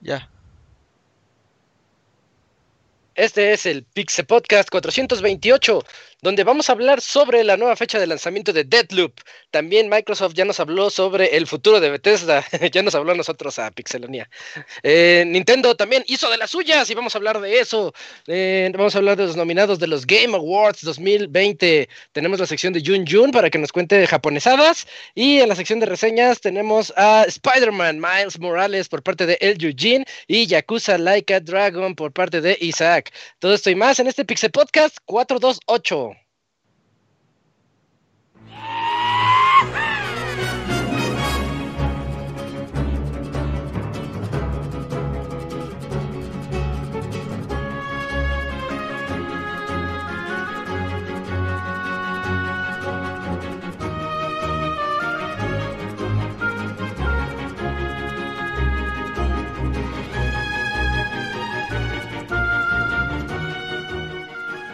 Yeah. Este es el Pixel Podcast 428, donde vamos a hablar sobre la nueva fecha de lanzamiento de Deadloop. También Microsoft ya nos habló sobre el futuro de Bethesda, ya nos habló a nosotros a Pixelania. Eh, Nintendo también hizo de las suyas y vamos a hablar de eso. Eh, vamos a hablar de los nominados de los Game Awards 2020. Tenemos la sección de Jun Jun para que nos cuente japonesadas y en la sección de reseñas tenemos a Spider-Man Miles Morales por parte de El Eugene y Yakuza Like a Dragon por parte de Isaac. Todo esto y más en este Pixel Podcast 428.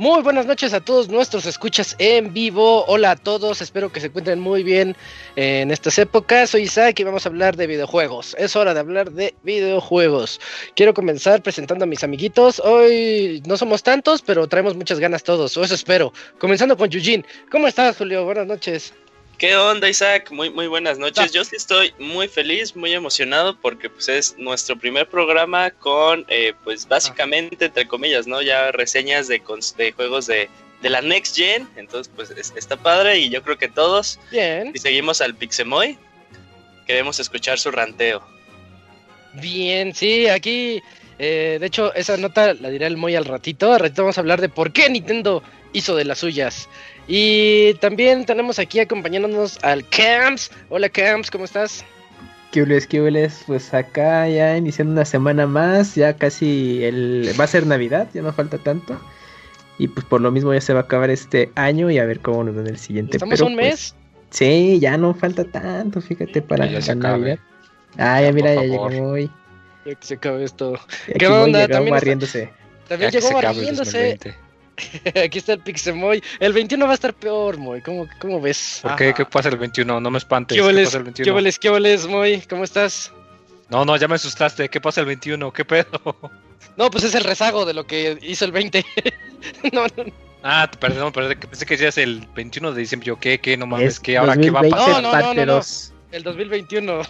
Muy buenas noches a todos nuestros escuchas en vivo. Hola a todos, espero que se encuentren muy bien en estas épocas. Soy Isaac y vamos a hablar de videojuegos. Es hora de hablar de videojuegos. Quiero comenzar presentando a mis amiguitos. Hoy no somos tantos, pero traemos muchas ganas todos, o eso espero. Comenzando con Eugene. ¿Cómo estás, Julio? Buenas noches. ¿Qué onda, Isaac? Muy, muy buenas noches. Yo sí estoy muy feliz, muy emocionado porque pues es nuestro primer programa con, eh, pues básicamente, entre comillas, ¿no? Ya reseñas de, de juegos de, de, la Next Gen. Entonces, pues es, está padre y yo creo que todos, Bien. si seguimos al Pixemoy, queremos escuchar su ranteo. Bien, sí, aquí, eh, de hecho, esa nota la dirá el Moy al ratito. Al ratito vamos a hablar de por qué Nintendo hizo de las suyas. Y también tenemos aquí acompañándonos al Camps. Hola Camps, ¿cómo estás? ¿Qué hules, qué hules? Pues acá ya iniciando una semana más, ya casi el... va a ser Navidad, ya no falta tanto. Y pues por lo mismo ya se va a acabar este año y a ver cómo nos va en el siguiente. ¿Estamos Pero, un pues, mes? sí, ya no falta tanto, fíjate, para ya se. Navidad. Ah, ya, mira, ya llegó hoy. Ya que se acabe esto. ¿Qué onda? llegó También está- barriéndose. También Ya que llegó barriéndose. 2020. Aquí está el Pixemoy. El 21 va a estar peor, Moy. ¿Cómo, cómo ves? ¿Por qué? ¿Qué pasa el 21? No me espantes. ¿Qué ¿Qué pasa el qué 21? oles, qué oles, Moy? ¿Cómo estás? No, no, ya me asustaste. ¿Qué pasa el 21? ¿Qué pedo? No, pues es el rezago de lo que hizo el 20. no, no, Ah, perdón, perdón. que Pensé que decías el 21 de diciembre. Yo, ¿qué? ¿Qué? No mames. Es ¿Qué? ¿Ahora qué va a 2020 pasar? No, no, no, no, el 2021.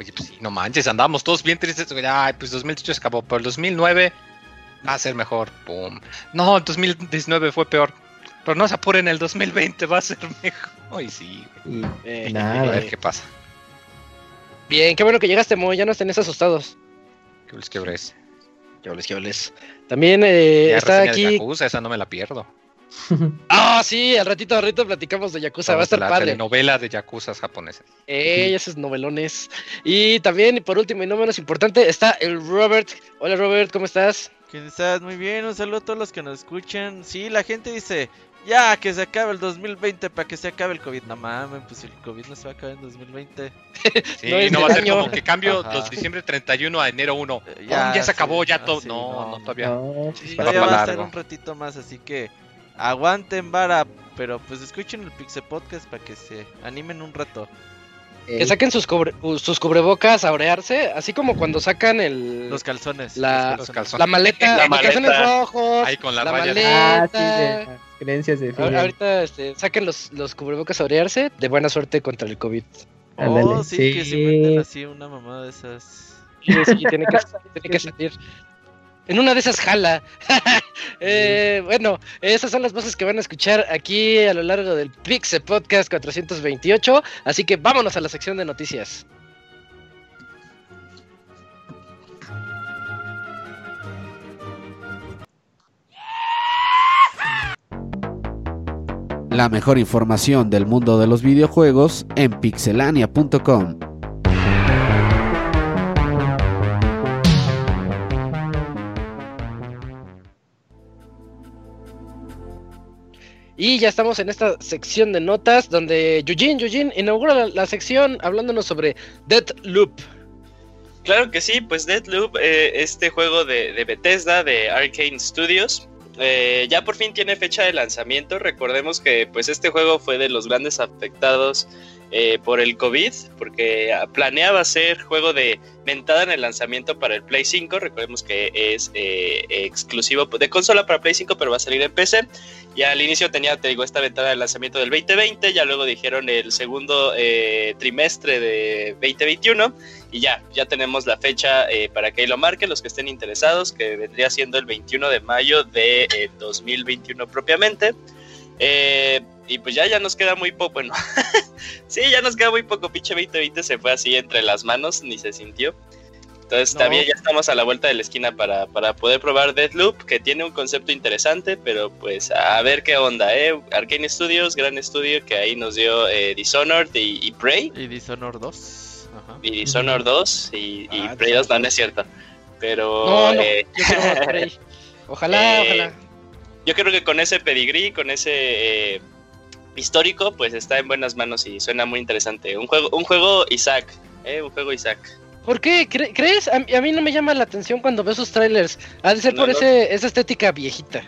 Oye, pues sí, no manches. Andábamos todos bien tristes. Ay, pues 2018 se acabó. Pero el 2009 va a ser mejor. Pum. No, el 2019 fue peor. Pero no se apuren, el 2020 va a ser mejor. Ay, sí. Y Eh, A nada. ver qué pasa. Bien, qué bueno que llegaste, Moy. Ya no tenés asustados. ¿Qué oles, qué oles? ¿Qué oles, qué oles? También eh, Ya está aquí. Yakuza, esa no me la pierdo. Ah, sí, al ratito, al ratito platicamos de Yakuza. Va a estar la padre. telenovela de Yakuza japonesas. Ey, esos novelones. Y también, y por último y no menos importante, está el Robert. Hola Robert, ¿cómo estás? ¿Qué estás? Muy bien, un saludo a todos los que nos escuchan. Sí, la gente dice, ya, que se acabe el 2020 para que se acabe el COVID. No mames, pues el COVID no se va a acabar en 2020. Sí, No no, va a ser como que cambio Ajá. los diciembre 31 a enero 1. Eh, Ya, ya sí, se acabó, ya todo. sí, no, no, todavía. No, Sí, va todavía va a estar un ratito más, así que aguanten vara. Pero pues escuchen el Pixel Podcast para que se animen un rato. Que saquen sus, cubre- sus cubrebocas a orearse, así como cuando sacan el Los calzones. La- los Los calzones. la maleta, La los calzones rojos, Ahí con la, maleta. Ah, sí, de las creencias de. Ahorita este, saquen los, los cubrebocas a orearse, de buena suerte contra el COVID. Oh, sí, sí. que se meten así una mamada de esas. Sí, sí, tiene que, tiene que salir. En una de esas jala. Eh, bueno, esas son las voces que van a escuchar aquí a lo largo del Pixel Podcast 428. Así que vámonos a la sección de noticias. La mejor información del mundo de los videojuegos en pixelania.com. Y ya estamos en esta sección de notas donde Yujin, Yujin inaugura la, sección hablándonos sobre Deathloop. Claro que sí, pues Deathloop, eh, este juego de, de Bethesda, de Arcane Studios, eh, ya por fin tiene fecha de lanzamiento. Recordemos que pues este juego fue de los grandes afectados eh, por el COVID, porque planeaba ser juego de ventada en el lanzamiento para el Play 5. Recordemos que es eh, exclusivo de consola para Play 5, pero va a salir en PC. Ya al inicio tenía, te digo, esta ventana de lanzamiento del 2020, ya luego dijeron el segundo eh, trimestre de 2021 y ya, ya tenemos la fecha eh, para que lo marquen los que estén interesados, que vendría siendo el 21 de mayo de eh, 2021 propiamente. Y pues ya, ya nos queda muy poco, bueno, sí, ya nos queda muy poco, pinche 2020 se fue así entre las manos, ni se sintió. Entonces No. también ya estamos a la vuelta de la esquina para, para poder probar Deathloop, que tiene un concepto interesante, pero pues a ver qué onda, ¿eh? Arcane Studios, gran estudio que ahí nos dio eh, Dishonored y, y Prey, Y Dishonored 2. Ajá. y Dishonored 2 y, y Ah, Prey 2 no, no es cierto. Pero No, no, eh, yo Prey. Ojalá, Eh, ojalá. yo creo que con ese pedigrí, con ese eh, histórico, pues está en buenas manos y suena muy interesante. Un juego, un juego Isaac, ¿eh? un juego Isaac. ¿Por qué? ¿Cre- ¿Crees? A, a mí no me llama la atención cuando veo sus trailers. Ha de ser No, por no. ese, esa estética viejita.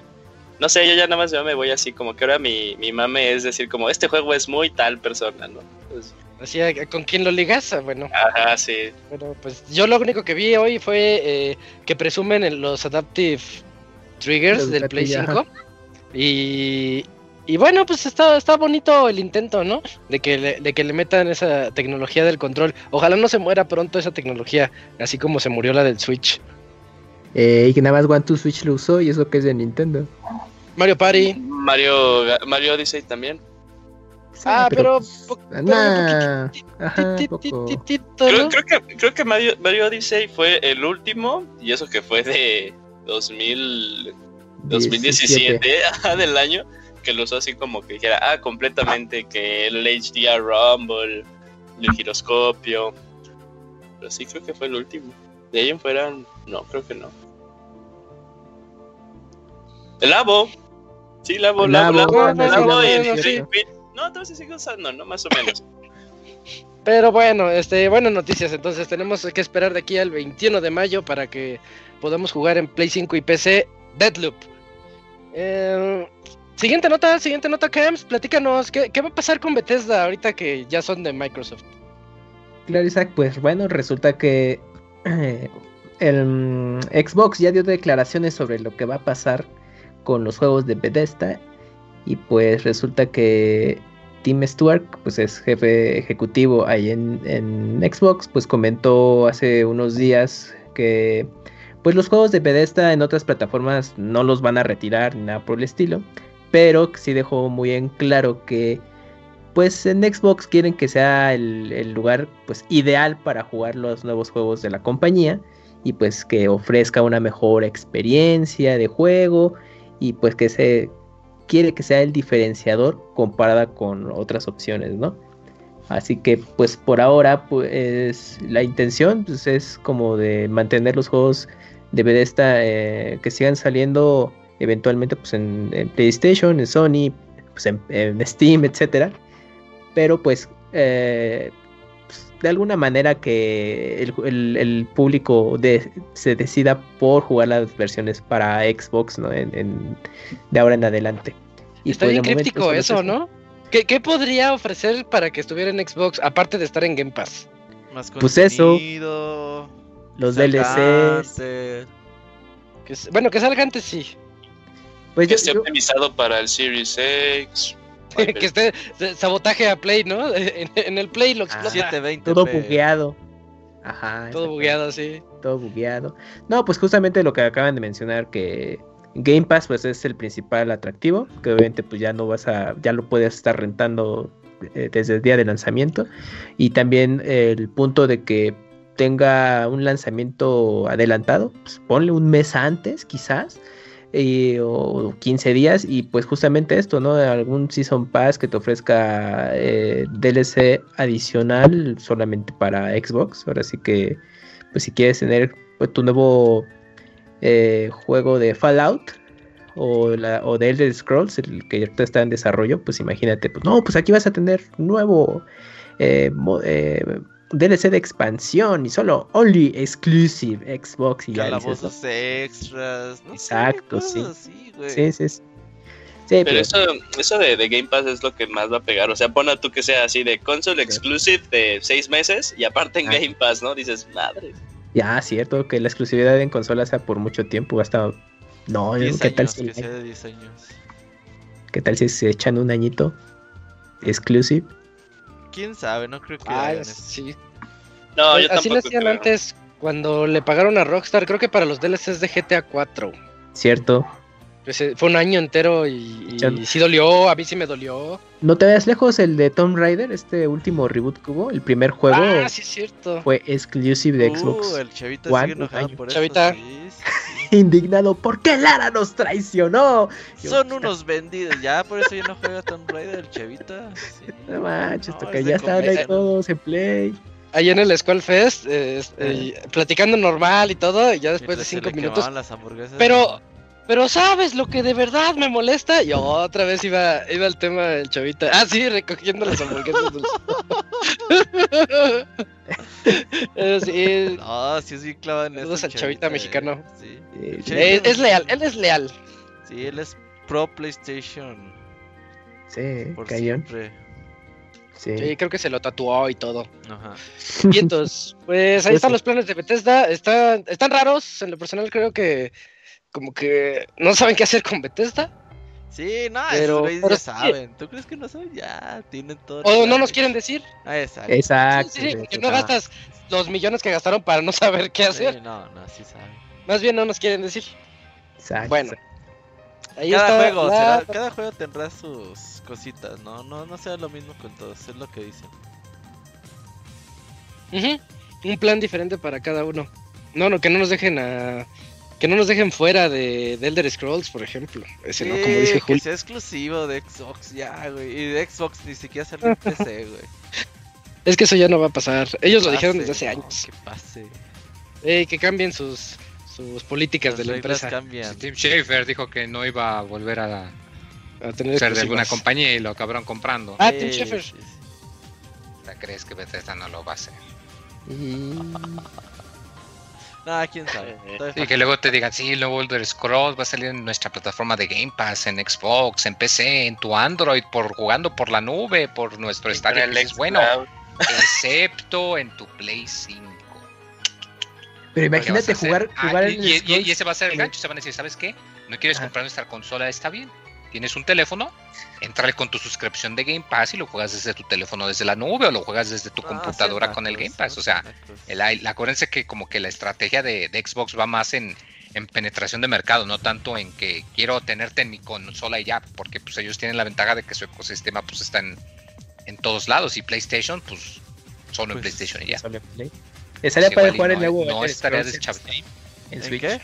No sé, yo ya nada más me voy así, como que ahora mi, mi mame es decir, como este juego es muy tal persona, ¿no? Pues, Así, ¿a- ¿con quién lo ligas? Ah, Bueno, ajá, sí. bueno, pues yo lo único que vi hoy fue eh, que presumen en los Adaptive Triggers Los del Play gatillos, 5. Y, y bueno, pues está, está bonito el intento, ¿no? De que, le, de que le metan esa tecnología del control. Ojalá no se muera pronto esa tecnología, así como se murió la del Switch. Eh, y que nada más One to Switch lo usó y eso que es de Nintendo. Mario Party. Mario, Mario Odyssey también. Sí, Ah, pero, nah, ajá, poco. Creo, que, creo que Mario, Mario Odyssey fue el último, y eso que fue de 2000, 2017 ajá, del año, que lo usó así como que dijera, ah, completamente, que el HDR Rumble, el giroscopio. Pero sí, creo que fue el último. De ahí en fuera, no, creo que no. El Labo. Sí, Labo, Labo, Labo, y el bueno, sí. Ring Fit. No, entonces sigue usando, ¿no? Más o menos. Pero bueno, este, buenas noticias. Entonces tenemos que esperar de aquí al 21 de mayo para que podamos jugar en Play 5 y PC Deadloop. Eh, siguiente nota, siguiente nota, Camps. Platícanos, ¿qué, ¿qué va a pasar con Bethesda ahorita que ya son de Microsoft? Claro, Isaac, pues bueno, resulta que eh, el mm, Xbox ya dio declaraciones sobre lo que va a pasar con los juegos de Bethesda y pues resulta que Tim Stewart, pues es jefe ejecutivo ahí en, en Xbox, pues comentó hace unos días que pues los juegos de Bethesda en otras plataformas no los van a retirar ni nada por el estilo, pero sí dejó muy en claro que pues en Xbox quieren que sea el, el lugar pues ideal para jugar los nuevos juegos de la compañía y pues que ofrezca una mejor experiencia de juego y pues que se quiere que sea el diferenciador comparada con otras opciones, ¿no? Así que pues por ahora pues la intención pues, es como de mantener los juegos de Bethesda eh, que sigan saliendo eventualmente pues en, en PlayStation, en Sony, pues en, en Steam, etcétera pero pues eh, pues, de alguna manera que el, el- el público de- se decida por jugar las versiones para Xbox ¿no? En- en- de ahora en adelante. Y Está pues, bien momento críptico solo es eso, ¿no? ¿Qué, qué podría ofrecer para que estuviera en Xbox, aparte de estar en Game Pass? Más Pues eso. Los DLCs. Que bueno, que salga antes sí. Pues Que yo- esté yo- optimizado para el Series X. que esté sabotaje a Play, ¿no? En, en el Play lo Ah, explota. 720. todo bugueado. Ajá. Todo bugueado, sí. todo bugueado. No, pues justamente lo que acaban de mencionar que Game Pass pues es el principal atractivo, que obviamente pues ya no vas a, ya lo puedes estar rentando eh, desde el día de lanzamiento y también el punto de que tenga un lanzamiento adelantado, pues ponle un mes antes quizás y- o 15 días y pues justamente esto, ¿no? Algún Season Pass que te ofrezca eh, DLC adicional solamente para Xbox, ahora sí que pues si quieres tener pues, tu nuevo eh, juego de Fallout o, la, o de Elder Scrolls, el que ahorita está en desarrollo, pues imagínate, pues no, pues aquí vas a tener nuevo eh, DLC de expansión y solo only exclusive Xbox y ya dices, Calabozos extras. No sé, Exacto, sí. así, güey. Sí, sí, sí. Sí, Pero eso, eso de, de Game Pass es lo que más va a pegar. O sea, pon a tú que sea así de console exclusive de seis meses y aparte en Ah. Game Pass, ¿no? Dices, madre. Ya, cierto, que la exclusividad en consola sea por mucho tiempo, hasta... No, 10 ¿qué tal, si, que sea de 10 años. ¿qué tal si se echan un añito? Exclusive. ¿Quién sabe? No creo que Ah, sí. No, yo Así lo hacían creo. antes cuando le pagaron a Rockstar, creo que para los DLCs de GTA 4. Cierto. Pues, eh, fue un año entero y, sí dolió, a mí sí me dolió. No te vayas lejos, el de Tomb Raider, este último reboot que hubo, el primer juego Ah, sí cierto. fue exclusive de Uh, Xbox. el chavita One, sigue enojado un por Chavita. eso. Sí, sí, sí. Indignado, ¿por qué Lara nos traicionó? Son unos vendidos. Ya, por eso ya no juega Tomb Raider, el chavita. Sí. No manches, No, es ya están ahí comer. todos en play. Ahí en el Skull Fest, eh, eh, platicando normal y todo, y ya después de Mientras cinco minutos. quemaban las hamburguesas. Pero, pero ¿sabes lo que de verdad me molesta? Y otra vez iba, iba el tema del chavita. Ah, sí, recogiendo las hamburguesas del Eh, sí, No, sí es bien clavado en eso. Al chavita eh, mexicano. Sí. Eh, eh, chavita es leal, él es leal. Sí, él es pro PlayStation. Sí, Por cañón. siempre. Sí. Sí, creo que se lo tatuó y todo. Ajá. Vientos. Pues ahí están sí. los planes de Bethesda. Están, están raros. En lo personal creo que como que no saben qué hacer con Bethesda. Sí, no, Pero- esos pero ya sí. saben. ¿Tú crees que no saben? Ya, tienen todo. O no nos quieren decir. Ah, exacto. Exacto. Sí, no gastas los millones que gastaron para no saber qué Sí, hacer. no, no, sí saben. Más bien no nos quieren decir. Exacto, Bueno. Ahí Cada está juego, la- será- cada juego tendrá sus cositas, ¿no? No, no sea lo mismo con todos, es lo que dicen. Un plan diferente para cada uno. No, no, que no nos dejen a. Que no nos dejen fuera de, de Elder Scrolls, por ejemplo. Ese no, como Sí, dice que Julio. sea exclusivo de Xbox, ya, güey. Y de Xbox ni siquiera salió en PC, güey. Es que eso ya no va a pasar. Ellos lo Pase, dijeron desde hace no, años. Que pase. Ey, que cambien sus, sus políticas Las de la empresa. cambian. Tim Schafer dijo que no iba a volver a A tener ser de alguna compañía y lo acabaron comprando. Ah, Sí, Tim Schafer. sí, sí. ¿Crees que Bethesda no lo va a hacer? Nah, quién sabe. Y que luego te digan, sí, el nuevo Elder Scrolls va a salir en nuestra plataforma de Game Pass, en Xbox, en PC, en tu Android, por jugando por la nube, por nuestro estadio. El dices, bueno, excepto en tu Play 5. Pero ¿Qué vas a imagínate jugar, Ah, jugar y, en y- y- Scrolls y ese va a ser el gancho. Se van a decir, ¿sabes qué? ¿No quieres Ajá. comprar nuestra consola? Está bien. Tienes un teléfono, entrale con tu suscripción de Game Pass y lo juegas desde tu teléfono desde la nube o lo juegas desde tu Ah, computadora con el Game Pass. O sea, el, la, acuérdense que como que la estrategia de, de Xbox va más en, en penetración de mercado, no tanto en que quiero tenerte en mi consola y ya, porque pues ellos tienen la ventaja de que su ecosistema pues está en, en todos lados y PlayStation pues solo en Pues, PlayStation y ya. Solo en Play. Estaría Sí, para jugar el nuevo no estaría deschavetado. en, en ¿En Switch. qué?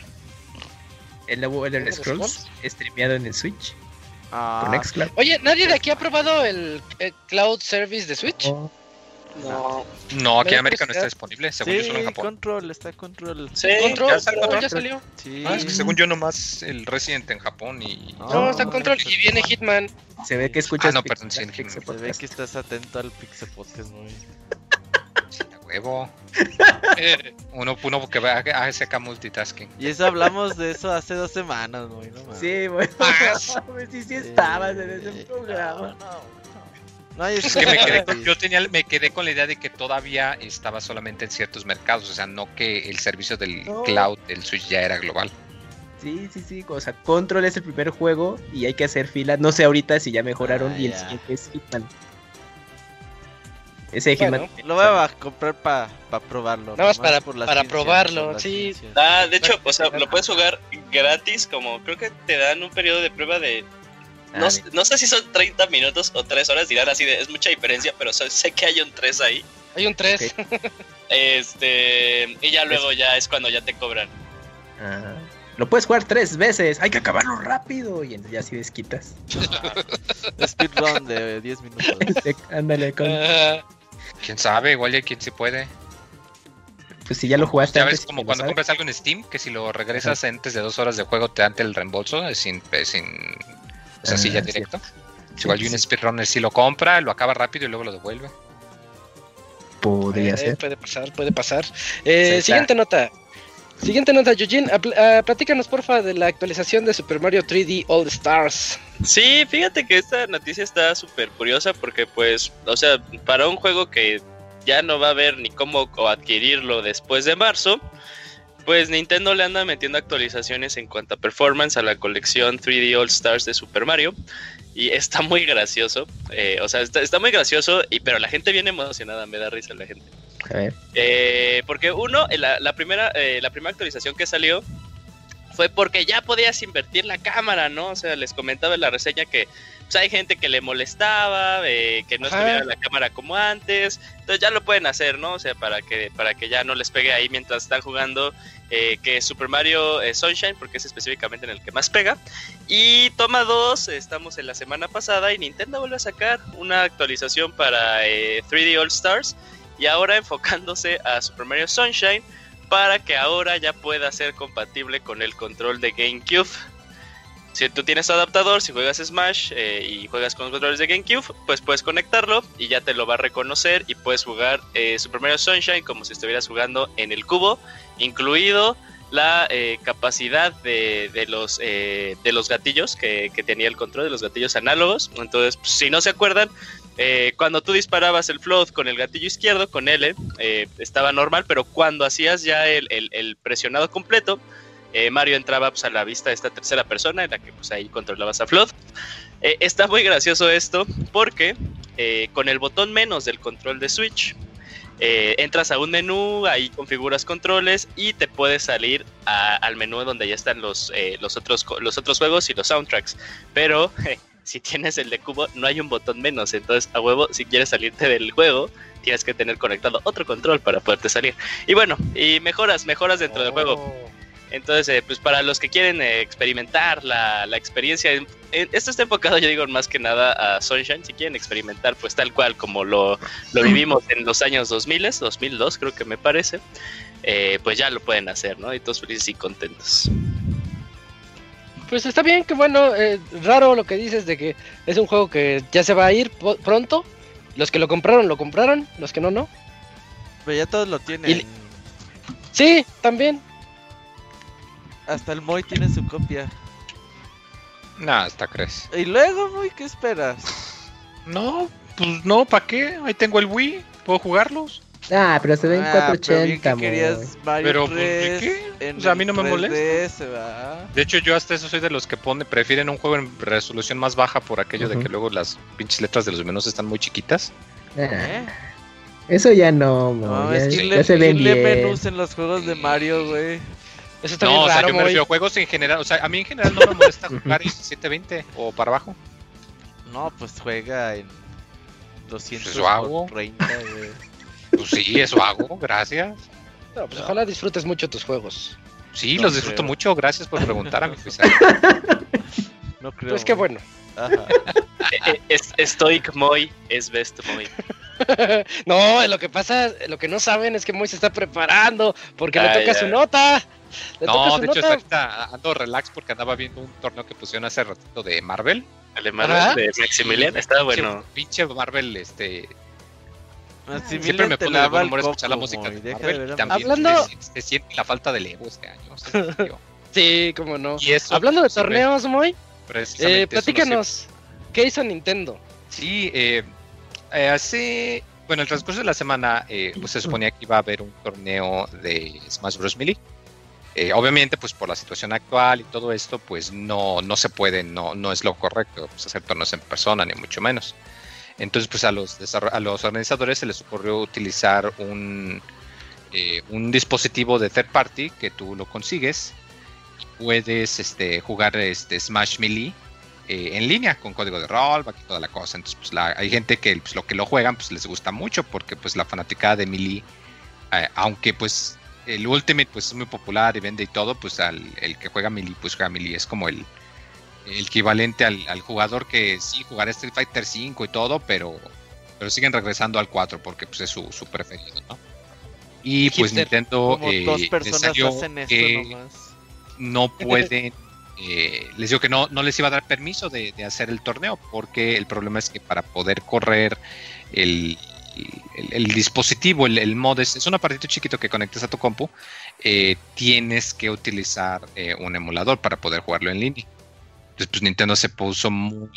El nuevo Elder ¿Elder Scrolls Scrolls? streameado en el Switch Ah, con Xcloud. Oye, ¿nadie de aquí ha probado el, el Cloud Service de Switch? Oh, No. No, aquí en América no está disponible, según yo solo en Japón. Control, está Control. Sí, Control, ya oh, control. ya salió. Sí. Ah, es que según yo nomás el Resident en Japón y... No, No, está Control y viene Hitman. se ve que escuchas Ah, no, perdón, sí. Se ve que estás atento al Pixel Podcast muy. Huevo. Uno, uno que va- hace acá multitasking. Y eso hablamos de eso hace dos semanas, güey. No. Sí, bueno. Más. sí, sí estabas en ese programa. No, no. No hay Es que me quedé, con, yo tenía, me quedé con la idea de que todavía estaba solamente en ciertos mercados, o sea, no que el servicio del No. cloud del Switch ya era global. Sí, sí, sí. O sea, Control es el primer juego y hay que hacer fila. No sé ahorita si ya mejoraron Ah, y el ya. siguiente es Hitman. Ese Bueno. Lo voy a comprar para probarlo. Nada más para- por la para probarlo, sí. Ah, de hecho, o sea, lo puedes jugar gratis, como creo que te dan un periodo de prueba de... No, Ah, sé- no sé si son 30 minutos o 3 horas, dirán así de, es mucha diferencia, pero sé, sé que hay un 3 ahí. Hay un 3. Este, y ya luego ya es cuando ya te cobran. ah, lo puedes jugar tres veces. Hay que acabarlo rápido. Y entonces ya si desquitas. Speedrun de 10 minutos. Ándale con. Ah, Quién sabe, igual hay quien sí puede. pues si ya lo jugaste Ya ves como lo cuando compras algo en Steam, que si lo regresas antes de dos horas de juego te dan el reembolso eh, sin, eh, sin o sea, sí, Ah, ya sí. directo. Sí, Igual y un sí, speedrunner si lo compra, lo acaba rápido y luego lo devuelve. Podría Eh, ser. Puede pasar, puede pasar. Eh, Sí, siguiente nota. Siguiente nota, Eugene, ah, platícanos porfa de la actualización de Super Mario 3D All Stars. Sí, fíjate que esta noticia está súper curiosa porque pues, o sea, para un juego que ya no va a haber ni cómo adquirirlo después de marzo, pues Nintendo le anda metiendo actualizaciones en cuanto a performance a la colección 3D All Stars de Super Mario. Y está muy gracioso, eh, o sea, está, está muy gracioso, y, pero la gente viene emocionada, me da risa la gente. A ver. Eh, porque uno, eh, la, la primera, eh, la primera actualización que salió fue porque ya podías invertir la cámara, ¿no? O sea, les comentaba en la reseña que pues, hay gente que le molestaba, eh, que no Ajá. estuviera la cámara como antes. Entonces ya lo pueden hacer, ¿no? O sea, para que, para que ya no les pegue ahí mientras están jugando. eh, que es Super Mario eh, Sunshine, porque es específicamente en el que más pega. Y toma 2, estamos en la semana pasada y Nintendo vuelve a sacar una actualización para eh, 3D All Stars. Y ahora enfocándose a Super Mario Sunshine para que ahora ya pueda ser compatible con el control de GameCube. Si tú tienes adaptador, si juegas Smash eh, y juegas con controles de GameCube, pues puedes conectarlo y ya te lo va a reconocer y puedes jugar eh, Super Mario Sunshine como si estuvieras jugando en el cubo, incluido la eh, capacidad de, de los, eh, de los gatillos que, que tenía el control, de los gatillos análogos. Entonces, pues, si no se acuerdan, eh, cuando tú disparabas el float con el gatillo izquierdo, con L, estaba normal, pero cuando hacías ya el, el- presionado completo, Mario entraba pues, a la vista de esta tercera persona en la que pues ahí controlabas a float. Está muy gracioso esto porque con el botón menos del control de Switch, eh, entras a un menú, ahí configuras controles y te puedes salir al menú donde ya están los, eh, los, otros, los otros juegos y los soundtracks. Pero si tienes el de cubo, no hay un botón menos. Entonces, a huevo, si quieres salirte del juego, tienes que tener conectado otro control para poderte salir. Y bueno, y mejoras, mejoras dentro del juego. Entonces, eh, pues para los que quieren eh, experimentar la, la experiencia, en- en- esto está enfocado, yo digo, más que nada a Sunshine. Si quieren experimentar, pues tal cual como lo, lo vivimos en los años 2000, 2002 creo que me parece, eh, pues ya lo pueden hacer, ¿no? Y todos felices y contentos. Pues está bien, que bueno, eh, raro lo que dices de que es un juego que ya se va a ir pronto. Los que lo compraron, lo compraron, los que no, no. Pero ya todos lo tienen. Y- Sí, también. Hasta el Moy tiene su copia. No, hasta crees. Y luego, Moy, ¿qué esperas? No, pues no, ¿para qué? Ahí tengo el Wii, puedo jugarlos. Ah, pero se ven Ah, pero bien 480, que mo. querías Mario Pero, pues, ¿de 3 qué? O sea, a mí no me molesta. 3DS, ¿va? De hecho, yo hasta eso soy de los que pone, prefieren un juego en resolución más baja por aquello de que luego las pinches letras de los menús están muy chiquitas. Ah, ¿Eh? Eso ya no, No, ya, es que ya le, se ven bien. menús en los juegos de Mario, güey. Eso está no, bien o sea, raro, yo me refiero a juegos en general. O sea, a mí en general no me molesta jugar en 720 o para abajo. No, pues juega en 200 Pues eso hago. por 30, güey. Pues sí, eso hago, gracias. No, pues ojalá disfrutes mucho tus juegos. Sí, No los disfruto creo. mucho, gracias por preguntar a mi juicio. No creo. Pues qué bueno. Ajá. Eh, eh, es, Stoic Moy es best Moy. no, lo que pasa, lo que no saben es que Moy se está preparando porque Ah, le toca ya. su nota. No, de hecho, nota. ahorita ando relax porque andaba viendo un torneo que pusieron hace ratito de Marvel. Alemán Ajá. de Maximilian, está bueno. Pinche Marvel, este. Maximilian Siempre me pone de buen el humor escuchar la música de Marvel. de y también Hablando- se, se siente la falta de Lego este año. se. Sí, cómo no. Y eso, Hablando de torneos, Moy, eh, eso no platícanos. ¿Qué hizo Nintendo? Sí, eh, eh, hace. Bueno, el transcurso de la semana eh, pues, se suponía que iba a haber un torneo de Smash Bros. Melee. Eh, obviamente, pues por la situación actual y todo esto, pues no, no se puede, no, no es lo correcto pues, hacer torneos en persona, ni mucho menos. Entonces, pues a los, a los organizadores se les ocurrió utilizar un, eh, un dispositivo de third party que tú lo consigues. Puedes este, jugar este, Smash Melee eh, en línea con código de rollback y toda la cosa. Entonces, pues la- hay gente que pues, lo que lo juegan pues les gusta mucho porque pues la fanaticada de Melee, aunque pues el Ultimate pues es muy popular y vende y todo, pues al, el que juega Melee pues juega Melee es como el, el equivalente al, al jugador que sí jugará Street Fighter 5 y todo, pero pero siguen regresando al 4 porque pues es su, su preferido, ¿no? Y pues. Nintendo eh, dos les personas salió hacen esto que nomás. no pueden, eh, les digo que no, no les iba a dar permiso de, de hacer el torneo, porque el problema es que para poder correr el, el- dispositivo, el, mod, es, es un aparatito chiquito que conectas a tu compu, eh, tienes que utilizar eh, un emulador para poder jugarlo en línea. Entonces, pues Nintendo se puso muy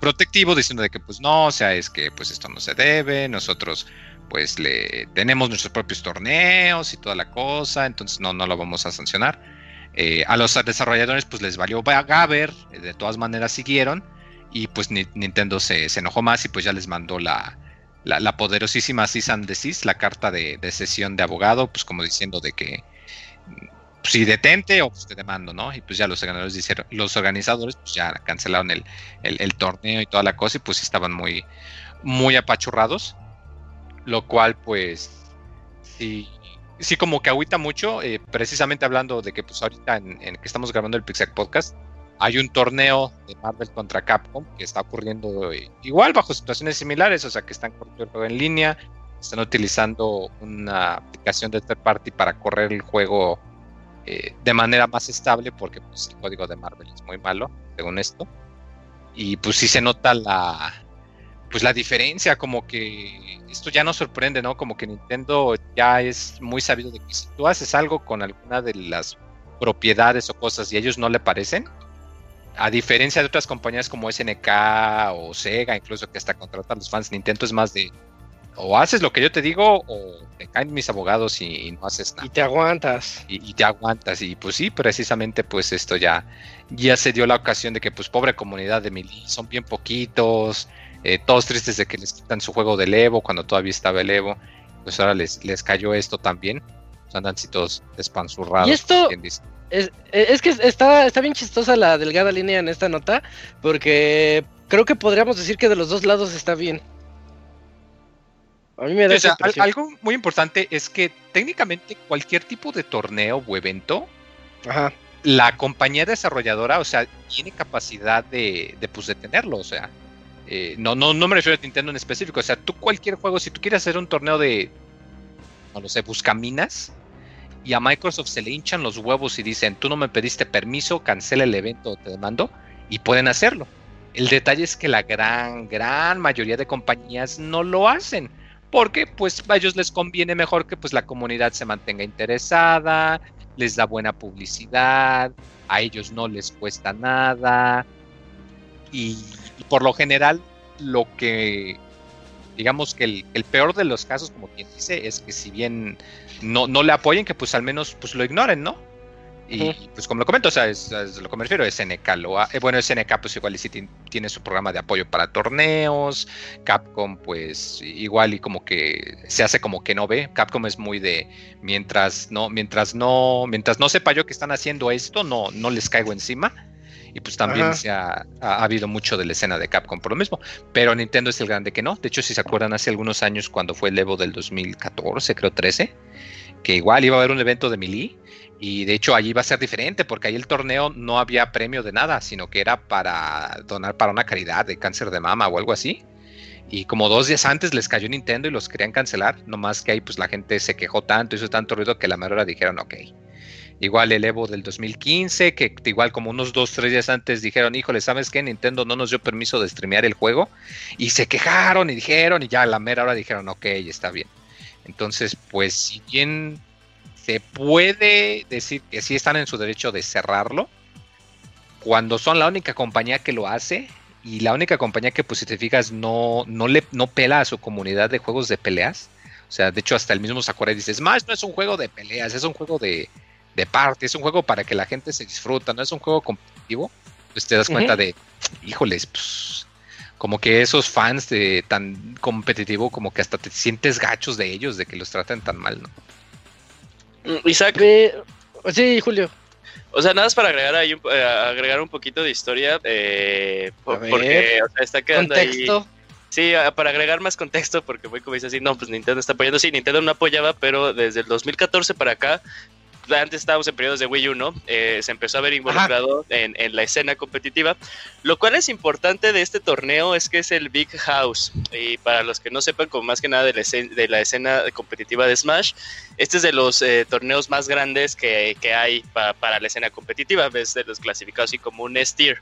protectivo diciendo de que pues no, o sea, es que pues esto no se debe, nosotros pues le tenemos nuestros propios torneos y toda la cosa, entonces no, no lo vamos a sancionar. Eh, a los desarrolladores pues les valió Gaber, de todas maneras siguieron y pues Ni- Nintendo se, se enojó más y pues ya les mandó la, la, la poderosísima cease and desist, la carta de, de sesión de abogado, pues como diciendo de que mm, si detente o pues te demando, ¿no? Y pues ya los organizadores dijeron, los organizadores pues ya cancelaron el, el, torneo y toda la cosa y pues estaban muy, muy apachurrados, lo cual pues sí, sí como que agüita mucho, eh, precisamente hablando de que pues ahorita en, en que estamos grabando el Pixel Podcast, hay un torneo de Marvel contra Capcom que está ocurriendo eh, igual bajo situaciones similares, o sea que están corriendo el juego en línea, están utilizando una aplicación de third party para correr el juego eh, de manera más estable porque pues, el código de Marvel es muy malo, según esto. Y pues sí se nota la pues la diferencia, como que esto ya no sorprende, ¿no? Como que Nintendo ya es muy sabido de que si tú haces algo con alguna de las propiedades o cosas y a ellos no le parecen, a diferencia de otras compañías como SNK o Sega, incluso que hasta contratan a los fans, Nintendo es más de o haces lo que yo te digo o te caen mis abogados y, y no haces nada Y te aguantas. y, y te aguantas. Y pues sí, precisamente pues esto ya, ya se dio la ocasión de que pues pobre comunidad de Melee, son bien poquitos, eh, todos tristes de que les quitan su juego del Evo cuando todavía estaba el Evo, pues ahora les, les cayó esto también. Pues andan así todos despanzurrados. Y esto-. Es, es que está, está bien chistosa la delgada línea en esta nota, porque creo que podríamos decir que de los dos lados está bien. A mí me da o sea, al- algo muy importante es que técnicamente cualquier tipo de torneo o evento Ajá. la compañía desarrolladora, o sea, tiene capacidad de, de pues detenerlo, o sea, eh, no, no, no me refiero a Nintendo en específico, o sea, tú cualquier juego, si tú quieres hacer un torneo de, no lo sé, buscaminas, y a Microsoft se le hinchan los huevos y dicen, tú no me pediste permiso, cancela el evento o te demando, y pueden hacerlo. El detalle es que la gran, gran mayoría de compañías no lo hacen. Porque pues a ellos les conviene mejor que pues la comunidad se mantenga interesada, les da buena publicidad, a ellos no les cuesta nada y, y por lo general lo que digamos que el, el peor de los casos como quien dice es que si bien no, no le apoyen que pues al menos pues lo ignoren, ¿no? Y pues como lo comento, o sea, es, es lo que me refiero, SNK lo ha- eh, bueno, SNK pues igual y sí tien- tiene su programa de apoyo para torneos, Capcom pues igual y como que se hace como que no ve, Capcom es muy de mientras no, mientras no, mientras no sepa yo que están haciendo esto, no, no les caigo encima. Y pues también se ha, ha- ha habido mucho de la escena de Capcom por lo mismo. Pero Nintendo es el grande que no. De hecho, si se acuerdan, hace algunos años cuando fue el Evo del 2014, creo 13, que igual iba a haber un evento de Melee. Y de hecho allí iba a ser diferente porque ahí el torneo no había premio de nada, sino que era para donar para una caridad de cáncer de mama o algo así. Y como dos días antes les cayó Nintendo y los querían cancelar, nomás que ahí pues la gente se quejó tanto, hizo tanto ruido que la mera hora dijeron ok. Igual el Evo del 2015, que igual como unos dos, tres días antes dijeron, híjole, ¿sabes qué? Nintendo no nos dio permiso de streamear el juego. Y se quejaron y dijeron, y ya a la mera hora dijeron, ok, está bien. Entonces, pues si bien se puede decir que sí están en su derecho de cerrarlo, cuando son la única compañía que lo hace y la única compañía que, pues si te fijas, no, no, le, no pela a su comunidad de juegos de peleas. O sea, de hecho, hasta el mismo Sakurai dice, Smash no es un juego de peleas, es un juego de, de party, es un juego para que la gente se disfruta, no es un juego competitivo. Pues te das cuenta de, híjoles, pues como que esos fans de tan competitivo, como que hasta te sientes gachos de ellos, de que los traten tan mal, ¿no? Mm, Isaac, Sí, Julio. o sea, nada más para agregar ahí un, eh, agregar un poquito de historia, eh, porque o sea, está quedando ahí. Contexto. Sí, a- para agregar más contexto, porque muy como dice así, no, pues Nintendo está apoyando. Sí, Nintendo no apoyaba, pero desde el 2014 para acá, antes estábamos en periodos de Wii U, ¿no? Eh, se empezó a ver involucrado en, en, la escena competitiva. Lo cual es importante de este torneo es que es el Big House. Y para los que no sepan, como más que nada de la escena, de la escena competitiva de Smash, este es de los eh, torneos más grandes que, que hay para la escena competitiva. Es de los clasificados así como un S-Tier.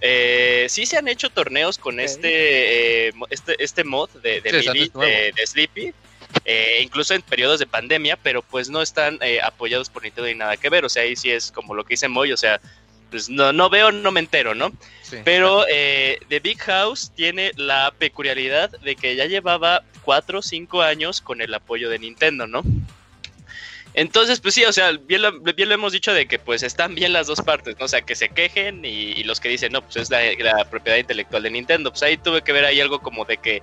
Eh, sí se han hecho torneos con este, eh, este, este mod de, de, de, Sleepy, eh, incluso en periodos de pandemia, pero pues no están eh, apoyados por Nintendo ni nada que ver. O sea, ahí sí es como lo que dice Moy, o sea, pues no, no veo, no me entero, ¿no? Pero eh, The Big House tiene la peculiaridad de que ya llevaba 4 o 5 años con el apoyo de Nintendo, ¿no? Entonces, pues sí, o sea, bien lo, bien lo hemos dicho de que pues están bien las dos partes, ¿no? O sea, que se quejen y, los que dicen, no, pues es la, propiedad intelectual de Nintendo. Pues ahí tuve que ver ahí algo como de que,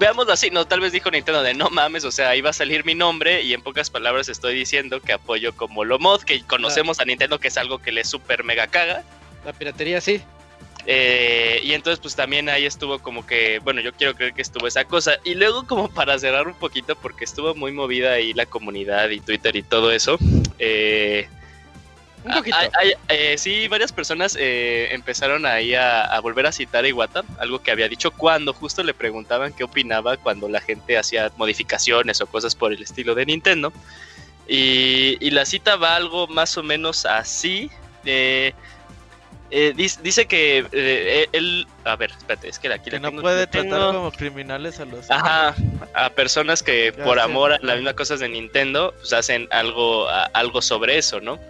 veámoslo así, ¿no? Tal vez dijo Nintendo de, no mames, o sea, ahí va a salir mi nombre y en pocas palabras estoy diciendo que apoyo como lo mod, que conocemos a Nintendo que es algo que le super mega caga. La piratería sí. Eh, y entonces pues también ahí estuvo como que, bueno, yo quiero creer que estuvo esa cosa. Y luego como para cerrar un poquito, porque estuvo muy movida ahí la comunidad y Twitter y todo eso. Eh, un poquito. Eh, sí, varias personas empezaron ahí a, volver a citar a Iwata, algo que había dicho cuando justo le preguntaban qué opinaba cuando la gente hacía modificaciones o cosas por el estilo de Nintendo. Y, y la cita va algo más o menos así. Eh, eh, dice, que eh, él, a ver, espérate, es que aquí que no puede tratar como criminales a los Ajá, a personas que por amor a las mismas cosas de Nintendo, pues hacen algo, algo sobre eso, ¿no?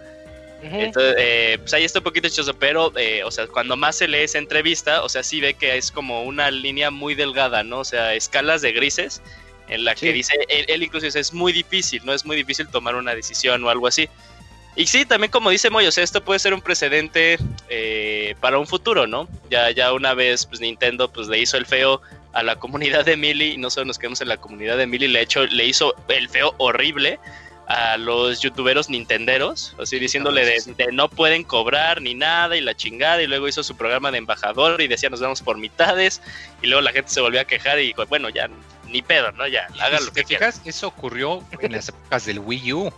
Entonces, eh, pues ahí está un poquito hechoso, pero, o sea, cuando más se lee esa entrevista, o sea, sí ve que es como una línea muy delgada, ¿no? O sea, escalas de grises, en la que dice, él, él incluso dice, es muy difícil, ¿no? Es muy difícil tomar una decisión o algo así. Y sí, también como dice Moy, o sea, esto puede ser un precedente eh, para un futuro, ¿no? Ya, ya una vez pues Nintendo pues le hizo el feo a la comunidad de Mili, y no solo nos quedamos en la comunidad de Mili, le, hecho, le hizo el feo horrible a los youtuberos nintenderos, así diciéndole de, no pueden cobrar ni nada y la chingada, y luego hizo su programa de embajador y decía nos vamos por mitades, y luego la gente se volvió a quejar y dijo, bueno, ya ni pedo, ¿no? Ya, hagan lo que fijas, eso ocurrió en las épocas del Wii U.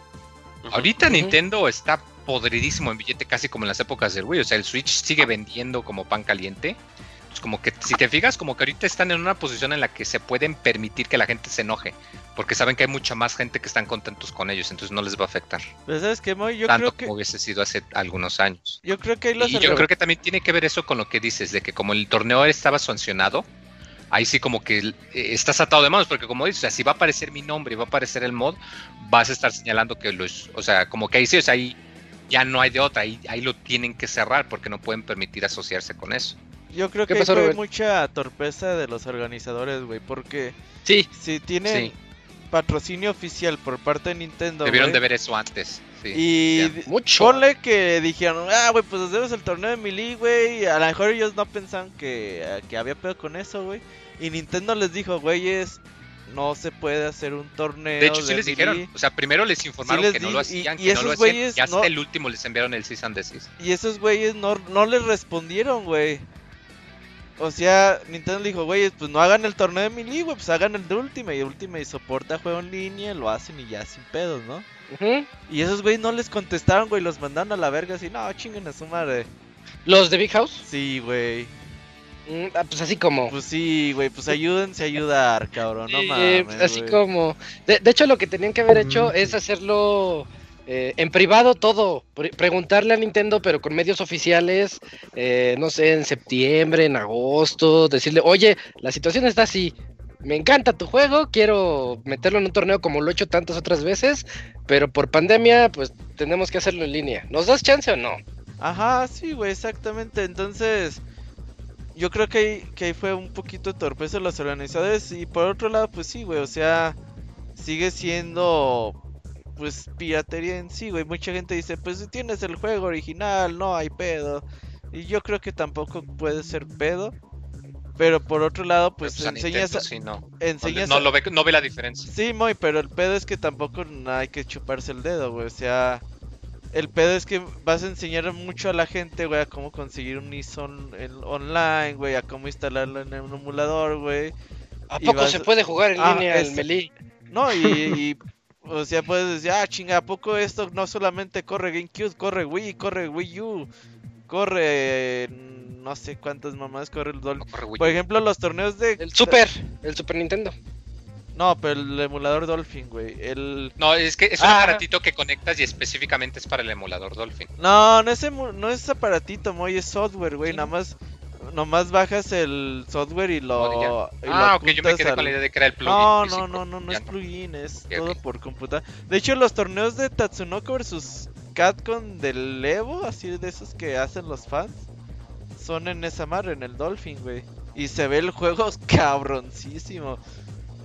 Ahorita Nintendo está podridísimo en billete casi como en las épocas del Wii. O sea, el Switch sigue vendiendo como pan caliente. Pues como que si te fijas, como que ahorita están en una posición en la que se pueden permitir que la gente se enoje. Porque saben que hay mucha más gente que están contentos con ellos, entonces no les va a afectar. Pero sabes que yo Tanto creo que... como hubiese sido hace algunos años. Yo creo que y yo creo que también tiene que ver eso con lo que dices, de que como el torneo estaba sancionado, ahí sí como que eh, estás atado de manos, porque como dices, si va a aparecer mi nombre y va a aparecer el mod, vas a estar señalando que los, o sea, como que ahí sí, o sea, ahí ya no hay de otra, ahí, ahí lo tienen que cerrar porque no pueden permitir asociarse con eso. Yo creo que hay mucha torpeza de los organizadores, güey, porque sí, si tienen patrocinio oficial por parte de Nintendo, debieron de ver eso antes. y mucho. ponle que dijeron, ah, güey, pues hacemos el torneo de Melee, güey. A lo mejor ellos no pensaban que, que había pedo con eso, güey. Y Nintendo les dijo, güeyes, no se puede hacer un torneo. De hecho, sí les dijeron. O sea, primero les informaron que no lo hacían, y, que no lo hacían. Y hasta el último les enviaron el Season de Y esos güeyes no, no les respondieron, güey. O sea, Nintendo le dijo, güeyes, pues no hagan el torneo de Melee, güey, pues hagan el de Ultimate. Y Ultimate soporta juego en línea, lo hacen y ya sin pedos, ¿no? Y esos güeyes no les contestaron, güey, los mandaron a la verga así, no, chinguen a su madre. ¿Los de Big House? Sí, güey. Mm, ah, pues así como. Pues sí, güey, pues ayúdense a ayudar, cabrón, no mames. Así como. De, hecho, lo que tenían que haber hecho es hacerlo eh, en privado todo. preguntarle a Nintendo, pero con medios oficiales, eh, no sé, en septiembre, en agosto, decirle, oye, la situación está así. Me encanta tu juego, quiero meterlo en un torneo como lo he hecho tantas otras veces, pero por pandemia, pues tenemos que hacerlo en línea. ¿Nos das chance o no? Ajá, sí, güey, exactamente. Entonces, yo creo que ahí, que ahí fue un poquito torpeza los organizadores. Y por otro lado, pues sí, güey, o sea, sigue siendo pues piratería en sí, güey. Mucha gente dice, pues si tienes el juego original, no hay pedo. Y yo creo que tampoco puede ser pedo. Pero por otro lado, pues, pues enseñas, sí, no. no, lo ve, no ve la diferencia. Sí, muy, pero el pedo es que tampoco hay que chuparse el dedo, güey. O sea, el pedo es que vas a enseñar mucho a la gente, güey, a cómo conseguir un ISO online, güey, a cómo instalarlo en un emulador, güey. ¿A poco se puede jugar en línea el Melee? No, y, O sea, puedes decir, ah, chinga, ¿a poco esto no solamente corre GameCube, corre Wii, corre Wii U, corre no sé cuántas mamás corre el Dolphin? No corre Wii Por ejemplo, los torneos de... El Super, el Super Nintendo. No, pero el emulador Dolphin, güey. El... No, es que es un Ah. aparatito que conectas y específicamente es para el emulador Dolphin. No, no es, emu- no es aparatito, Moy, es software, güey. Sí. Nada más, nomás bajas el software y lo... Y lo Ah, ok, yo me quedé al- con la idea de que era el plugin. No, físico. no, no, no, no Ya es plugin, es todo por computadora. De hecho, los torneos de Tatsunoko versus Capcom del Evo, así de esos que hacen los fans, son en esa madre, en el Dolphin, güey. Y se ve el juego cabroncísimo.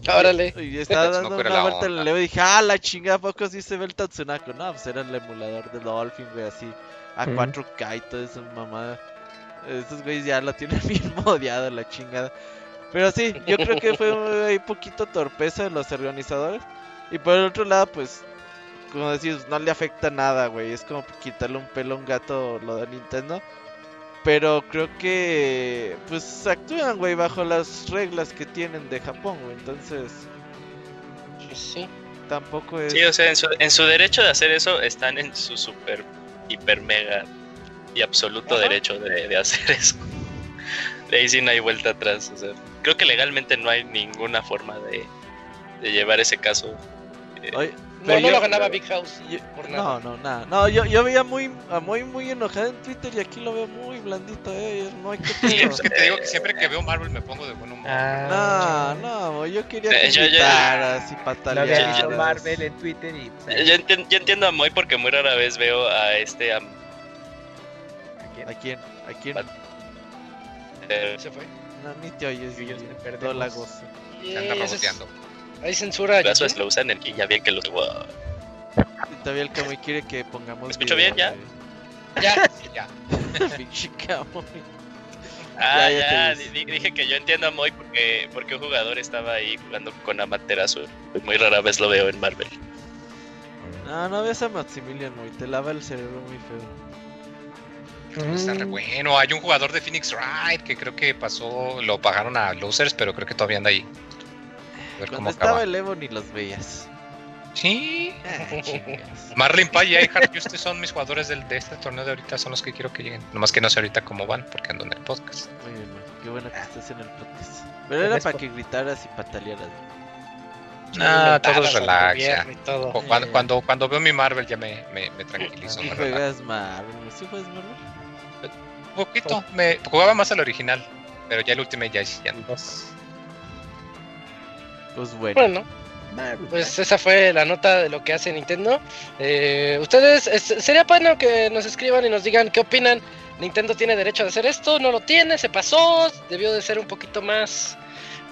Órale. Y estaba dando una la vuelta en el. Evo y dije, ah, la chingada, ¿a poco sí se ve el Tatsunoko? No, pues era el emulador del Dolphin, güey, así. A Ujú. 4K y toda esa mamada. Estos güeyes ya lo tienen bien modiado, la chingada. Pero sí, yo creo que fue un poquito torpeza de los organizadores. Y por el otro lado, pues, como decís, no le afecta nada, güey. Es como quitarle un pelo a un gato lo de Nintendo. Pero creo que, pues, actúan, güey, bajo las reglas que tienen de Japón, güey. Entonces, Sí. tampoco es... Sí, o sea, en su, en su derecho de hacer eso están en su super, hiper, mega y absoluto Ajá. derecho de, de hacer eso. De ahí sí no hay vuelta atrás. O sea, creo que legalmente no hay ninguna forma de, de llevar ese caso. Eh, Oye, No, pero no yo- lo ganaba Big House. yo- por no, nada. no, nada. No, yo, yo veía muy, a muy, muy enojada en Twitter y aquí lo veo muy blandito, eh. No hay que Sí, es que te digo que siempre que veo Marvel me pongo de buen humor. Ah, No, no, yo quería Eh, que yo- yo- gritaras y No patalearas. Marvel en Twitter y. yo, yo entiendo a Moy porque muy rara vez veo a este. a- ¿A quién? ¿A quién? eh, Se fue. No, ni te oyes, perdemos. Todo la gozo. Se anda reboteando. Hay censura. Brazo Gigi. es lo usan el que ya bien que lo. Wow. Todavía el Kamui quiere que pongamos. ¿Me escucho video, bien, Ya. Sí, ya. güey. Pinche Kamui. Ah, Ya, ya ya, dije que yo entiendo a Moy porque, porque un jugador estaba ahí jugando con Amaterasu. Muy rara vez lo veo en Marvel. No, no ves a Maximilian, güey. Te lava el cerebro muy feo. Está re bueno. Hay un jugador de Phoenix Wright que creo que pasó, lo pagaron a losers, pero creo que todavía anda ahí. A ver Cuando cómo estaba acaba. el Evo ni los veías. Sí. Ah. Marlin Pay y Einhardt Juste son mis jugadores del, de este torneo de ahorita, son los que quiero que lleguen. Nomás que no sé ahorita cómo van, porque ando en el podcast. Muy bien. Qué bueno que estés en el podcast. Pero era para que gritaras y patalearas. Ah, todo es relax. todo. Cuando, cuando, cuando veo mi Marvel ya me, me, me tranquilizo. Y juegas Marvel. ¿Sí juegas Marvel? Un poquito. Me jugaba más al original, pero ya el último ya, ya no. dos. Pues bueno. Bueno, Marvel. pues esa fue la nota de lo que hace Nintendo. Eh, Ustedes, es- sería bueno que nos escriban y nos digan qué opinan. Nintendo tiene derecho de hacer esto, no lo tiene, se pasó, debió de ser un poquito más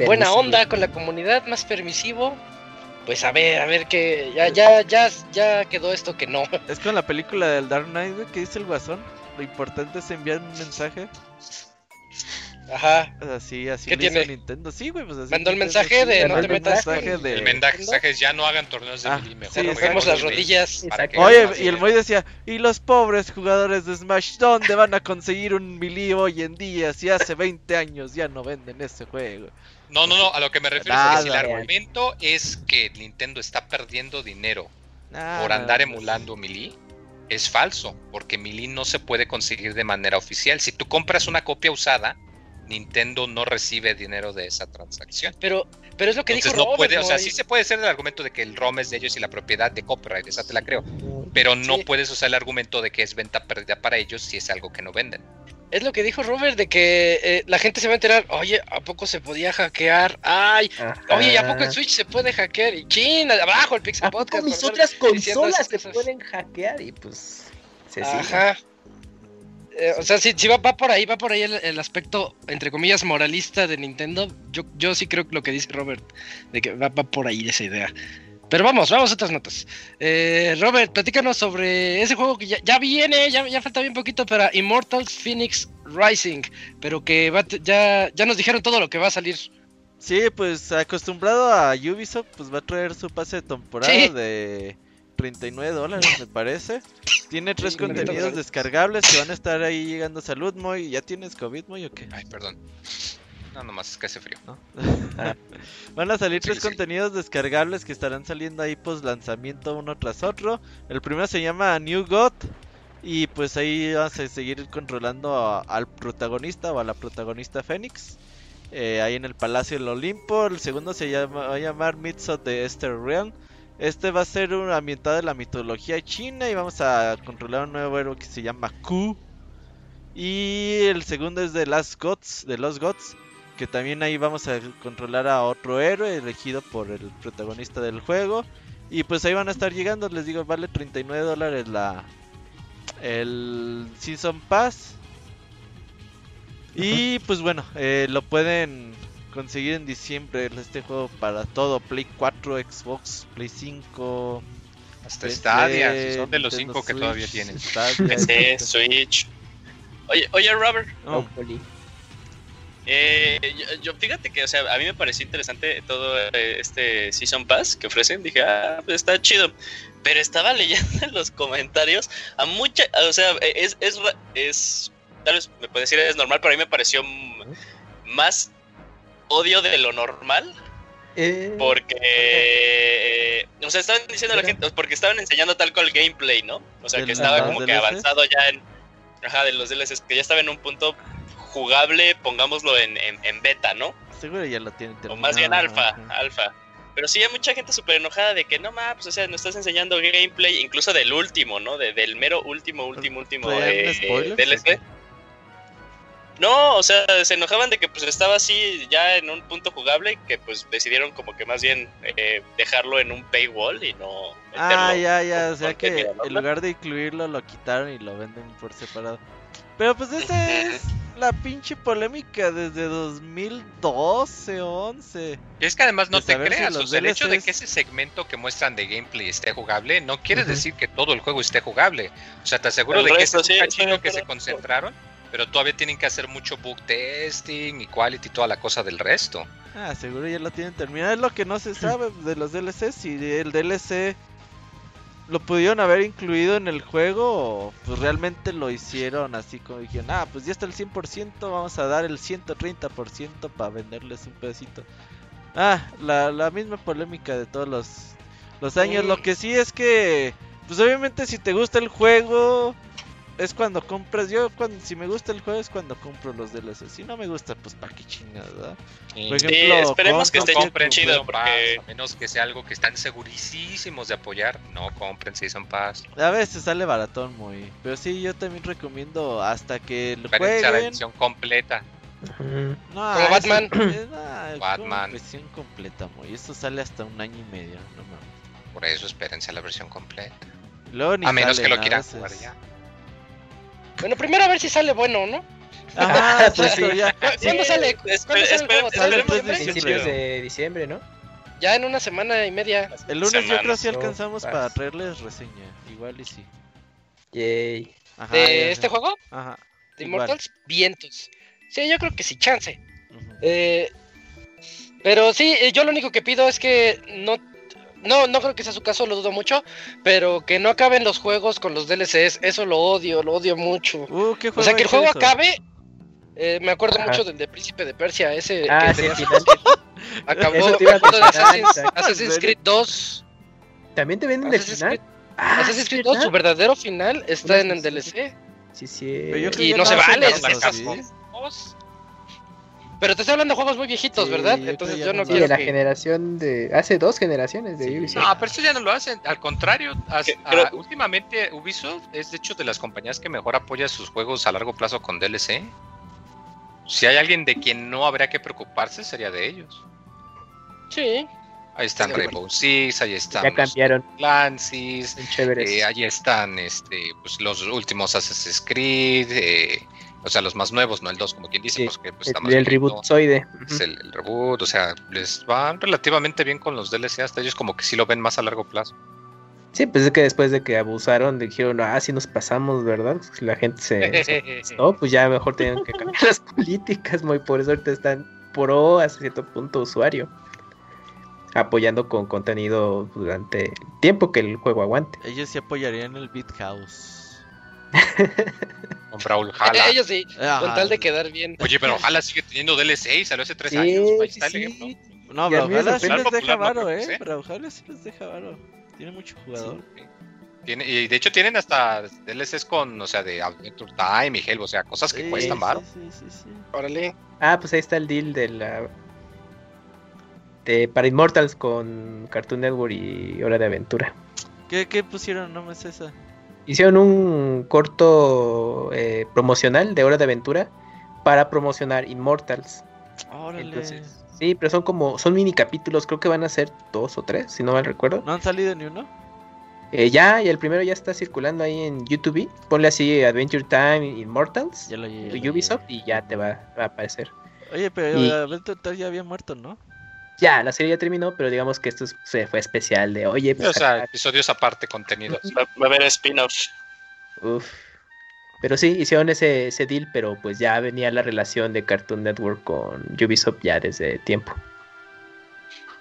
buena onda con la comunidad, más permisivo. Pues a ver, a ver que ya, ya, ya, ya quedó esto que no. Es con la película del Dark Knight, que dice el guasón. Lo importante es enviar un mensaje. Ajá. Así, así ¿Qué hizo tiene? Nintendo. Sí, güey, pues así. Mandó el mensaje de no el te metas mensaje con- de- El mensaje es ya no hagan torneos de Ah, Melee, mejor sí, las rodillas. Para que- Oye, y el. Moy decía, ¿y los pobres jugadores de Smash dónde van a conseguir un melee hoy en día si hace 20 años ya no venden ese juego? No, no, no, a lo que me refiero es que si el argumento es que Nintendo está perdiendo dinero por andar pues, emulando Melee, es falso, porque Melee no se puede conseguir de manera oficial. Si tú compras una copia usada, Nintendo no recibe dinero de esa transacción. Pero, pero es lo que Entonces dijo no Robert, puede, o sea, sí se puede hacer el argumento de que el ROM es de ellos y la propiedad de copyright, esa te la creo, pero no Sí. puedes usar el argumento de que es venta perdida para ellos si es algo que no venden. Es lo que dijo Robert de que eh, la gente se va a enterar, oye, ¿a poco se podía hackear? Ay, Ajá. oye, ¿y a poco en Switch se puede hackear? Y chin, abajo el Pixel ¿A poco Podcast. mis otras consolas se pueden hackear? Y pues. Se sigue. Ajá. Eh, o sea, si, si va, va por ahí, va por ahí el, el aspecto, entre comillas, moralista de Nintendo. Yo, yo sí creo que lo que dice Robert, de que va, va por ahí esa idea. Pero vamos, vamos a otras notas. Eh, Robert, platícanos sobre ese juego que ya, ya viene, ya, ya falta bien poquito para Immortals Phoenix Rising, pero que va, ya, ya nos dijeron todo lo que va a salir. Sí, pues acostumbrado a Ubisoft, pues va a traer su pase de temporada Sí. de 39 dólares, me parece. Tiene tres Sí, contenidos descargables que van a estar ahí llegando a salud, Moy. ¿Ya tienes COVID, Moy, o qué? Ay, perdón. No, nomás es que hace frío. ¿no? Ah. Van a salir Sí, tres sí. contenidos descargables que estarán saliendo ahí pues lanzamiento uno tras otro. El primero se llama New God y pues ahí vamos a seguir controlando a- al protagonista o a la protagonista Fénix. eh, ahí en el Palacio del Olimpo. El segundo se llama, va a llamar Myths of the Esther Realm. Este va a ser un ambientado en la mitología china y vamos a controlar un nuevo héroe que se llama Q. Y el segundo es de Last Gods, de los Gods, que también ahí vamos a controlar a otro héroe elegido por el protagonista del juego. Y pues ahí van a estar llegando, les digo, vale 39 dólares la el Season Pass. Y pues bueno, eh, lo pueden conseguir en diciembre este juego para todo, Play 4, Xbox, Play 5, Hasta PC, Stadia, si son de los Nintendo cinco que todavía Switch, tienen. Stadia, PC. Switch. Oye, oye, Robert, Oh. Eh, yo, yo- fíjate que, o sea, a mí me pareció interesante todo eh, este Season Pass que ofrecen. Dije, ah, pues está chido. Pero estaba leyendo en los comentarios a mucha, o sea, es, es, ra- es, tal vez me puede decir es normal, pero a mí me pareció más odio de lo normal. Eh, Porque, eh, o sea, estaban diciendo a la gente, porque estaban enseñando tal cual gameplay, ¿no? O sea, que estaba como ¿los que avanzado ya en, ajá, de los DLCs, que ya estaba en un punto jugable, pongámoslo en, en, en beta, ¿no? seguro ya lo tienen O terminado. más bien alfa, alfa. Pero sí hay mucha gente súper enojada de que no ma, pues o sea, nos estás enseñando gameplay, incluso del último, ¿no? De- del mero último, último, último ¿Traían eh, spoilers? DLC. No, o sea, se enojaban de que pues estaba así ya en un punto jugable que pues decidieron como que más bien eh, dejarlo en un paywall y no Ah, ya, ya, o sea que en lugar de incluirlo lo quitaron y lo venden por separado. Pero pues esa es la pinche polémica desde 2012, 11. Y es que además no De te si creas, o sea, el hecho de que ese segmento que muestran de gameplay esté jugable, no quiere decir que todo el juego esté jugable. O sea, te aseguro El de que resto, ese es sí, un de cachito que se concentraron, pero todavía tienen que hacer mucho bug testing y quality y toda la cosa del resto. Ah, seguro ya lo tienen terminado. Es lo que no se sabe de los DLCs. Si el DLC lo pudieron haber incluido en el juego, o pues realmente lo hicieron así como dijeron, ah, pues ya está el 100%, vamos a dar el 130% para venderles un pedacito. Ah, la, la misma polémica de todos los, los años. Lo que sí es que, pues obviamente si te gusta el juego, es cuando compras. Yo, cuando, si me gusta el juego, es cuando compro los DLCs. Si no me gusta, pues pa' qué chingados, ¿verdad? Por Sí, ejemplo, esperemos que esté compren chido, Season porque- Pass, a menos que sea algo que están segurísimos de apoyar, no compren Season Pass. A veces sale baratón muy. Pero sí, yo también recomiendo hasta que lo Espérense a la jueguen. edición completa. No, Como Batman. es una- como Batman. versión completa, muy. Eso sale hasta un año y medio. No mames. Por eso espérense a la versión completa. Luego ni A menos que lo quieran jugar ya. Bueno, primero a ver si sale bueno, ¿no? Ajá, Pues sí. ya. ¿Cu- ¿Cuándo Sí, sale? ¿Cuándo sale el juego? Sale que Principios de diciembre, ¿no? Ya en una semana y media. El lunes yo creo Semanas. si alcanzamos No, para traerles reseña. Igual y sí. Yay. Ajá, ¿De ya este juego? Ajá. ¿De igual. Immortals? Vientos. Sí, yo creo que sí, chance. Eh, pero sí, eh, yo lo único que pido es que no, no, no creo que sea su caso, lo dudo mucho, pero que no acaben los juegos con los DLCs, eso lo odio, lo odio mucho. Uh, ¿qué O sea, que el juego eso? acabe, eh, me acuerdo Ajá. mucho del de Príncipe de Persia, ese Ah, que sí, acabó de Assassin's. Assassin's ¿En Creed 2. ¿También te venden el Assassin's final? Creed, Ah, Assassin's Creed ¿verdad? 2, su verdadero final está en el DLC. Sí, sí. Pero yo creo Y no se vale, es-. Pero te estoy hablando de juegos muy viejitos, Sí, ¿verdad? Entonces yo no no Sí, de quiero la que... generación de. Hace dos generaciones de Sí. Ubisoft. No, pero eso ya no lo hacen. Al contrario, as- a- últimamente Ubisoft es de hecho de las compañías que mejor apoya sus juegos a largo plazo con DLC. Si hay alguien de quien no habría que preocuparse, sería de ellos. Sí. Ahí están Rainbow Six, ahí están ya cambiaron. Clancy's, eh, ahí están este, pues, los últimos Assassin's Creed, eh, o sea, los más nuevos, no el 2, como quien dice, Sí, pues que pues, el, el reboot Zoide. es el, el reboot, o sea, les van relativamente bien con los DLC, hasta ellos como que sí lo ven más a largo plazo. Sí, pues es que después de que abusaron, dijeron, ah, sí nos pasamos, ¿verdad? Pues La gente se. se- no, pues ya mejor tienen que cambiar las políticas, muy por eso ahorita están pro hasta cierto punto usuario. Apoyando con contenido durante el tiempo que el juego aguante. Ellos sí apoyarían el Beat House. Con Brawl Hala. Ellos sí, con tal de quedar bien. Oye, pero Hala sigue teniendo DLC salió hace tres Sí, años. Ahí sí, el ejemplo. No, Brawlhalla sí les deja Popular, varo, eh. Brawlhalla sí les deja varo. Tiene mucho jugador. Sí. Tiene, y de hecho tienen hasta DLCs con, o sea, de Adventure Time y Hell, o sea, cosas que Sí, cuestan sí, varo. Sí, sí, sí. Órale. Ah, pues ahí está el deal de la. De, para Immortals con Cartoon Network y Hora de Aventura. ¿Qué, qué pusieron? No me sé esa. Hicieron un corto eh, promocional de Hora de Aventura para promocionar Immortals. Órale. Entonces, sí, pero son como, son mini capítulos, creo que van a ser dos o tres, si no mal recuerdo. ¿No han salido ni uno? Eh, ya, y el primero ya está circulando ahí en YouTube. Ponle así Adventure Time Immortals, Ya lo ya lo- Ubisoft, y ya te va, va a aparecer. Oye, pero Y- Adventure Time ya había muerto, ¿no? Ya, la serie ya terminó, pero digamos que esto es- se fue especial de, oye, pues, o sea, episodios aparte, contenidos. Va, a haber spin-off. uf. Pero sí, hicieron ese, ese deal, pero pues ya venía la relación de Cartoon Network con Ubisoft ya desde tiempo.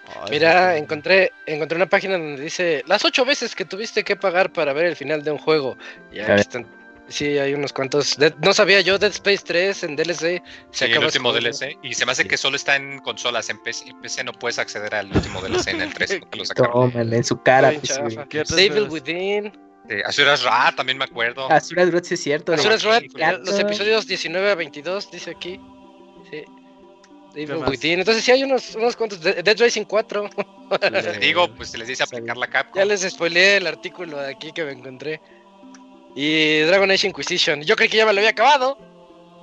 Ay, Mira, encontré, encontré una página donde dice las ocho veces que tuviste que pagar para ver el final de un juego. Y A aquí ver. están. Sí, hay unos cuantos. Dead- no sabía yo, Dead Space 3 en DLC. Sí, Se el acaba último DLC. Y se me hace Sí. que solo está en consolas. En PC, en PC no puedes acceder al último DLC en el 3. porque lo. Tómale, en su cara. Pues, chafa. güey. ¿Qué otras Devil? Within. Eh, Asuras Ra, también me acuerdo. Azura Grot, sí es cierto. Wrath, película. los episodios 19 a 22, dice aquí. Sí. Devil? Within. Entonces sí hay unos, unos cuantos. De- Dead Racing 4. Les digo, pues les dice aplicar la Capcom. Ya les spoileé el artículo de aquí que me encontré. Y Dragon Age Inquisition. Yo creí que ya me lo había acabado.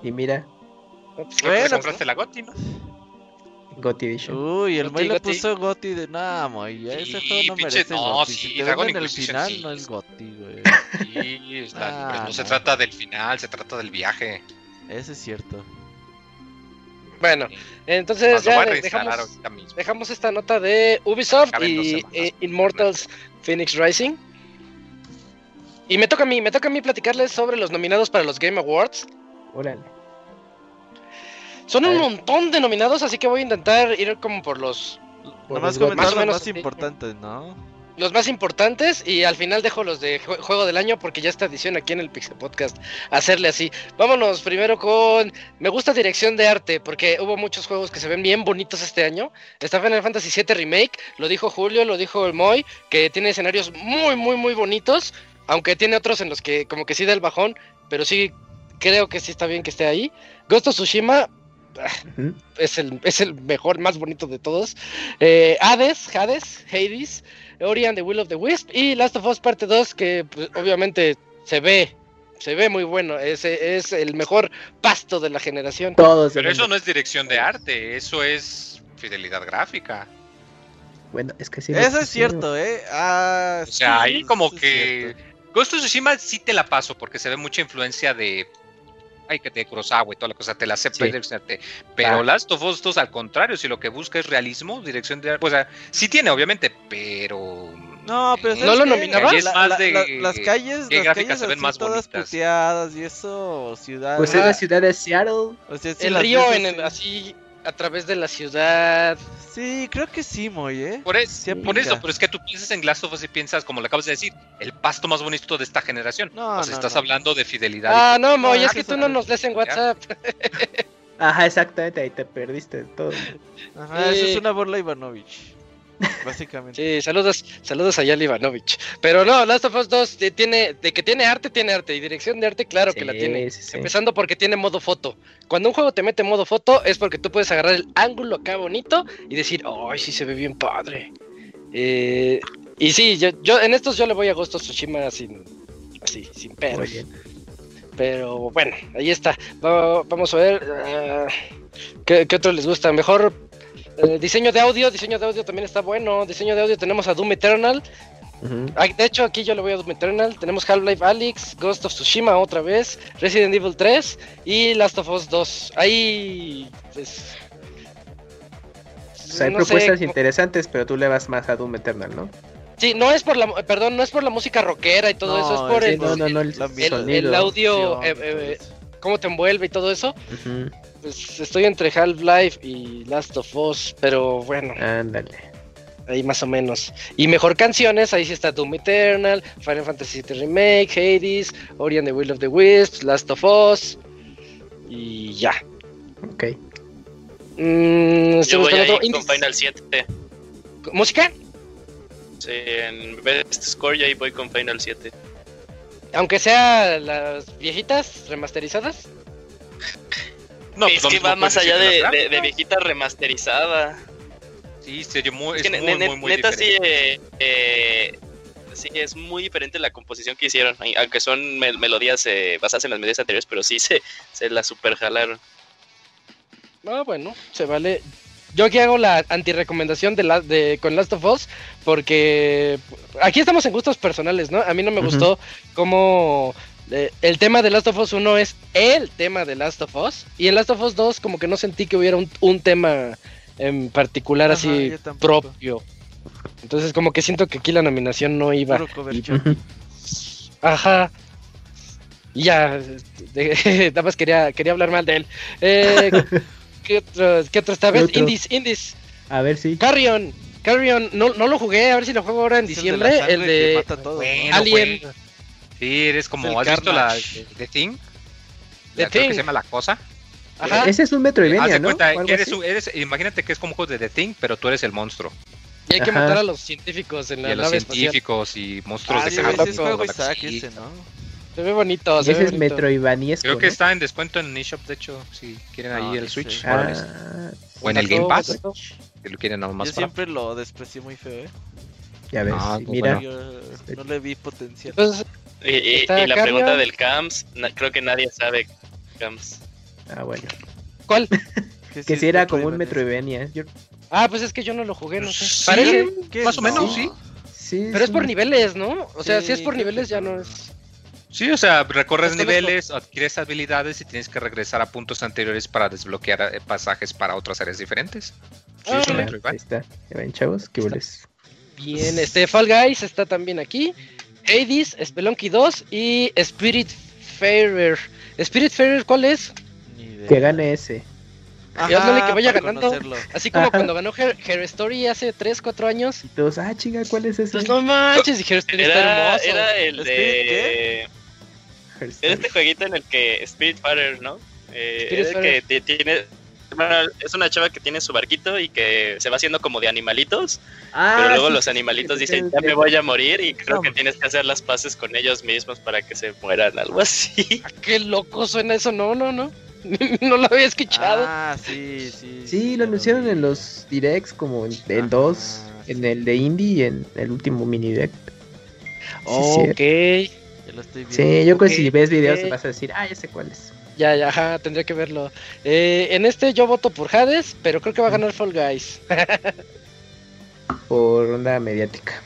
Y mira, No, pues, Bueno, compraste la GOTY, ¿no? GOT Edition. Uy, el Moy le Goti. puso Goti de nada, Moy. Ese Sí, juego no merece no, Goti. sí, si te Dragon venden el Inquisition final, sí. no es Goti, güey. Sí, es la- Ah, pero no, se no. trata del final, se trata del viaje. Ese es cierto. Bueno, entonces ya dejamos, dejamos esta nota de Ubisoft y eh, Immortals Phoenix Rising. Y me toca a mí, me toca a mí platicarles sobre los nominados para los Game Awards. Órale. Son un montón de nominados, así que voy a intentar ir como por los, por Nomás los más o menos más importantes, ¿no? los más importantes y al final dejo los de jue- juego del año porque ya esta edición aquí en el Pixel Podcast hacerle así. Vámonos primero con me gusta dirección de arte porque hubo muchos juegos que se ven bien bonitos este año. Está Final Fantasy VII Remake, lo dijo Julio, lo dijo el Moy, que tiene escenarios muy muy muy bonitos, aunque tiene otros en los que como que sí da el bajón, pero sí creo que sí está bien que esté ahí. Ghost of Tsushima es el, es el mejor, más bonito de todos. Eh, Hades, Hades, Hades, Ori and the Will of the Wisp y Last of Us Parte 2, que pues, obviamente se ve, se ve muy bueno. Es, es el mejor pasto de la generación. Todos. Pero eso no es dirección de arte, eso es fidelidad gráfica. Bueno, es que sí. Eso es cierto, ¿eh? Ah, O sea, sí, ahí como que cierto. Ghost of Tsushima sí te la paso porque se ve mucha influencia de ay que de Kurosawa y toda la cosa, te la sé Sí. Pero Ah. Last of Us 2 al contrario, si lo que busca es realismo, dirección de arte, o sea, sí tiene obviamente, pero No, pero eh, ¿sabes lo qué? nominaba? La- la- la- de- la- las calles, qué las gráficas calles se ven así más todas bonitas. puteadas y eso, ciudad. Pues es la ciudad de Seattle. O sea, sí el río en el- así. A través de la ciudad. Sí, creo que sí, Moy, ¿eh? por, es- Sí por eso, pero es que tú piensas en Last of Us y piensas, como le acabas de decir, el pasto más bonito de esta generación. No, o sea, no, estás no. hablando de fidelidad. Ah, no, Moy, No, es que tú no nos lees en WhatsApp. Ajá, exactamente, ahí te perdiste todo. Ajá, eso es una burla Ivanovich. Básicamente. Sí, saludos, saludos a Yali Ivanovich. Pero no, Last of Us 2 eh, tiene, de que tiene arte, tiene arte. Y dirección de arte, claro que la tiene. sí, sí. Empezando porque tiene modo foto. Cuando un juego te mete modo foto es porque tú puedes agarrar el ángulo acá bonito y decir, ¡ay, sí se ve bien padre! Eh, y sí, yo, yo en estos yo le voy a Ghost of Tsushima sin, así, sin bien. Pero bueno, ahí está. Va- vamos a ver. ah, ¿qué, qué otro les gusta? Mejor eh, diseño de audio. Diseño de audio también está bueno. Diseño de audio tenemos a Doom Eternal. De hecho, aquí yo le voy a Doom Eternal. Tenemos Half-Life Alyx, Ghost of Tsushima otra vez, Resident Evil 3 y Last of Us 2. Ahí, pues. O sea, hay no propuestas interesantes, pero tú le vas más a Doom Eternal, ¿no? Sí, no es por la, perdón, no es por la música rockera y todo eso, es por sí, el, no, no, no, el audio, eh, eh, cómo te envuelve y todo eso. Ujú, Pues estoy entre Half-Life y Last of Us, pero bueno. Ándale. Ahí más o menos. Y mejor canciones, ahí sí está Doom Eternal, Final Fantasy VII Remake, Hades, Ori and the Will of the Wisps, Last of Us. Y ya. Ok. Mm, estoy Yo voy otro con. Final 7. ¿Música? Sí, en Best Score yo ahí voy con Final 7. Aunque sea las viejitas remasterizadas. No, es pues que va más allá de, de, viejita remasterizada. Sí, serio, muy, Es muy, muy, muy neta diferente. sí, eh, eh, sí, es muy diferente la composición que hicieron. Aunque son mel- melodías eh, basadas en las melodías anteriores, pero sí se, se la super jalaron. Ah, bueno, se vale. Yo aquí hago la antirecomendación de, la, de con Last of Us porque aquí estamos en gustos personales, ¿no? A mí no me gustó cómo el tema de Last of Us 1 es el tema de Last of Us y en Last of Us 2 como que no sentí que hubiera un, un tema en particular Ajá, así propio. Entonces como que siento que aquí la nominación no iba. Y-. Ajá. Y ya, de- nada más quería, quería hablar mal de él. Eh, ¿qué, otro, ¿Qué otro esta ¿Qué vez? otro? Indies, Indies. A ver si. Carrion. Carrion, no, no lo jugué, a ver si lo juego ahora en Es diciembre. El que de. mata todo, ¿no? Bueno, Alien. juega. Sí, eres como. el ¿Has visto la Carnage. The Thing? The La- creo que Thing. se llama La Cosa. Ajá. Ese es un Haz Metroidvania, de ¿no? cuenta, eres, eres- imagínate que es como un juego de The Thing, pero tú eres el monstruo. Y hay que Ajá. matar a los científicos en Y la a los nave espacial. científicos y monstruos Ah, de sí, cada ese, ¿no? Se ve bonito, Y se ese ve es bonito. Metroidvaniesco. Creo que ¿no? está en descuento en eShop, de hecho, si quieren ahí No, el Switch. Ah, O en el Game Pass, si lo quieren aún más Yo siempre lo desprecié muy feo, ¿eh? ya ves. Ah, sí, pues mira. bueno. Yo no le vi potencial. Entonces, Y, y- Está y la Carrion. pregunta del CAMS, na- creo que nadie sabe CAMS. Ah, bueno. ¿cuál? Que si era como un Metroidvania. Metroidvania. Yo- Ah, pues es que yo no lo jugué, no sé. Sí, Parece. ¿Qué? Más o menos, No. sí. Sí, Pero es por un- niveles, ¿no? O sea, Sí, si es por niveles ya no es. Sí, o sea, recorres niveles, adquieres habilidades y tienes que regresar a puntos anteriores para desbloquear eh, pasajes para otras áreas diferentes. Sí, Ah, es un Metroidvania. ahí está. Ya ven, chavos, qué boles. Bien, este Fall Guys está también aquí. Hades, Spelunky 2 y Spirit Fairer. Spirit Fairer, ¿cuál es? Ni idea. Que gane ese. Y ándale que vaya ganando. conocerlo. Así como Ajá. cuando ganó Her, Her Story hace 3, 4 años. Y todos, ah, chinga, ¿cuál es ese? Pues no manches, y Her Story está Era, hermoso. era el ¿Spirit de... Era este jueguito en el que Spirit Fighter, ¿no? Eh, Spirit era el que ti- tiene... bueno, es una chava que tiene su barquito y que se va haciendo como de animalitos, Ah, pero luego sí, los sí, animalitos sí, dicen, sí, ya sí. me voy a morir y creo No. que tienes que hacer las paces con ellos mismos para que se mueran, algo así. Ah, Qué loco suena eso, no, no, no. no lo había escuchado. Ah, sí, sí. Sí, lo anunciaron en los directs, como en, en dos, sí. en el de indie y en el último mini direct. ok. Ya lo estoy viendo. Sí, yo creo que si ves videos vas a decir, ah, ya sé cuál es. Ya, ya, ajá, tendría que verlo. Eh, en este yo voto por Hades, pero creo que va a ganar Fall Guys. Por onda mediática.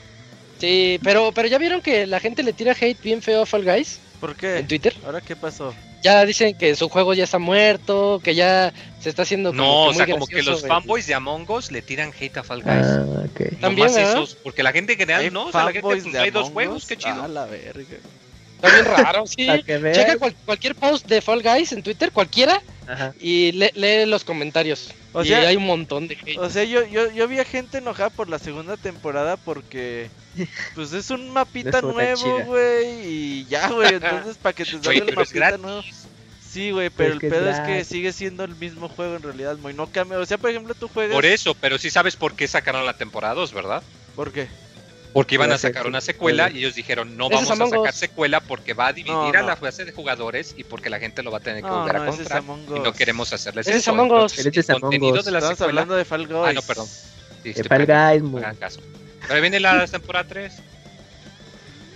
Sí, pero, pero ya vieron que la gente le tira hate bien feo a Fall Guys ¿Por qué? en Twitter. ¿Ahora qué pasó? Ya dicen que su juego ya está muerto, que ya se está haciendo como No, que o muy sea, como que los fanboys de Among Us le tiran hate a Fall Guys. Ah, ok. También, Nomás ¿verdad? esos, porque la gente en general ¿Hay no, o sea, la gente pues, de hay dos Among juegos, qué chido. Ah, la verga. Está bien raro, sí. Checa cual- cualquier post de Fall Guys en Twitter, cualquiera, Ajá. y le- lee los comentarios. O y sea- hay un montón de hate. O sea, yo, yo, yo vi a gente enojada por la segunda temporada porque pues es un mapita nuevo, güey, y ya, güey, entonces para que te salga el mapita gratis. nuevo. Sí, güey, pero Es el pedo es que sigue siendo el mismo juego en realidad, muy no cambia. O sea, por ejemplo, tú juegas Por eso, pero sí sabes por qué sacaron la temporada 2, ¿verdad? ¿Por qué? Porque iban Iba a sacar una secuela y ellos dijeron, no es vamos a sacar secuela porque va a dividir No, a no. la base de jugadores y porque la gente lo va a tener que No, volver no, a es comprar. Y no queremos hacerles es eso. Among Us. Entonces, es el Among contenido Us. de la Estamos secuela... hablando de Fall Guys. Ah, no, perdón. Sí, De Fall. Guys, Hagan caso. Pero viene la temporada 3.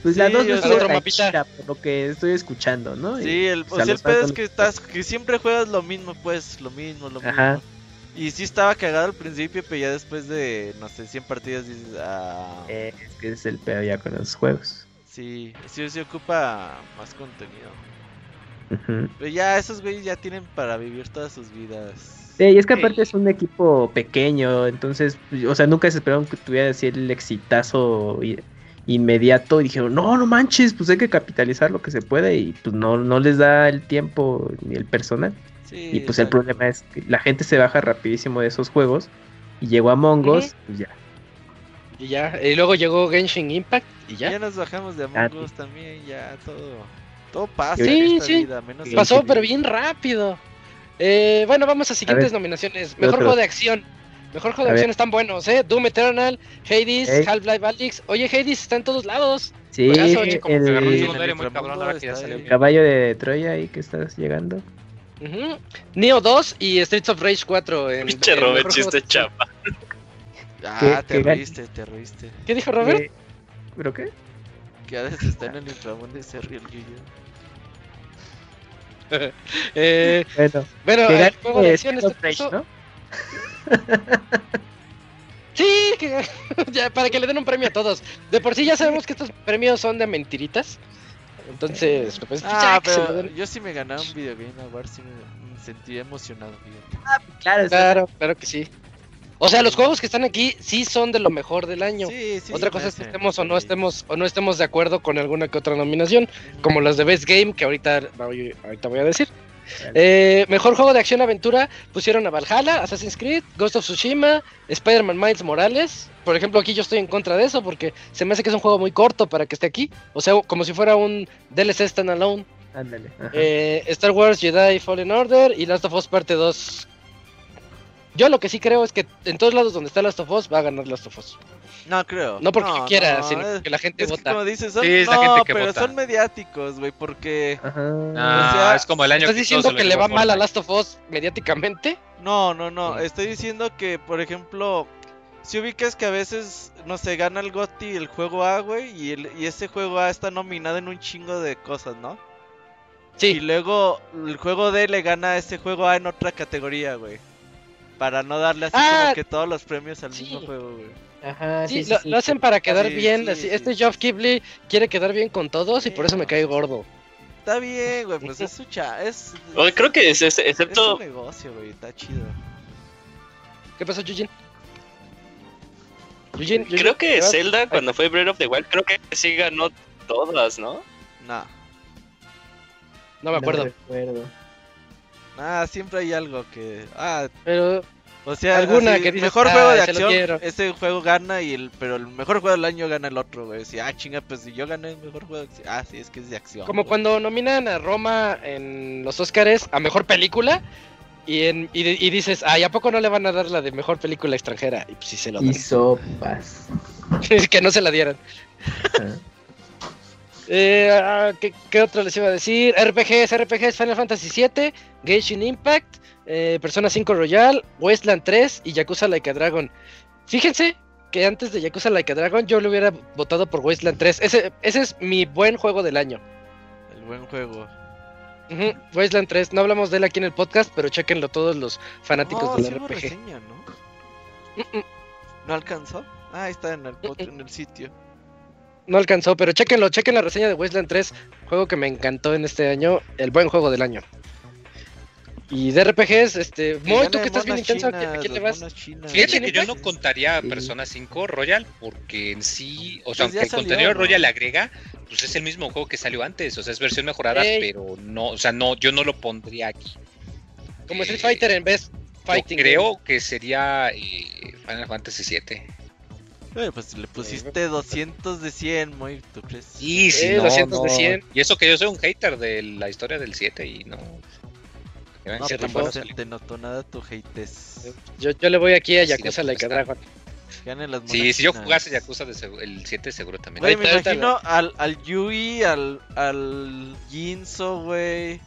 Pues la Sí, dos yo- no Al estuvo otro mapita. chida, por lo que estoy escuchando, ¿no? Sí, el, o sea, el pedo es no que estás, que siempre juegas lo mismo, pues, lo mismo, lo mismo. Ajá. Y sí estaba cagado al principio, pero ya después de, no sé, 100 partidas dices, ah, Eh, es que es el pedo ya con los juegos. sí, sí, sí ocupa más contenido. Pero ya esos güeyes ya tienen para vivir todas sus vidas. Sí, y es que aparte es un equipo pequeño, entonces, o sea, nunca se esperaron que tuviera así el exitazo inmediato y dijeron, no, no manches, pues hay que capitalizar lo que se puede y pues no, no les da el tiempo ni el personal. Sí, Y pues el problema es que la gente se baja rapidísimo de esos juegos y llegó a Mongos, pues ya. Y ya, y luego llegó Genshin Impact y Ya, ya. nos bajamos de Among Us también, ya todo. Todo pasa Sí, en esta sí. vida, menos Sí, Pasó, pero bien rápido. Eh, bueno, vamos a siguientes ver, nominaciones. ¿qué Mejor otro? juego de acción. Mejor juego de ver. acción están buenos, ¿eh? Doom Eternal, Hades. Half-Life Alyx. Oye, Hades está en todos lados. Sí, Juegazo, oye, como que agarró un el secundario muy inframundo cabrón ahora que ya está salió ahí. bien. caballo de Troya ahí que estás llegando. Neo 2 y Streets of Rage 4. En, Pinche Robert, chiste chapa. Ah, ¿Qué- te reíste, te reíste. ¿Qué dijo Robert? Eh, ¿Pero qué? Que a veces está en el inframundo y se ríe el Yuyo. Eh, Bueno, bueno, el juego de eh, acción of Rage, ¿no? Sí, que- ya, para que le den un premio a todos. De por sí ya sabemos que estos premios son de mentiritas. Entonces, pues, Ah, se lo pero yo si me ganaba un Video Game Award, sí me, me sentía emocionado. fíjate. Claro, Claro, claro que sí. O sea, los juegos que están aquí sí son de lo mejor del año. Sí, sí, Otra cosa es que estemos o no estemos o no estemos de acuerdo con alguna que otra nominación, como las de Best Game que ahorita ahorita voy a decir. Eh, mejor juego de acción aventura pusieron a Valhalla, Assassin's Creed, Ghost of Tsushima, Spider-Man Miles Morales. Por ejemplo, aquí yo estoy en contra de eso porque se me hace que es un juego muy corto para que esté aquí. O sea, como si fuera un DLC standalone. Ándale. Eh, Star Wars Jedi Fallen Order y Last of Us Parte 2. Yo lo que sí creo es que en todos lados donde está Last of Us va a ganar Last of Us. No creo. No porque quiera, no, sino es- porque la gente Es que vota. como dices, son, Sí, es la no, gente que pero vota. son mediáticos, güey, porque... Ajá. Ah, O sea, es como el año ¿Estás que diciendo que le va mal a. Last of Us mediáticamente? No, no, no, Sí. estoy diciendo que, por ejemplo, si ubicas que a veces, no sé, gana el GOTY el juego A, güey, y, el- y ese juego A está nominado en un chingo de cosas, ¿no? Y Sí, luego el juego D le gana a ese juego A en otra categoría, güey. Para no darle así Ah, como que todos los premios al sí. mismo juego, güey. Ajá, sí, sí, lo, sí. lo hacen para quedar Sí, bien. sí, así, sí, este sí. Geoff Keighley quiere quedar bien con todos y por eso me no. cae gordo. Está bien, güey, pues es su cha... Es, Oye, creo que es, es- es excepto su negocio, güey, está chido. ¿Qué pasó, Eugene? Eugene, Eugene, Creo que. Zelda cuando fue Breath of the Wild, creo que sí ganó todas, ¿no? Nah. No me acuerdo. recuerdo. Ah, siempre hay algo que... Ah, Pero O sea, Alguna así, que dices, mejor "Ah, juego de se lo acción, quiero". ese juego gana y el pero el mejor juego del año gana el otro, güey. Si, ah, chinga, pues si yo gané el mejor juego, de acción- ah, sí, es que es de acción. como güey. cuando nominan a Roma en los Oscars a mejor película y, en, y, y dices, ay, ¿a poco no le van a dar la de mejor película extranjera? Y pues sí se lo dan. Y sopas. que no se la dieran. Eh, ah, ¿qué, qué otro les iba a decir? RPGs, RPGs, Final Fantasy VII, Genshin Impact, eh, Persona 5 Royal, Wasteland 3 y Yakuza Like a Dragon. Fíjense que antes de Yakuza Like a Dragon yo le hubiera votado por Wasteland 3. Ese, ese es mi buen juego del año. El buen juego. Wasteland 3. No hablamos de él aquí en el podcast, pero chequenlo todos los fanáticos No, del sí RPG. reseña, ¿no? Mm, mm, ¿No alcanzó? Ah, ahí está en el, en el sitio. No alcanzó, pero chequenlo, chequen la reseña de Wasteland 3, juego que me encantó en este año, el buen juego del año. Y de RPGs, este, Moy, tú que estás bien intenso, ¿a quién- le vas? Fíjate ¿Genshin que yo no contaría. Persona 5 Royal porque en sí, o Pues sea, ya aunque el salió, contenido ¿no? Royal le agrega, pues es el mismo juego que salió antes, o sea, es versión mejorada, Ey. pero no, o sea, no, yo no lo pondría aquí. Como Street Eh, Fighter en vez Yo Fighting. creo que sería eh, Final Fantasy 7. Oye, pues le pusiste 200 de 100, muy, ¿tú crees? Y si Eh, no, 200 de no. 100. Y eso que yo soy un hater de la historia del 7 y no. que No, pues no buenos se te notó nada tu hates. Yo, yo le voy aquí a Sí, Yakuza de Like a estar. Dragon. Gane las Sí, si yo jugase Yakuza de segu- el 7 seguro también. Güey, me Ahorita- imagino al, al Yui, al, al Jinzo, güey.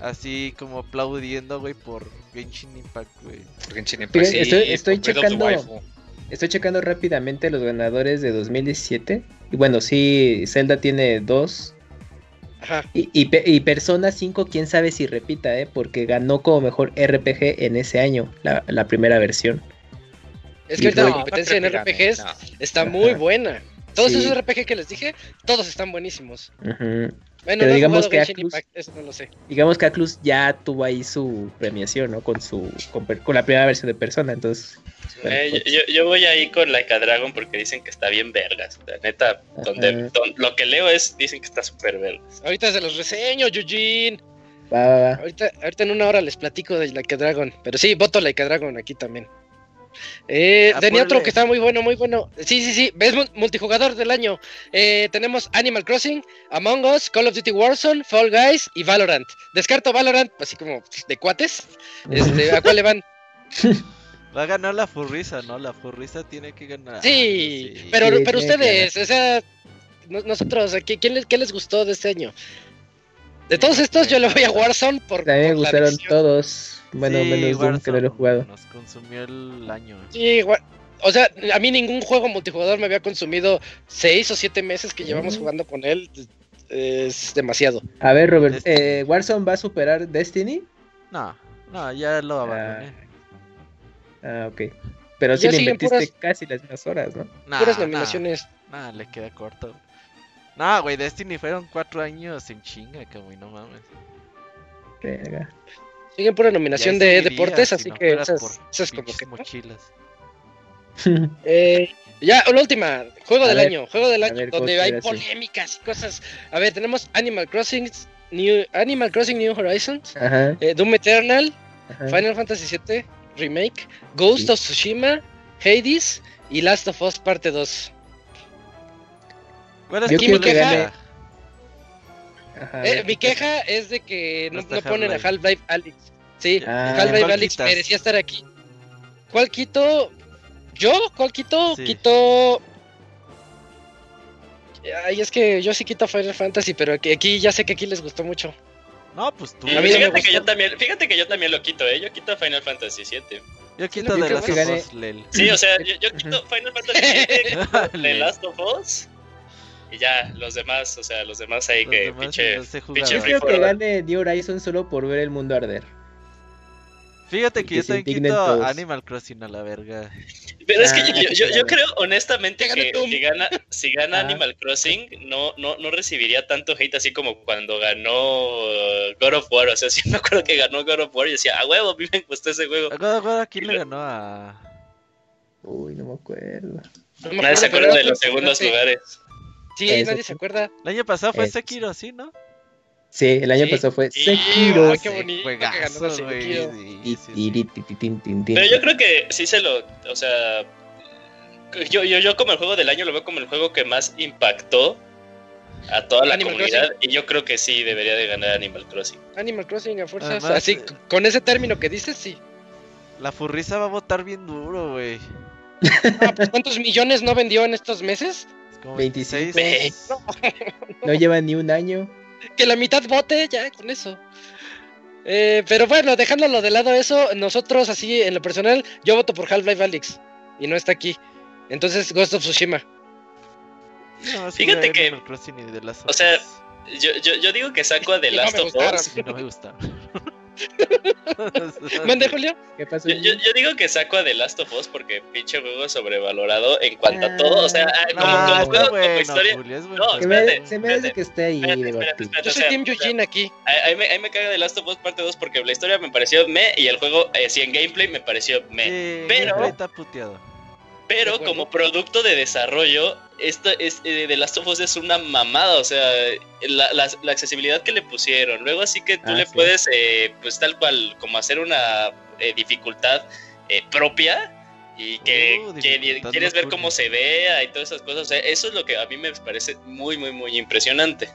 Así como aplaudiendo, güey, por Genshin Impact, güey. Genshin Impact, sí, estoy- estoy por checando-. Estoy checando rápidamente los ganadores de 2017. Y bueno, sí, Zelda tiene dos. Ajá. Y, y, Pe- y Persona 5, quién sabe si repita, ¿eh? Porque ganó como mejor RPG en ese año, la, la primera versión. Es que ahorita no, la no competencia en RPGs no. está muy buena. Todos Sí. esos RPG que les dije, todos están buenísimos. Ujú. Bueno, Pero no digamos que Atlus- Impact, eso no lo sé. Digamos que Atlus ya tuvo ahí su premiación, ¿no? Con su con, la primera versión de Persona, entonces. bueno, Eh, pues, yo, yo- voy ahí con Like a Dragon porque dicen que está bien vergas. La neta, donde, don- lo que leo es, dicen que está súper vergas. Ahorita se los reseño, Eugene. va, va, va. Ahorita, ahorita en una hora les platico de Like a Dragon. Pero sí, voto Like a Dragon aquí también. Eh, Ah, tenía otro ponle. que estaba muy bueno, muy bueno. Sí, sí, sí. Es mu- multijugador del año. Eh, tenemos Animal Crossing, Among Us, Call of Duty Warzone, Fall Guys y Valorant. Descarto Valorant, así como de cuates. Este, ¿A cuál le van? Va a ganar la furriza, ¿no? La furriza tiene que ganar. Sí, pero, Sí, pero ustedes, o sea, no- nosotros, ¿a ¿qué, quién les, qué les gustó de este año? De todos estos, yo le voy a Warzone por. A mí me gustaron todos. Bueno, Sí, menos Doom que no lo he Warzone jugado. Nos consumió el año. Sí, o sea, a mí ningún juego multijugador me había consumido seis o siete meses que llevamos Mm. jugando con él. Es demasiado. A ver, Robert, Destiny. eh, ¿Warzone va a superar Destiny? No, no, ya lo abandoné. Ah, ok. Pero sí Ya le invertiste puras- casi las mismas horas, ¿no? Nah, Puras nah, nominaciones. nah, le queda corto. No, güey, Destiny fueron cuatro años en chinga, como y no mames. Verga. Siguen pura nominación de seguiría deportes, si así no que esas, esas como que. Eh, ya, la última, juego A del ver, año, juego del año, ver, ¿cómo donde hay polémicas y cosas. A ver, tenemos Animal Crossing, New, Animal Crossing New Horizons, eh, Doom Eternal, ajá. Final Fantasy VII Remake, Ghost Sí. of Tsushima, Hades y Last of Us Parte 2. ¿Cuál es Yo que gane- Ajá, Eh, mi ¿qué queja es de que no, ponen a Half-Life. Alyx. Sí, Ah. Half-Life ¿Cuál Alyx quitas? merecía estar aquí. ¿Cuál quito? ¿Yo? ¿Cuál quito? Sí. Quito. Ay, es que yo sí quito Final Fantasy, pero aquí, aquí ya sé que aquí les gustó mucho. No, pues tú. Y A mí no me fíjate que yo también, fíjate que yo también lo quito, eh. Yo quito Final Fantasy 7. Yo quito yo de creo las que gane- ojos, Lel. Sí, o sea, yo, yo quito Final Fantasy 7, The. Last of Us. Y ya, los demás, o sea, los demás ahí Los que demás pinche. Yo creo que gane New Horizon solo por ver el mundo arder. Fíjate que que yo también quito todos. Animal Crossing a la verga. Pero es que Ah, yo, creo honestamente Que si gana, si gana Ah. Animal Crossing, no, no, no recibiría tanto hate así como cuando ganó God of War. O sea, sí me acuerdo que ganó God of War y decía, a huevo, a mí me gustó ese juego. Ahora, ahora, ¿quién le ganó a.? Uy, no me acuerdo. No me Nadie se acuerda de los segundos lugares. Sí, Eso nadie se acuerda. El año pasado fue Eso. Sekiro, ¿sí, no? Sí, el año Sí. pasado fue Sekiro. ay, qué bonito que ganó Sekiro. Sí. Pero yo creo que sí se lo. O sea. Yo, yo, yo como el juego del año lo veo como el juego que más impactó a toda la Animal comunidad. Y yo creo que sí debería de ganar Animal Crossing. Animal Crossing a fuerzas. Además, Así, eh, con ese término que dices, sí. La furriza va a votar bien duro, güey. Ah, pues, ¿Cuántos millones no vendió en estos meses? Es como 25. 26. No lleva ni un año. Que la mitad vote, ya, con eso. Eh, pero bueno, dejándolo de lado eso, nosotros así, en lo personal, yo voto por Half-Life Alyx. Y no está aquí. Entonces, Ghost of Tsushima. No, Fíjate que- o sea. Yo, yo, yo digo que saco a The Last of gustaron. Us. No me gusta. ¿Mande, Julio? ¿Qué pasó? Yo, yo, yo digo que saco a The Last of Us porque pinche juego sobrevalorado en cuanto a Ah. todo. O sea, ah, como, Ah, como como bueno, historia. Julio, es buen No, espérate, se me hace espérate, que esté ahí espérate, espérate. Yo o soy sea, Team o sea, Eugene aquí. Ahí, ahí me, ahí me caga The Last of Us parte 2 porque la historia me pareció me y el juego, eh, sí, en gameplay me pareció me. Sí, pero- está puteado. De Pero como producto de desarrollo, esto es eh, The Last of Us es una mamada, o sea, la, la- la accesibilidad que le pusieron. Luego así que tú Ah, le sí. puedes, eh, pues tal cual, como hacer una eh, dificultad eh, propia y que, Uh, que dificultad quieres ver cómo se vea y todas esas cosas. O sea, eso es lo que a mí me parece muy, muy, muy impresionante.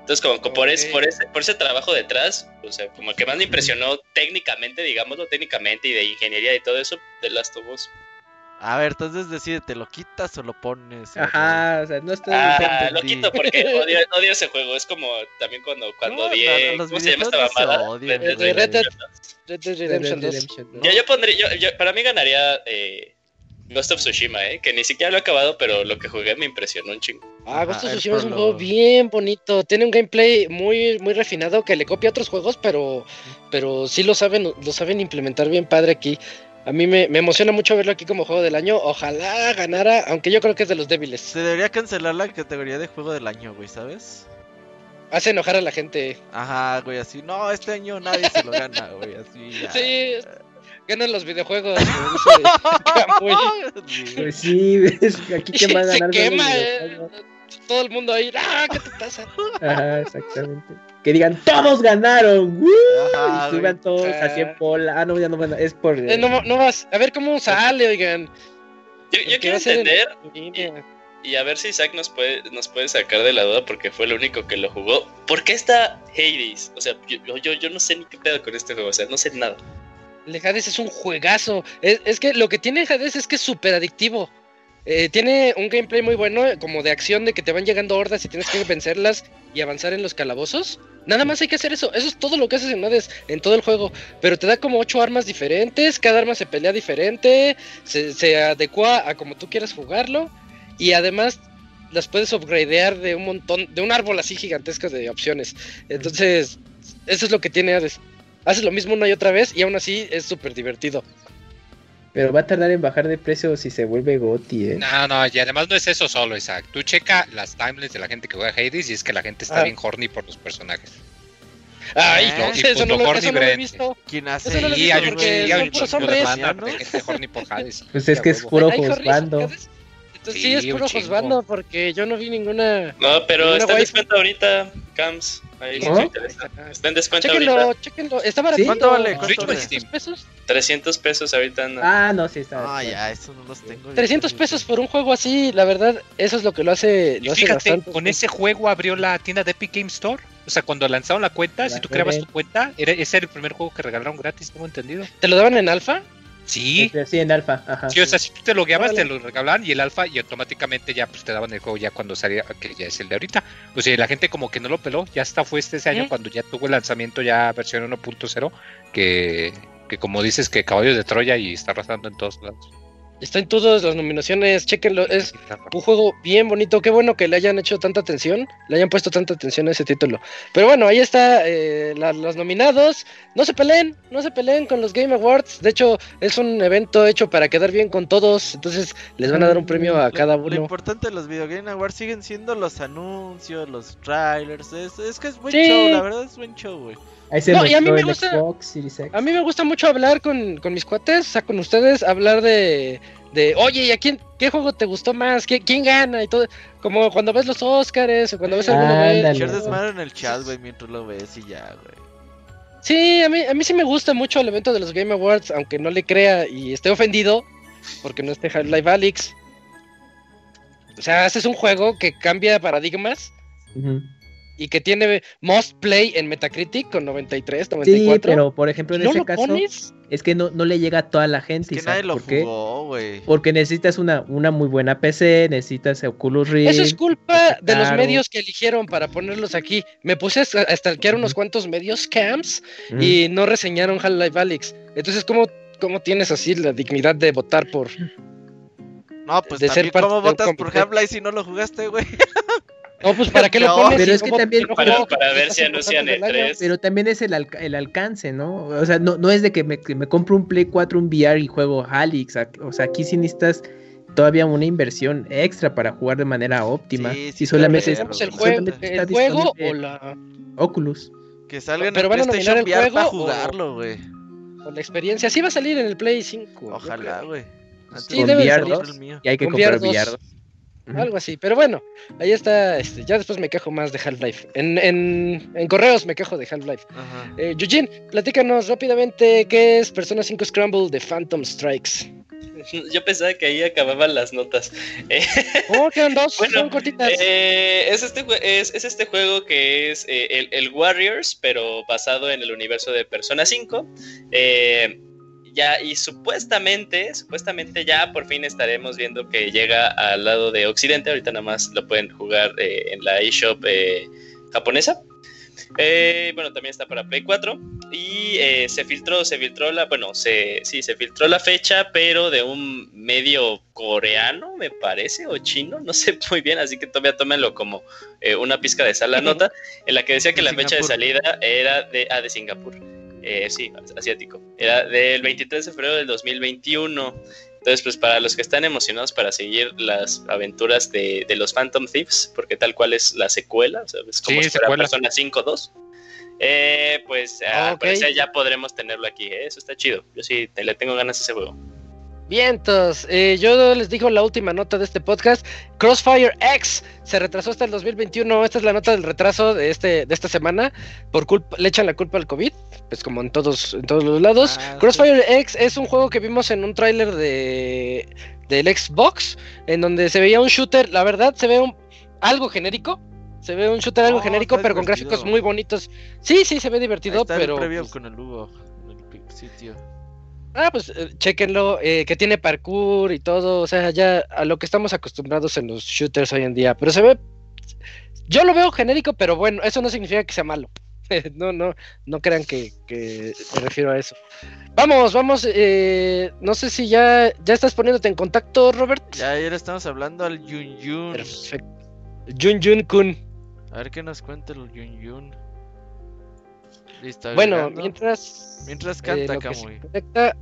Entonces, como, como por, ese, por, ese, por ese trabajo detrás, o sea, como que más me impresionó técnicamente, digámoslo, técnicamente y de ingeniería y todo eso, The Last of Us. A ver, entonces decide, ¿te lo quitas o lo pones? Ajá, o sea, no estoy. Ah, lo quito porque odio, odio ese juego. Es como también cuando, cuando No, odié. no, los ¿Cómo se llama esta no mamada? Red Dead Redemption 2. Red Dead Red Dead Redemption 2. Redemption, ¿no? Yo, yo pondría, yo, yo- para mí ganaría eh, Ghost of Tsushima, eh, que ni siquiera lo he acabado, pero lo que jugué me impresionó un chingo. Ah, Ghost of Tsushima es un juego bien bonito. Tiene un gameplay muy, muy refinado que le copia a otros juegos, pero, pero sí lo saben, lo saben implementar bien padre aquí. A mí me, me emociona mucho verlo aquí como juego del año. Ojalá ganara, aunque yo creo que es de los débiles. Se debería cancelar la categoría de juego del año, güey, ¿sabes? Hace enojar a la gente. Ajá, güey, así, no, este año nadie se lo gana, güey, así. ya. Sí, ganan los videojuegos. Pues sí, ves, aquí que van a se ganar. quema. los eh. videojuegos. todo el mundo ahí, ¡ah! ¿Qué te pasa? Ajá, exactamente. Que digan, todos ganaron. ¡Woo! Ajá, y suban todos Ah. así en pola. Ah, no, ya no van a- Es por. Eh, no, no vas, a ver cómo sale, oigan. Yo, quiero en entender y a ver si Isaac nos puede, nos puede sacar de la duda porque fue el único que lo jugó. ¿Por qué está Hades? O sea, yo, yo, yo no sé ni qué pedo con este juego, o sea, no sé nada. El Hades es un juegazo. Es, es que lo que tiene Hades es que es súper adictivo. Eh, tiene un gameplay muy bueno, como de acción, de que te van llegando hordas y tienes que vencerlas y avanzar en los calabozos. Nada más hay que hacer eso. Eso es todo lo que haces en Hades, en todo el juego. Pero te da como ocho armas diferentes, cada arma se pelea diferente, se, se adecua a como tú quieras jugarlo. Y además las puedes upgradear de un montón, de un árbol así gigantesco de opciones. Entonces, eso es lo que tiene Hades. Haces lo mismo una y otra vez y aún así es súper divertido. Pero va a tardar en bajar de precio si se vuelve Goti, ¿eh? No, no, y además no es eso solo, Isaac. Tú checa las timelines de la gente que juega Hades y es que la gente está Ah. bien horny por los personajes. Ay, Ah, y eso, no punto lo, horny eso no lo he visto. ¿Quién hace Eso no lo he Sí, visto hay un chingo, hay son un puros hombres. banda ¿no? gente horny por Hades. Pues es que a es puro juzgando. Entonces sí, Sí, es puro juzgando porque yo no vi ninguna. No, pero Una está en descuento ahorita, Cams. Ahí si ¿No? interesa. Está en descuento Chéquenlo, ahorita. chéquenlo. Está barato. ¿Cuánto vale? ¿Cuánto ¿300 vale? pesos? 300 pesos ahorita. anda. Ah, no, sí está. Ah, ya, eso no los tengo. 300 pesos por un juego así, la verdad, eso es lo que lo hace, Y lo hace fíjate, bastante. con ese juego abrió la tienda de Epic Game Store. O sea, cuando lanzaron la cuenta, La si tú creabas tu cuenta, era, ese era el primer juego que regalaron gratis, tengo entendido. ¿Te lo daban en alfa? Sí, Sí, sí, en alfa. Ajá. sí, o sea, si tú te logueabas, Órale. te lo regalaban y el alfa y automáticamente ya pues te daban el juego ya cuando salía, que ya es el de ahorita. O sea, la gente como que no lo peló, ya hasta fue este ese año ¿Mm? cuando ya tuvo el lanzamiento ya versión 1.0, que, que como dices que caballo de Troya y está arrasando en todos lados. Está en todas las nominaciones, chéquenlo, es un juego bien bonito, qué bueno que le hayan hecho tanta atención, le hayan puesto tanta atención a ese título. Pero bueno, ahí está eh, la- los nominados. No se peleen, no se peleen con los Game Awards. De hecho, es un evento hecho para quedar bien con todos. Entonces, les van a dar un premio a Lo- cada Lo uno. importante de los Video Game Awards siguen siendo los anuncios, los trailers. Es, es que es buen Sí. show, la verdad es buen show, güey. Ahí se No, y a mí me gusta-. A mí me gusta mucho hablar con, con mis cuates, o sea, con ustedes, hablar de, de oye, ¿y a quién, qué juego te gustó más? ¿Qui- ¿Quién gana? Y todo, como cuando ves los Oscars o cuando ves. Echar desmadre en el chat, güey, mientras lo ves y ya, güey. Sí, a mí, a mí sí me gusta mucho el evento de los Game Awards, aunque no le crea y esté ofendido porque no esté Half-Life Alyx. O sea, este es un juego que cambia paradigmas y que tiene Most Play en Metacritic con 93, Sí, 94. pero por ejemplo en ¿No ese lo caso pones? Es que no, no le llega a toda la Es gente. que Isaac, nadie lo jugó, güey. Porque necesitas una, una muy buena PC, necesitas Oculus Rift. Eso es culpa de los medios que eligieron para ponerlos aquí. Me puse a a stalkear unos cuantos medios camps y no reseñaron Half-Life Alyx. Entonces, ¿cómo, ¿cómo tienes así la dignidad de votar por...? No, pues de ser también, ¿cómo de un votas por. Half-Life si no lo jugaste, güey? No, pues ¿para qué lo pones? pero es que también- Para, para ver si anuncian importando del año. E3. Pero también es el, alca- el alcance, ¿no? O sea, no, no es de que me, que me compro un Play 4, un VR y juego Halix. O sea, aquí sí necesitas todavía una inversión extra para jugar de manera óptima. Sí, si sí, solamente, claro, ¿Necesitamos el pero juego, solamente el juego o, la, Oculus. Que salga en Pero el van a nominar PlayStation el VR para juego o- jugarlo, güey. o la experiencia? Sí va a salir en el Play 5. yo Ojalá, güey. Sí, de debe que de salga salir. el mío. Y hay que comprar VR2. VR2. Algo así, pero bueno, ahí está, este, ya después me quejo más de Half-Life. En, en, en correos me quejo de Half-Life. Ajá. Eh, Eugene, platícanos rápidamente qué es Persona 5 Scramble de Phantom Strikes. Yo pensaba que ahí acababan las notas. Eh, Oh, quedan dos, Bueno, son cortitas. eh, es, este, es, es este juego que es eh, el, el Warriors, pero basado en el universo de Persona 5. Eh, ya, y supuestamente, supuestamente ya por fin estaremos viendo que llega al lado de Occidente. Ahorita nada más lo pueden jugar eh, en la eShop eh, japonesa. Eh, bueno, también está para Play 4. Y eh, se filtró, se filtró la, bueno, se, sí, se filtró la fecha, pero de un medio coreano, me parece, o chino, no sé muy bien, así que todavía tómenlo como eh, una pizca de sal la nota, en la que decía que De la fecha de salida era de, ah, de Singapur. Eh, sí, asiático. Era del 23 de febrero del 2021. Entonces, pues para los que están emocionados para seguir las aventuras de, de los Phantom Thieves, porque tal cual es la secuela, o sea, es como Sí, si fuera. Persona 5-2, eh, pues Ah, parecer ya podremos tenerlo aquí, ¿eh? eso está chido. Yo sí te- le tengo ganas a ese juego. Vientos, eh, yo les digo la última nota de este podcast. Crossfire X se retrasó hasta el 2021. Esta es la nota del retraso de este de esta semana. Por culpa, le echan la culpa al COVID, pues como en todos en todos los lados. Ah, Crossfire X es un juego que vimos en un tráiler de del Xbox, en donde se veía un shooter. La verdad se ve un algo genérico. Se ve un shooter algo Oh, genérico, pero con gráficos muy bonitos. Sí, sí, se ve Ahí divertido, está pero el pues, con el Hugo en el pi- sitio. Ah, pues eh, chéquenlo, eh, que tiene parkour y todo, o sea, ya a lo que estamos acostumbrados en los shooters hoy en día, pero se ve, yo lo veo genérico, pero bueno, eso no significa que sea malo. no, no, no crean que, que me refiero a eso. Vamos, vamos, eh, no sé si ya, ya estás poniéndote en contacto, Robert. Ya ayer estamos hablando al Yun Yun. Perfecto. Jun Jun Kun. A ver qué nos cuenta el Yun Yun. Listo. Bueno, agregando. mientras, Mientras eh, canta lo que se Kamui. conecta.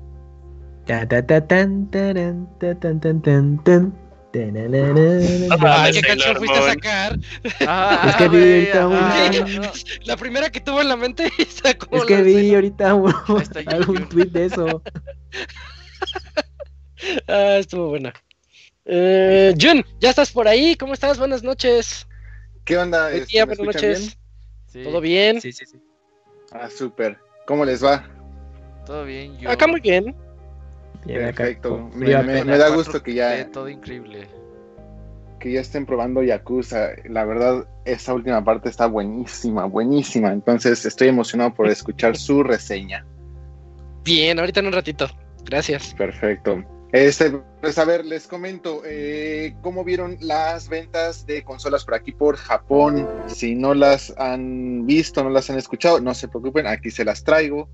Ah, ¿qué Sailor canción fuiste a sacar? Ah, Es que vi ahorita una- no. La primera que tuvo en la mente sacó Es que vi ahorita un, algún tweet de eso. Ah, estuvo buena. Eh, Jun, ya estás por ahí. ¿Cómo estás? Buenas noches. ¿Qué onda? Buen Este, día, ¿me buenas noches. Sí, ¿Todo bien? Sí, sí, sí. Ah, súper. ¿Cómo les va? Todo bien, Yun. Acá muy bien. Bien, acá Perfecto. Me, da 4T, gusto que ya, Todo increíble. que ya estén probando Yakuza. La verdad, esa última parte está buenísima, buenísima. Entonces estoy emocionado por escuchar su reseña. Bien, ahorita en un ratito. Gracias. Perfecto. Este, pues a ver, les comento, eh, ¿cómo vieron las ventas de consolas por aquí por Japón? Si no las han visto, no las han escuchado, no se preocupen, aquí se las traigo.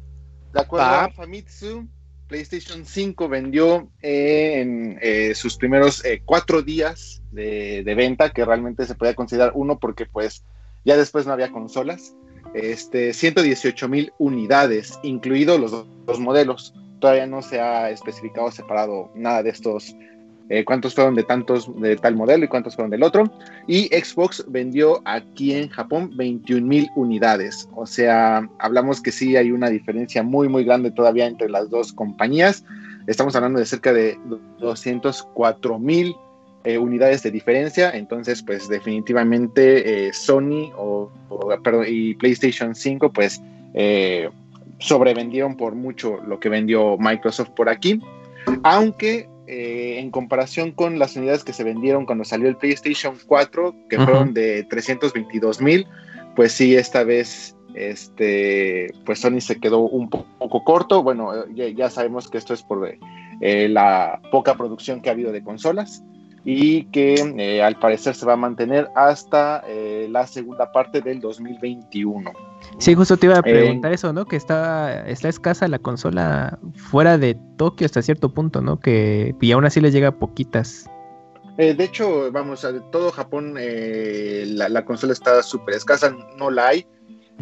De acuerdo Va. a Famitsu, PlayStation 5 vendió eh, en eh, sus primeros cuatro días de, de venta, que realmente se podía considerar uno porque pues ya después no había consolas, este, 118 mil unidades, incluidos los dos modelos todavía no se ha especificado separado nada de estos, eh, cuántos fueron de tantos de tal modelo y cuántos fueron del otro. Y Xbox vendió aquí en Japón 21 mil unidades. O sea, hablamos que sí hay una diferencia muy, muy grande todavía entre las dos compañías. Estamos hablando de cerca de 204 mil eh, unidades de diferencia. Entonces, pues definitivamente eh, Sony o, o, perdón, y PlayStation 5, pues... sobrevendieron por mucho lo que vendió Microsoft por aquí, aunque eh, en comparación con las unidades que se vendieron cuando salió el PlayStation 4, que fueron de 322 mil, pues sí, esta vez este, pues Sony se quedó un po- poco corto. Bueno, eh, ya, ya sabemos que esto es por eh, la poca producción que ha habido de consolas y que eh, al parecer se va a mantener hasta eh, la segunda parte del 2021. Sí, justo te iba a Eh, preguntar eso, ¿no? Que está, está escasa la consola fuera de Tokio hasta cierto punto, ¿no? Que y aún así les llega poquitas. Eh, de hecho, vamos, a todo Japón la, la consola está súper escasa, no la hay.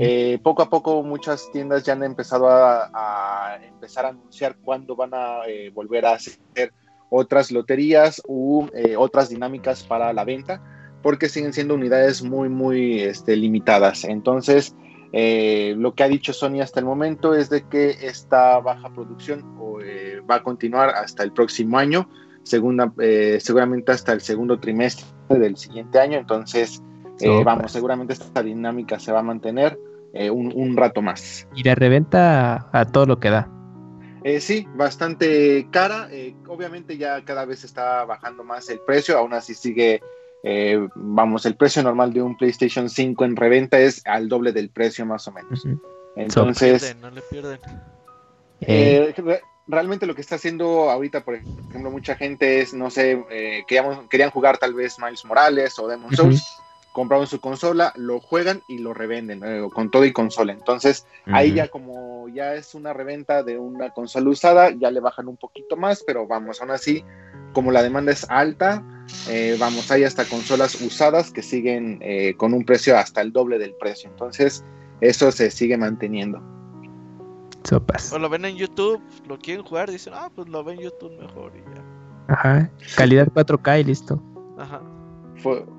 Eh, poco a poco muchas tiendas ya han empezado a, a empezar a anunciar cuándo van a eh, volver a hacer otras loterías u eh, otras dinámicas para la venta, porque siguen siendo unidades muy, muy este, limitadas. Entonces, eh, lo que ha dicho Sony hasta el momento es de que esta baja producción eh, va a continuar hasta el próximo año, segunda, eh, seguramente hasta el segundo trimestre del siguiente año. Entonces, vamos, seguramente esta dinámica se va a mantener un, un rato más. Y la reventa a todo lo que da. Eh, sí, bastante cara. eh, obviamente ya cada vez está bajando más el precio, aún así sigue, eh, vamos, el precio normal de un PlayStation 5 en reventa es al doble del precio más o menos. Entonces, no le pierden. Eh, eh, re- realmente lo que está haciendo ahorita, por ejemplo, mucha gente es, no sé, eh, queríamos- querían jugar tal vez Miles Morales o Demon. Souls, compraron su consola, lo juegan y lo revenden, eh, con todo y consola. Entonces, Ahí ya como ya es una reventa de una consola usada, ya le bajan un poquito más, pero vamos, aún así, como la demanda es alta, eh, vamos, hay hasta consolas usadas que siguen eh, con un precio hasta el doble del precio. Entonces, eso se sigue manteniendo. Sopas. O lo ven en YouTube, lo quieren jugar, dicen, ah, pues lo ven en YouTube mejor y ya. Ajá. Calidad 4K y listo. Ajá.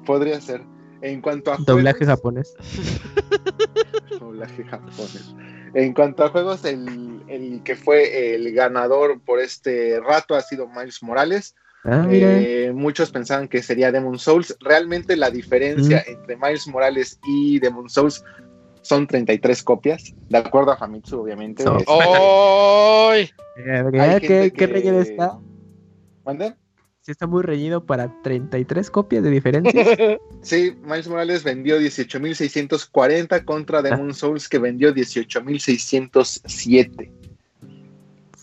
Podría ser. En cuanto a Doblaje japonés. Doblaje japonés. En cuanto a juegos, el, el que fue el ganador por este rato ha sido Miles Morales. Ah, mira. Eh, muchos pensaban que sería Demon Souls. Realmente la diferencia Mm. entre Miles Morales y Demon Souls son 33 copias, de acuerdo a Famitsu, obviamente. So- Es- ¡Ay! Eh, ¿Qué, qué, que- está? ¿Mande? Sí está muy reñido para 33 copias de diferencia. Sí, Miles Morales vendió 18.640 contra Demon Souls que vendió 18.607.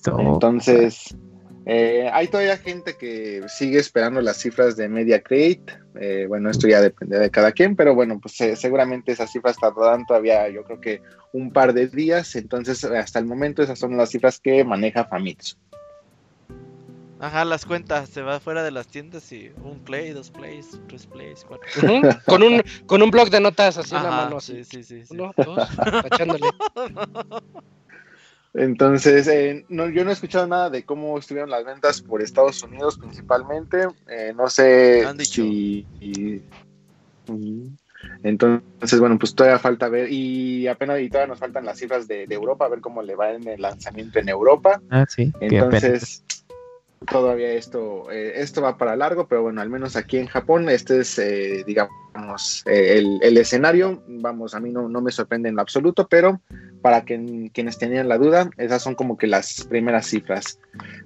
So, Entonces, eh, hay todavía gente que sigue esperando las cifras de Media Create. Eh, bueno, esto ya depende de cada quien, pero bueno, pues eh, seguramente esas cifras tardarán todavía, yo creo que un par de días. Entonces, hasta el momento, esas son las cifras que maneja Famitsu. Ajá, las cuentas, se va fuera de las tiendas y un play, dos plays, tres plays, cuatro. Ujú, con, un, con un blog de notas así en la mano. Así. sí, sí, sí, sí. Uno, dos, tachándole. Entonces, eh, no, yo no he escuchado nada de cómo estuvieron las ventas por Estados Unidos principalmente. Eh, no sé Han dicho. si... y- y- entonces, bueno, pues todavía falta ver y apenas y todavía nos faltan las cifras de, de Europa, a ver cómo le va en el lanzamiento en Europa. ah, sí. Entonces, todavía esto, eh, esto va para largo, pero bueno, al menos aquí en Japón, este es, eh, digamos, eh, el, escenario. Vamos, a mí no, no me sorprende en lo absoluto, pero para que, quienes tenían la duda, esas son como que las primeras cifras.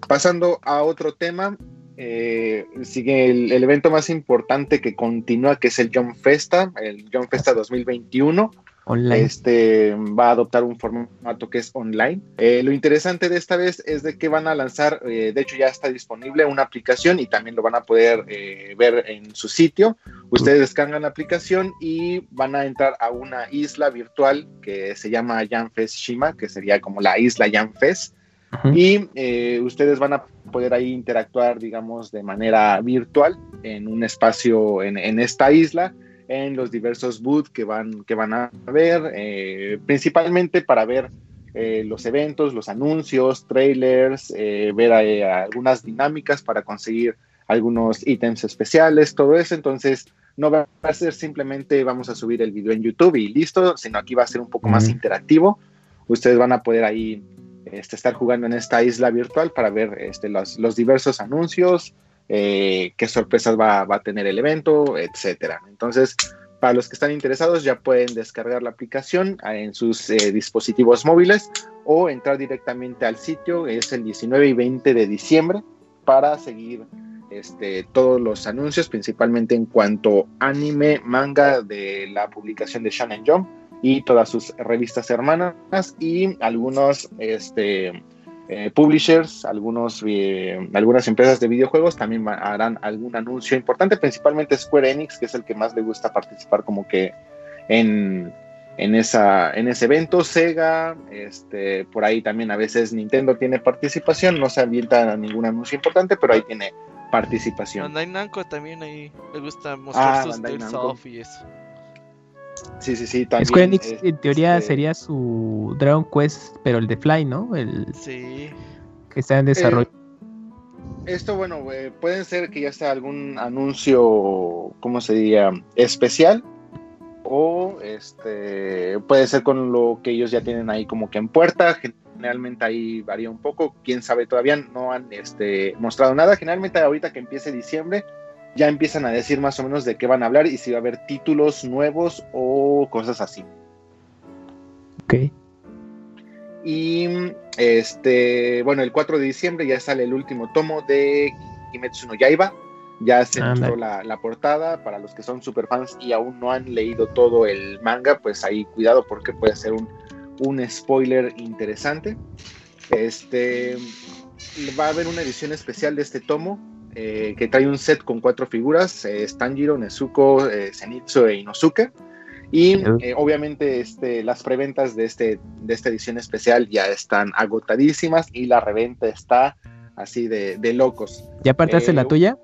Pasando a otro tema, eh, sigue el, el evento más importante que continúa, que es el Jump Festa, el Jump Festa 2021 online. este va a adoptar un formato que es online. Eh, lo interesante de esta vez es de que van a lanzar, eh, de hecho ya está disponible una aplicación y también lo van a poder eh, ver en su sitio. Ustedes descargan la aplicación y van a entrar a una isla virtual que se llama Yanfest Shima, que sería como la isla Yanfest. Ujú. Y eh, ustedes van a poder ahí interactuar, digamos, de manera virtual en un espacio en, en esta isla, en los diversos booths que van, que van a ver, eh, principalmente para ver eh, los eventos, los anuncios, trailers, eh, ver algunas dinámicas para conseguir algunos ítems especiales, todo eso. Entonces, no va a ser simplemente vamos a subir el video en YouTube y listo, sino aquí va a ser un poco más interactivo. Ustedes van a poder ahí este, estar jugando en esta isla virtual para ver este, los, los diversos anuncios, eh, qué sorpresas va, va a tener el evento, etcétera. Entonces, para los que están interesados, ya pueden descargar la aplicación en sus eh, dispositivos móviles o entrar directamente al sitio, es el 19 y 20 de diciembre, para seguir este, todos los anuncios, principalmente en cuanto anime, manga de la publicación de Shonen Jump y todas sus revistas hermanas y algunos este, eh, publishers, algunos, eh, algunas empresas de videojuegos también harán algún anuncio importante, principalmente Square Enix, que es el que más le gusta participar como que en, en, esa, en ese evento, Sega, este, por ahí también a veces Nintendo tiene participación, no se avienta ningún anuncio importante, pero ahí tiene participación. Bandai Namco también ahí le gusta mostrar Ah, sus Tales of y eso. Sí, sí, sí, también. Square Enix en teoría este, sería su Dragon Quest, pero el de Fly, ¿no? El Sí. que está en desarrollo. Eh, esto, bueno, eh, pueden ser que ya sea algún anuncio, ¿cómo se diría? Especial. O este puede ser con lo que ellos ya tienen ahí como que en puerta. Generalmente ahí varía un poco. Quién sabe, todavía no han este, mostrado nada. Generalmente ahorita que empiece diciembre ya empiezan a decir más o menos de qué van a hablar y si va a haber títulos nuevos o cosas así. Ok. Y este, bueno, el 4 de diciembre ya sale el último tomo de Kimetsu no Yaiba. Ya se Ándale. mostró la, la portada. Para los que son super fans y aún no han leído todo el manga, pues ahí cuidado porque puede ser un, un spoiler interesante. Este va a haber una edición especial de este tomo eh, que trae un set con cuatro figuras: eh, Tanjiro, Nezuko, eh, Zenitsu e Inosuke. Y eh, obviamente este, las preventas de, este, de esta edición especial ya están agotadísimas y la reventa está así de, de locos. ¿Ya apartaste Eh, la tuya?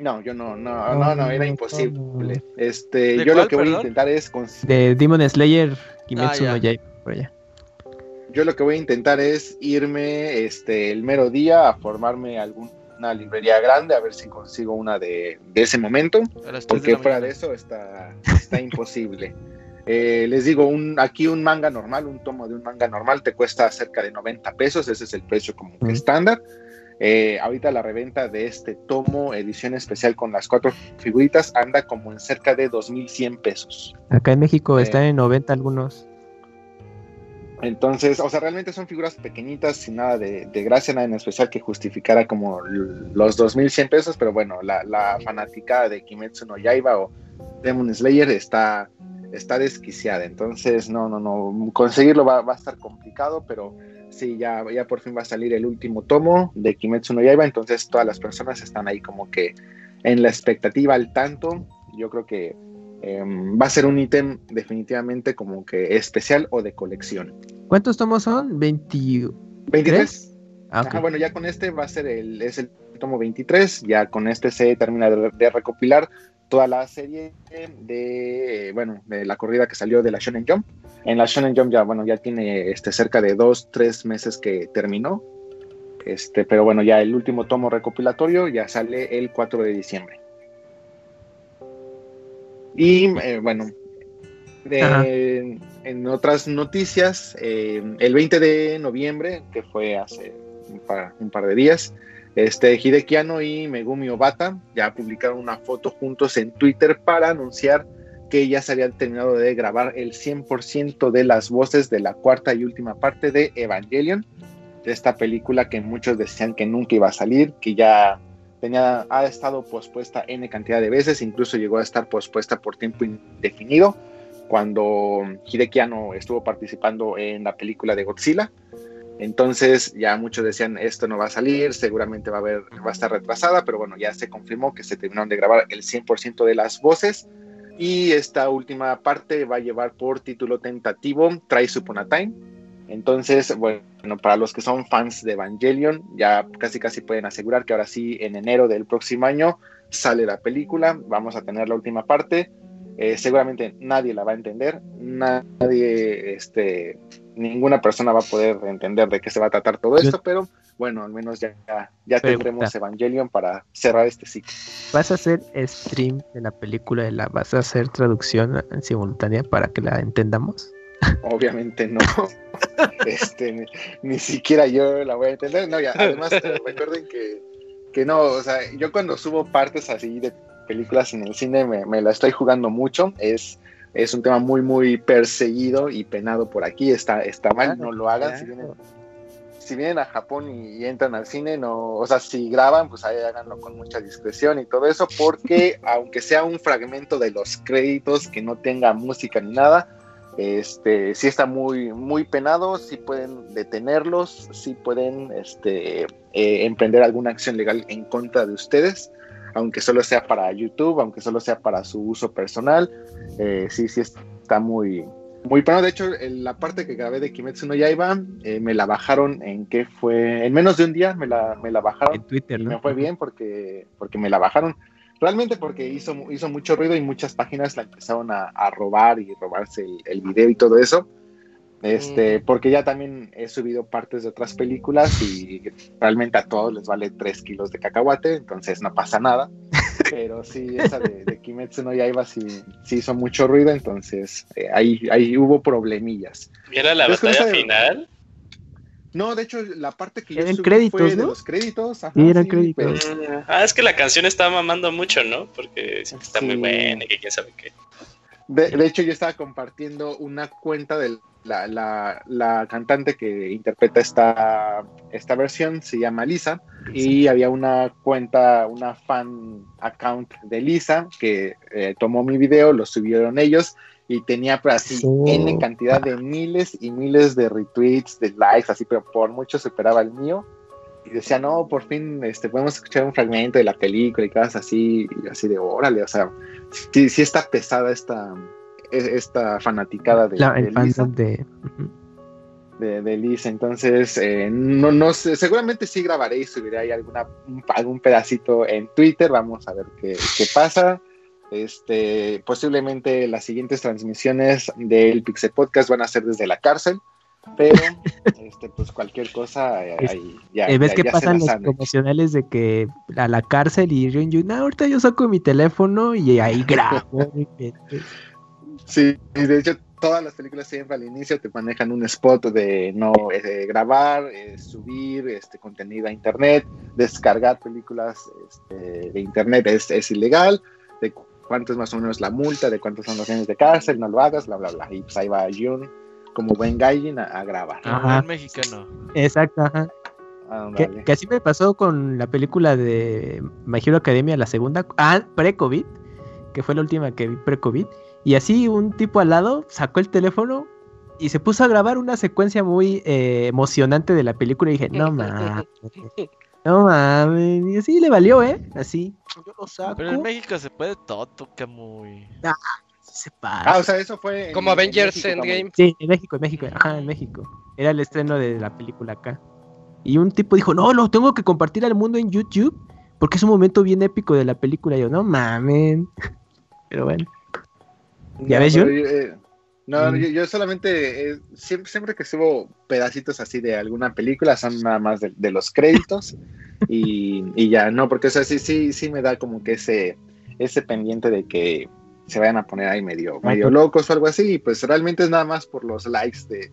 No, yo no, no, no, no, era imposible. Este, ¿De yo cuál, lo que voy a intentar es De Demon Slayer, Kimetsu Ah, no ya. Yaiba, por allá. yo lo que voy a intentar es irme este el mero día a formarme alguna librería grande a ver si consigo una de, de ese momento A las 3 de porque la fuera mañana. de eso está, está imposible. Eh, les digo, un, aquí un manga normal, un tomo de un manga normal te cuesta cerca de 90 pesos, ese es el precio como que Mm. estándar. Eh, ahorita la reventa de este tomo, edición especial con las cuatro figuritas, anda como en cerca de 2.100 pesos. Acá en México Eh. están en 90 algunos. Entonces, o sea, realmente son figuras pequeñitas, sin nada de, gracia, nada en especial que justificara como los 2.100 pesos, pero bueno, la, la fanaticada de Kimetsu no Yaiba o Demon Slayer está, está desquiciada. Entonces, no, no, no, conseguirlo va, va a estar complicado, pero sí, ya, ya por fin va a salir el último tomo de Kimetsu no Yaiba, entonces todas las personas están ahí como que en la expectativa al tanto. Yo creo que em, va a ser un ítem definitivamente como que especial o de colección. ¿Cuántos tomos son? 20. 23. Ah. Ajá, bueno, ya con este va a ser el, es el tomo 23, ya con este se termina de, de recopilar toda la serie de, bueno, de la corrida que salió de la Shonen Jump. En la Shonen Jump ya, bueno, ya tiene este, cerca de dos, tres meses que terminó. Este, pero bueno, ya el último tomo recopilatorio ya sale el 4 de diciembre. Y eh, bueno, de- en otras noticias, eh, el 20 de noviembre, que fue hace un par, un par de días, este, Hideki Anno y Megumi Obata ya publicaron una foto juntos en Twitter para anunciar que ya se había terminado de grabar el 100% de las voces de la cuarta y última parte de Evangelion, de esta película que muchos decían que nunca iba a salir, que ya tenía, ha estado pospuesta N cantidad de veces, incluso llegó a estar pospuesta por tiempo indefinido cuando Hideki Anno estuvo participando en la película de Godzilla. Entonces ya muchos decían esto no va a salir, seguramente va a haber, va a estar retrasada, pero bueno, ya se confirmó que se terminaron de grabar el 100% de las voces y esta última parte va a llevar por título tentativo Try Upon a Time. Entonces, bueno, para los que son fans de Evangelion, ya casi casi pueden asegurar que ahora sí, en enero del próximo año, sale la película, vamos a tener la última parte. Eh, seguramente nadie la va a entender, nadie, este, ninguna persona va a poder entender de qué se va a tratar todo esto, pero bueno, al menos ya, ya, ya tendremos. Evangelion para cerrar este ciclo. ¿Vas a hacer stream de la película? y la ¿Vas a hacer traducción en simultánea para que la entendamos? Obviamente no. Este, ni, ni siquiera yo la voy a entender. No, ya, además recuerden que, que no, o sea, yo cuando subo partes así de películas en el cine me, me la estoy jugando mucho. Es, es un tema muy, muy perseguido y penado por aquí. Está, está mal, no lo hagan. Si vienen, si vienen a Japón y, y entran al cine, no, o sea, si graban, pues ahí háganlo con mucha discreción y todo eso, porque aunque sea un fragmento de los créditos que no tenga música ni nada, este sí está muy muy penado sí pueden detenerlos sí pueden este eh, emprender alguna acción legal en contra de ustedes aunque solo sea para YouTube aunque solo sea para su uso personal eh, sí sí está muy muy penado de hecho en la parte que grabé de Kimetsu no Yaiba eh, me la bajaron en que fue en menos de un día me la, me la bajaron En Twitter, y ¿no? me fue bien porque, porque me la bajaron. Realmente porque hizo, hizo mucho ruido y muchas páginas la empezaron a, a robar y robarse el, el video y todo eso. Este, porque ya también he subido partes de otras películas y realmente a todos les vale 3 kilos de cacahuate, entonces no pasa nada. Pero sí, esa de, de Kimetsu no Yaiba sí, sí hizo mucho ruido, entonces eh, ahí, ahí hubo problemillas. ¿Y era la batalla final? No, de hecho, la parte que yo Eran subí créditos, fue de ¿no? los créditos. ajá, Sí, eran sí, créditos. pero- Ah, es que la canción está mamando mucho, ¿no? Porque dicen que está muy buena y que quién sabe qué. De, de hecho, yo estaba compartiendo una cuenta de la, la- la cantante que interpreta esta, esta versión, se llama Lisa, y había una cuenta, una fan account de Lisa que eh, tomó mi video, lo subieron ellos y tenía pues, así Sí. N cantidad de miles y miles de retweets, de likes, así, pero por mucho superaba el mío. Y decía, no, por fin este, podemos escuchar un fragmento de la película y cosas así, y así de órale, o sea, sí, sí está pesada esta, e- esta fanaticada de, La- de el Lisa, de. De, de Lisa. Entonces, eh, no, no sé, seguramente sí grabaré y subiré ahí alguna, un- algún pedacito en Twitter, vamos a ver qué, qué pasa. Este, posiblemente las siguientes transmisiones del Pixel Podcast van a ser desde la cárcel, pero este, pues cualquier cosa eh, ahí ya, Eh, ¿Ves ya- que ya se pasan los promocionales de que a la cárcel y Ryunyu, no, ahorita yo saco mi teléfono y ahí grabo? mi mente"? Sí, y de hecho todas las películas siempre al inicio te manejan un spot de no eh, grabar, eh, subir este contenido a internet, descargar películas este, de internet es, es, ilegal, de cuánto es más o menos la multa, de cuántos son los años de cárcel, no lo hagas, bla, bla, bla. Y pues ahí va Jun como buen gaijin a, a grabar. Ajá. El mexicano. Exacto, ajá. Que, que, así me pasó con la película de My Hero Academia, la segunda, ah, pre-COVID, que fue la última que vi pre-COVID. Y así un tipo al lado sacó el teléfono y se puso a grabar una secuencia muy eh, emocionante de la película. Y dije, no mames, no mames. Y así le valió, ¿eh? Así. Yo lo saco. Pero en México se puede todo, que muy. Ah, se pasa. Ah, o sea, eso fue. Como en, Avengers en Endgame. Sí, en México, en México. Ajá, en México. Era el estreno de la película acá. Y un tipo dijo, no, lo tengo que compartir al mundo en YouTube porque es un momento bien épico de la película. Y yo, no mamen. Pero bueno. ¿Ya no, ves, yo? Eh, no, mm. yo, yo, solamente, eh, siempre, siempre que subo pedacitos así de alguna película, son nada más de, de los créditos. y, y, ya, no, porque o sea, sí, sí, sí me da como que ese, ese pendiente de que se vayan a poner ahí medio, medio locos o algo así, y pues realmente es nada más por los likes de,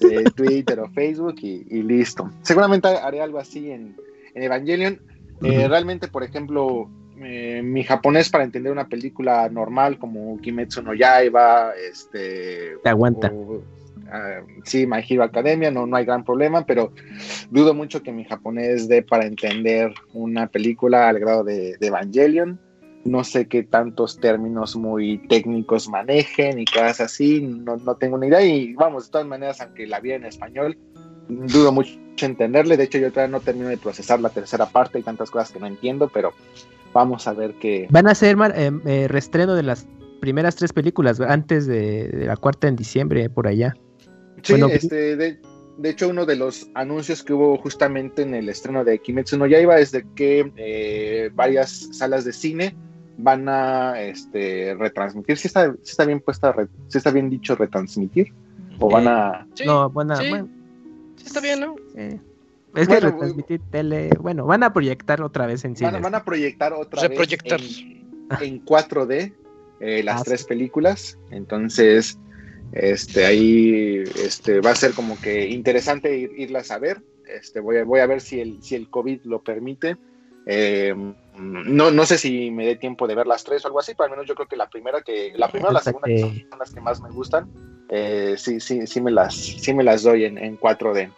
de Twitter o Facebook y, y, listo. Seguramente haré algo así en, en Evangelion. Eh, realmente, por ejemplo, eh, mi japonés para entender una película normal como Kimetsu no Yaiba, este... Te aguanta. O, uh, sí, My Hero Academia, no, no hay gran problema, pero dudo mucho que mi japonés dé para entender una película al grado de, de Evangelion no sé qué tantos términos muy técnicos manejen y cosas así, no, no, tengo ni idea. Y vamos, de todas maneras, aunque la vi en español, dudo mucho entenderle. De hecho, yo todavía no termino de procesar la tercera parte, hay tantas cosas que no entiendo, pero vamos a ver qué. Van a hacer eh, eh, reestreno de las primeras tres películas antes de, de la cuarta en diciembre, por allá. Sí, bueno, este, de, de, hecho, uno de los anuncios que hubo justamente en el estreno de Kimetsu no Yaiba es de que eh, varias salas de cine van a este, retransmitir. Si está, si está bien puesta, si está bien dicho retransmitir, o van a. Sí, no, van a. Sí. Bueno, sí está bien, ¿no? Es bueno, que retransmitir tele. Bueno, van a proyectar otra vez en cine. Van, van, a proyectar otra Reproyectar. vez en, en 4D eh, las ah, tres sí. películas. Entonces, este ahí este, va a ser como que interesante ir, irlas a ver. Este, voy, a, voy a ver si el, si el COVID lo permite. Eh, no, no sé si me dé tiempo de ver las tres o algo así, pero al menos yo creo que la primera que la primera o la segunda que son las que más me gustan, eh, sí, sí, sí me las, sí me las doy en, en 4D.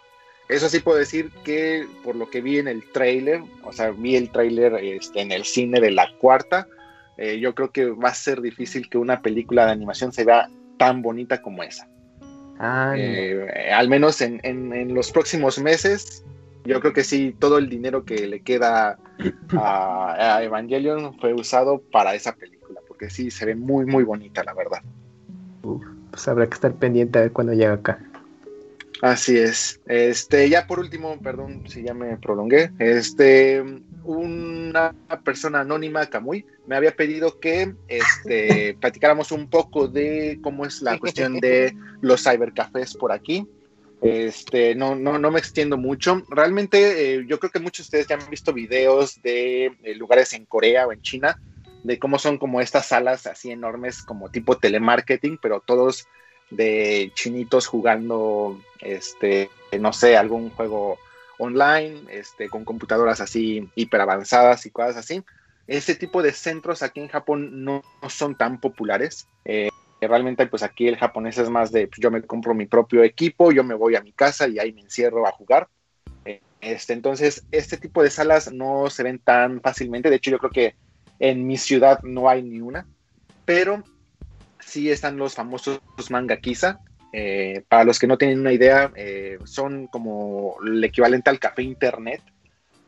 Eso sí puedo decir que por lo que vi en el trailer, o sea, vi el trailer este, en el cine de la cuarta, eh, yo creo que va a ser difícil que una película de animación se vea tan bonita como esa. Ah, eh, al menos en, en, en los próximos meses, yo creo que sí, todo el dinero que le queda a, a, Evangelion fue usado para esa película, porque sí, se ve muy, muy bonita, la verdad. Uf, pues habrá que estar pendiente a ver cuando llega acá. Así es. Este, ya por último, perdón si ya me prolongué, este, una persona anónima, Camuy, me había pedido que este, platicáramos un poco de cómo es la cuestión de los cybercafés por aquí. Este, no, no, no me extiendo mucho. Realmente eh, yo creo que muchos de ustedes ya han visto videos de eh, lugares en Corea o en China, de cómo son como estas salas así enormes como tipo telemarketing, pero todos de chinitos jugando, este, no sé, algún juego online, este, con computadoras así hiper avanzadas y cosas así. Ese tipo de centros aquí en Japón no, son tan populares. Eh, realmente pues aquí el japonés es más de pues, yo me compro mi propio equipo, yo me voy a mi casa y ahí me encierro a jugar. Este, entonces, este tipo de salas no se ven tan fácilmente. De hecho, yo creo que en mi ciudad no hay ni una. Pero sí están los famosos manga kisa. Eh, para los que no tienen una idea, eh, son como el equivalente al café internet.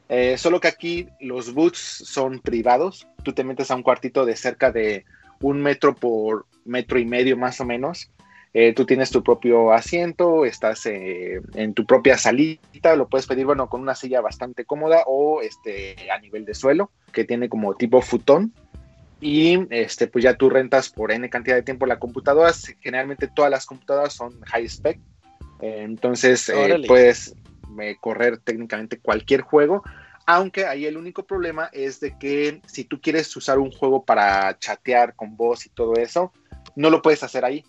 Eh, solo que aquí los booths son privados. Tú te metes a un cuartito de cerca de un metro por metro y medio más o menos. Eh, tú tienes tu propio asiento, estás eh, en tu propia salita, lo puedes pedir, bueno, con una silla bastante cómoda o este, a nivel de suelo, que tiene como tipo futón. Y este, pues ya tú rentas por N cantidad de tiempo la computadora. Generalmente todas las computadoras son high spec. Eh, entonces puedes correr técnicamente cualquier juego. Aunque ahí el único problema es de que si tú quieres usar un juego para chatear con voz y todo eso, no lo puedes hacer ahí.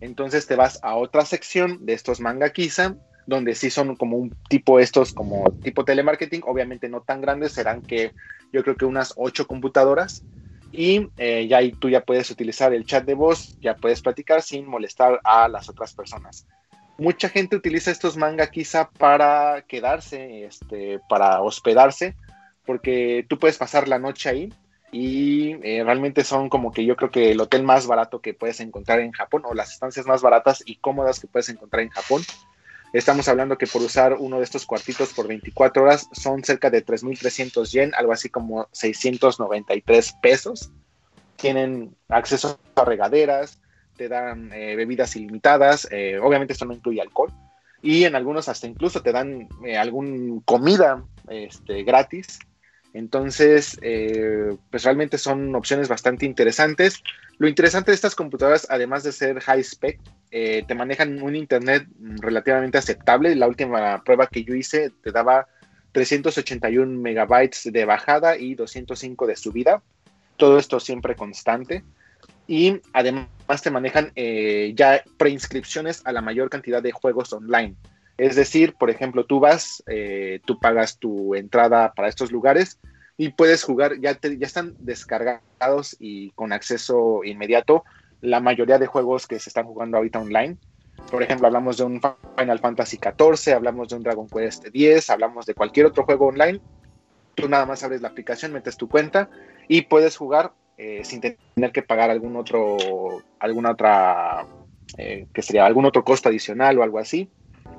Entonces te vas a otra sección de estos manga Kisa, donde sí son como un tipo estos, como tipo telemarketing, obviamente no tan grandes, serán que yo creo que unas ocho computadoras. Y eh, ya ahí tú ya puedes utilizar el chat de voz, ya puedes platicar sin molestar a las otras personas. Mucha gente utiliza estos manga quizá para quedarse, este, para hospedarse, porque tú puedes pasar la noche ahí y eh, realmente son como que yo creo que el hotel más barato que puedes encontrar en Japón o las estancias más baratas y cómodas que puedes encontrar en Japón. Estamos hablando que por usar uno de estos cuartitos por 24 horas son cerca de 3.300 yen, algo así como 693 pesos. Tienen acceso a regaderas, te dan eh, bebidas ilimitadas, eh, obviamente esto no incluye alcohol, y en algunos hasta incluso te dan algún comida este, gratis entonces, eh, pues realmente son opciones bastante interesantes. Lo interesante de estas computadoras, además de ser high spec, eh, te manejan un internet relativamente aceptable. La última prueba que yo hice te daba 381 megabytes de bajada y 205 de subida. Todo esto siempre constante. Y además te manejan eh, ya preinscripciones a la mayor cantidad de juegos online. Es decir, por ejemplo, tú vas, eh, tú pagas tu entrada para estos lugares y puedes jugar, ya, ya están descargados y con acceso inmediato la mayoría de juegos que se están jugando ahorita online. Por ejemplo, hablamos de un Final Fantasy XIV, hablamos de un Dragon Quest X, hablamos de cualquier otro juego online. Tú nada más abres la aplicación, metes tu cuenta y puedes jugar eh, sin tener que pagar algún otro, alguna otra, eh, que sería algún otro costo adicional o algo así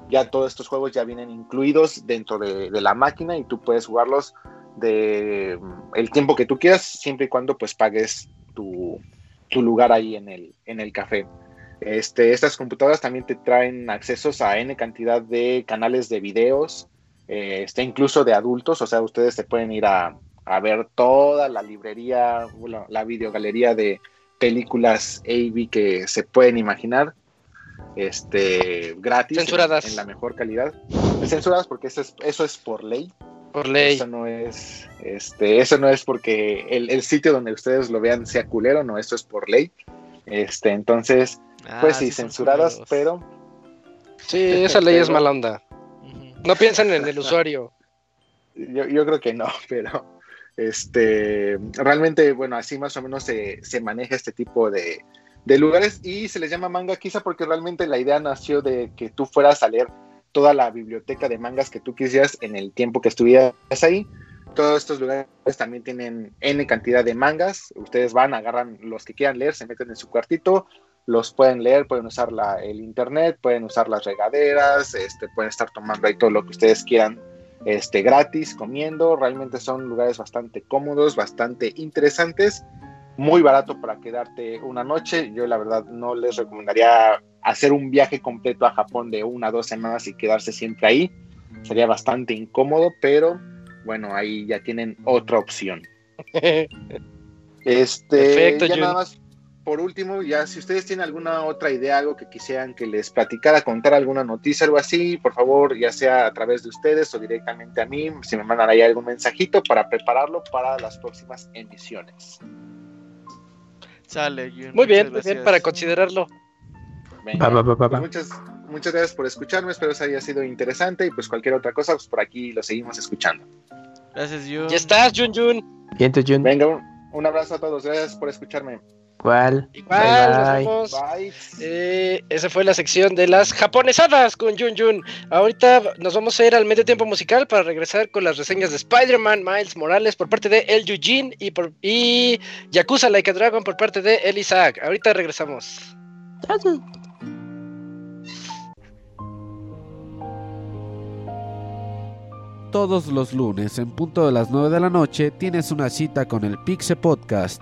ya todos estos juegos ya vienen incluidos dentro de, la máquina y tú puedes jugarlos de el tiempo que tú quieras, siempre y cuando pues pagues tu, lugar ahí en el, en el café. Este, estas computadoras también te traen accesos a N cantidad de canales de videos, eh, este, incluso de adultos, o sea, ustedes se pueden ir a, ver toda la librería, la, la videogalería de películas AV que se pueden imaginar este, gratis. Censuradas. En, la mejor calidad. Censuradas porque eso es, eso es por ley. Por ley. Eso no es, este, eso no es porque el, sitio donde ustedes lo vean sea culero, no, eso es por ley. Este, entonces, ah, pues sí, censuradas, pero. Sí, esa ley es mala onda. No piensan en el usuario. Yo, yo creo que no, pero este realmente, bueno, así más o menos se, se maneja este tipo de, de lugares y se les llama manga quizá porque realmente la idea nació de que tú fueras a leer toda la biblioteca de mangas que tú quisieras en el tiempo que estuvieras ahí. Todos estos lugares también tienen N cantidad de mangas. Ustedes van, agarran los que quieran leer, se meten en su cuartito, los pueden leer, pueden usar la, el internet, pueden usar las regaderas, este, pueden estar tomando ahí todo lo que ustedes quieran este, gratis, comiendo. Realmente son lugares bastante cómodos, bastante interesantes muy barato para quedarte una noche. Yo la verdad no les recomendaría hacer un viaje completo a Japón de una o dos semanas y quedarse siempre ahí. Sería bastante incómodo, pero bueno, ahí ya tienen otra opción. Este, ya nada más por último, ya si ustedes tienen alguna otra idea, algo que quisieran que les platicara, contar alguna noticia, algo así, por favor, ya sea a través de ustedes o directamente a mí, si me mandan ahí algún mensajito para prepararlo para las próximas emisiones. Muy bien, muy bien, para considerarlo. Pues muchas, muchas gracias por escucharme, espero que haya sido interesante y pues cualquier otra cosa, pues por aquí lo seguimos escuchando. Gracias, Jun. Ya estás, Jun Jun. Jun. Venga, un abrazo a todos, gracias por escucharme. Igual. Igual, nos eh, esa fue la sección de las japonesadas con Jun Jun. Ahorita nos vamos a ir al medio tiempo musical para regresar con las reseñas de Spider-Man Miles Morales por parte de El Yujin y, por, y Yakuza Like a Dragon por parte de El Isaac. Ahorita regresamos. Todos los lunes en punto de las 9 de la noche tienes una cita con el Pixe Podcast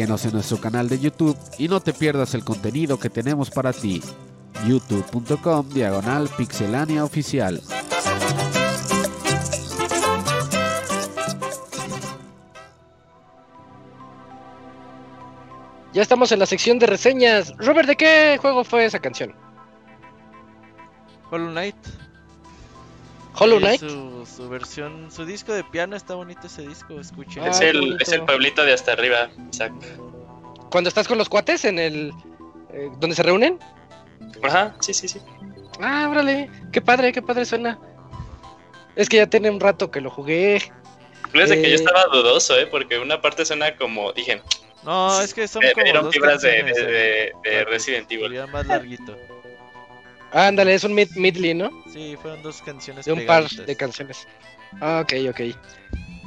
Síguenos en nuestro canal de YouTube y no te pierdas el contenido que tenemos para ti. youtube.com diagonal pixelania oficial. Ya estamos en la sección de reseñas. Robert, ¿de qué juego fue esa canción? Hollow Knight. Hollow Knight. Su, su versión, su disco de piano está bonito ese disco, escuchen. Ah, es, qué el, es el pueblito de hasta arriba, Isaac. Cuando estás con los cuates en el... eh, donde se reúnen. Ajá, sí, sí, sí. Ah, órale. Qué padre, qué padre suena. Es que ya tiene un rato que lo jugué. Fíjate que Eh. yo estaba dudoso, ¿eh? Porque una parte suena como, dije, No, es que son me como dieron dos fibras de, de, eh, de- de que Resident Evil. más larguito. Ándale, es un mid midley, ¿no? Sí, fueron dos canciones De un par de canciones. Ah, ok, ok.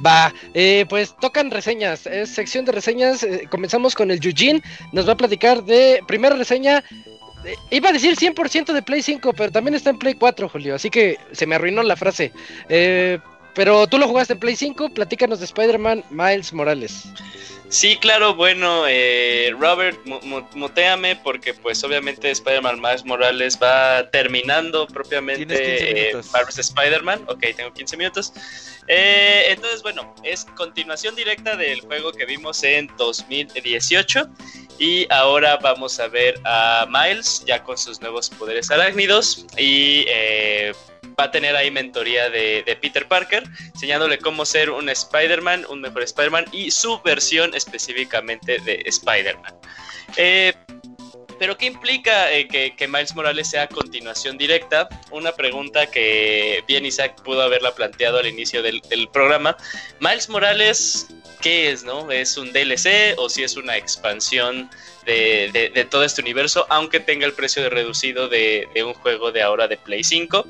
Va, eh, pues tocan reseñas. Es sección de reseñas. eh, comenzamos con el Yujin. Nos va a platicar de primera reseña. eh, iba a decir 100% de Play 5, pero también está en Play 4, Julio. Así que se me arruinó la frase. Pero tú lo jugaste en Play 5. Platícanos de Spider-Man Miles Morales. Sí, claro, bueno, eh, Robert, mu- mu- muteame porque pues obviamente Spider-Man Miles Morales va terminando propiamente Tienes 15 eh. Marvel's Spider-Man. Ok, tengo 15 minutos. Eh, entonces, bueno, es continuación directa del juego que vimos en 2018 y ahora vamos a ver a Miles ya con sus nuevos poderes arácnidos y eh, va a tener ahí mentoría de, Peter Parker enseñándole cómo ser un Spider-Man, un mejor Spider-Man y su versión específicamente de Spider-Man. Eh, pero ¿qué implica eh, que, que Miles Morales sea continuación directa? Una pregunta que bien Isaac pudo haberla planteado al inicio del, del programa. Miles Morales, ¿qué es? no? ¿Es un DLC o si es una expansión de, todo este universo? Aunque tenga el precio de reducido de, un juego de ahora de Play 5.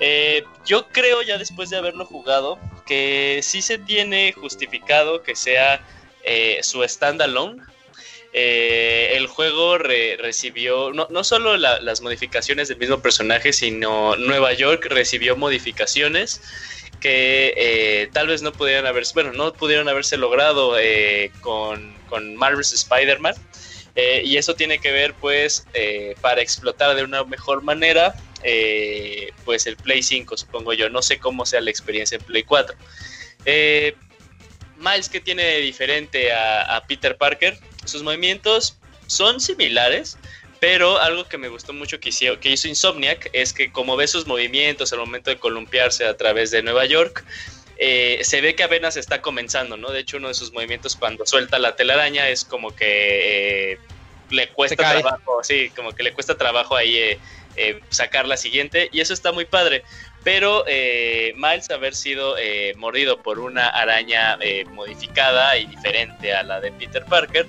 Eh, yo creo ya después de haberlo jugado que sí se tiene justificado que sea eh, su standalone. Eh, el juego re- recibió no, solo la- las modificaciones del mismo personaje, sino Nueva York recibió modificaciones que tal vez no pudieran haberse, bueno, no pudieron haberse logrado con, con Marvel's Spider-Man. Eh, y eso tiene que ver, pues, eh, para explotar de una mejor manera, eh, pues el Play 5, supongo yo. No sé cómo sea la experiencia en Play 4. Eh, Miles, ¿qué tiene de diferente a, a Peter Parker? Sus movimientos son similares, pero algo que me gustó mucho que hizo, que hizo Insomniac es que como ve sus movimientos al momento de columpiarse a través de Nueva York, eh, se ve que apenas está comenzando, ¿no? De hecho, uno de sus movimientos cuando suelta la telaraña es como que eh, le cuesta trabajo, sí, como que le cuesta trabajo ahí eh, eh, sacar la siguiente, y eso está muy padre. Pero Miles haber sido eh, mordido por una araña eh, modificada y diferente a la de Peter Parker,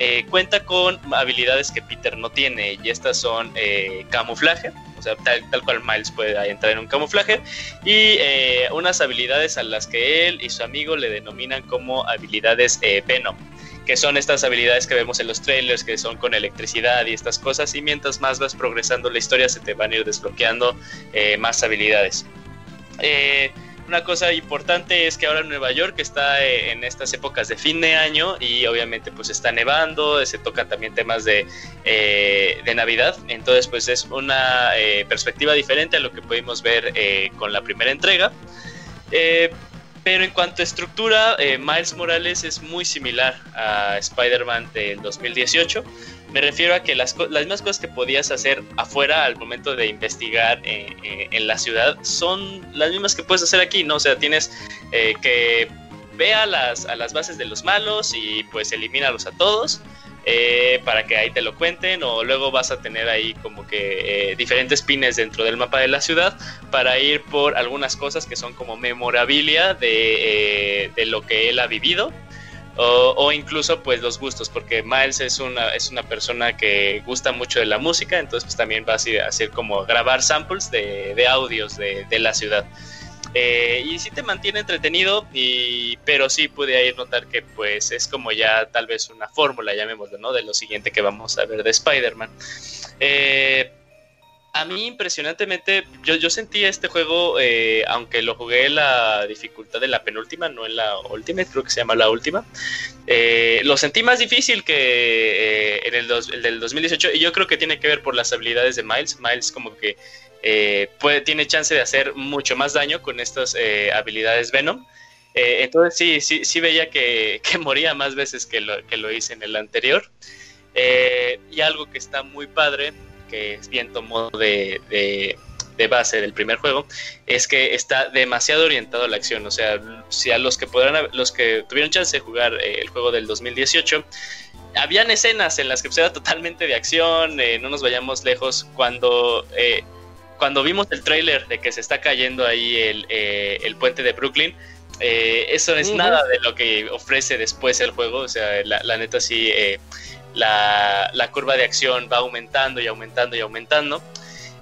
eh, cuenta con habilidades que Peter no tiene y estas son eh, camuflaje, o sea, tal, tal cual Miles puede entrar en un camuflaje y eh, unas habilidades a las que él y su amigo le denominan como habilidades Venom, que son estas habilidades que vemos en los trailers, que son con electricidad y estas cosas y mientras más vas progresando la historia se te van a ir desbloqueando más habilidades. Una cosa importante es que ahora Nueva York está eh, en estas épocas de fin de año y obviamente pues está nevando, se tocan también temas de, eh, de Navidad, entonces pues es una eh, perspectiva diferente a lo que pudimos ver con la primera entrega. Pero en cuanto a estructura, Miles Morales es muy similar a Spider-Man del 2018. Me refiero a que las, las mismas cosas que podías hacer afuera al momento de investigar eh, eh, en la ciudad son las mismas que puedes hacer aquí, ¿no? O sea, tienes eh, que ve a las, a las bases de los malos y pues elimínalos a todos eh, para que ahí te lo cuenten o luego vas a tener ahí como que diferentes pines dentro del mapa de la ciudad para ir por algunas cosas que son como memorabilia de, de lo que él ha vivido o, incluso pues los gustos, porque Miles es una, es una persona que gusta mucho de la música, entonces pues también va a hacer, hacer como grabar samples de, de audios de, de la ciudad. Eh, y sí te mantiene entretenido, y, pero sí pude ahí notar que pues es como ya tal vez una fórmula, llamémoslo, ¿no? De lo siguiente que vamos a ver de Spider-Man. Eh, a mí impresionantemente, yo, sentí este juego, eh, aunque lo jugué en la dificultad de la penúltima, no en la última, creo que se llama la última, eh, lo sentí más difícil que eh, en el, el, del 2018 y yo creo que tiene que ver por las habilidades de Miles. Miles como que tiene chance de hacer mucho más daño con estas habilidades Venom. entonces sí, sí, sí veía que, moría más veces que lo hice en el anterior. y algo que está muy padre que es bien tomó de, de, base del primer juego, es que está demasiado orientado a la acción. O sea, si a los que podrán, los que tuvieron chance de jugar eh, el juego del 2018, habían escenas en las que pues, era totalmente de acción, eh, no nos vayamos lejos, cuando, eh, cuando vimos el tráiler de que se está cayendo ahí el, el puente de Brooklyn, eso es nada de lo que ofrece después el juego, o sea, la, la neta sí la, curva de acción va aumentando y aumentando y aumentando.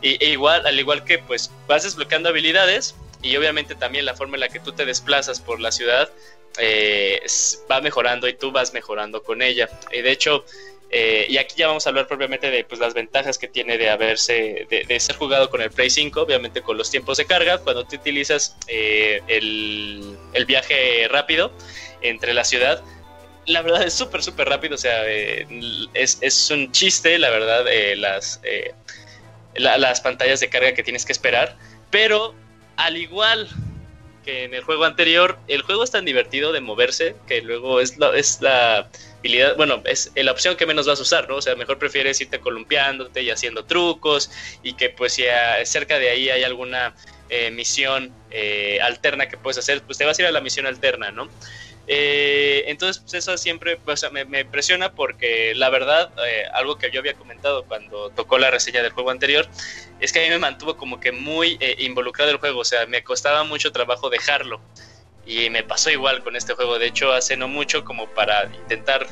Y, e igual, al igual que pues vas desbloqueando habilidades y obviamente también la forma en la que tú te desplazas por la ciudad eh, va mejorando y tú vas mejorando con ella. Y de hecho, eh, y aquí ya vamos a hablar propiamente de pues, las ventajas que tiene de haberse, de, ser jugado con el Play 5, obviamente con los tiempos de carga, cuando tú utilizas eh, el, el, viaje rápido entre la ciudad, la verdad es súper, súper rápido. O sea, eh, es, un chiste, la verdad, eh, las, eh, las pantallas de carga que tienes que esperar. Pero al igual que en el juego anterior, el juego es tan divertido de moverse que luego es la, es la habilidad, bueno, es la opción que menos vas a usar, ¿no? O sea, mejor prefieres irte columpiándote y haciendo trucos y que pues si cerca de ahí hay alguna misión alterna que puedes hacer, pues te vas a ir a la misión alterna, ¿no? Eh, entonces, pues eso siempre me, impresiona porque la verdad, eh, algo que yo había comentado cuando tocó la reseña del juego anterior, es que a mí me mantuvo como que muy eh, involucrado el juego, o sea, me costaba mucho trabajo dejarlo. Y me pasó igual con este juego, de hecho, hace no mucho como para intentar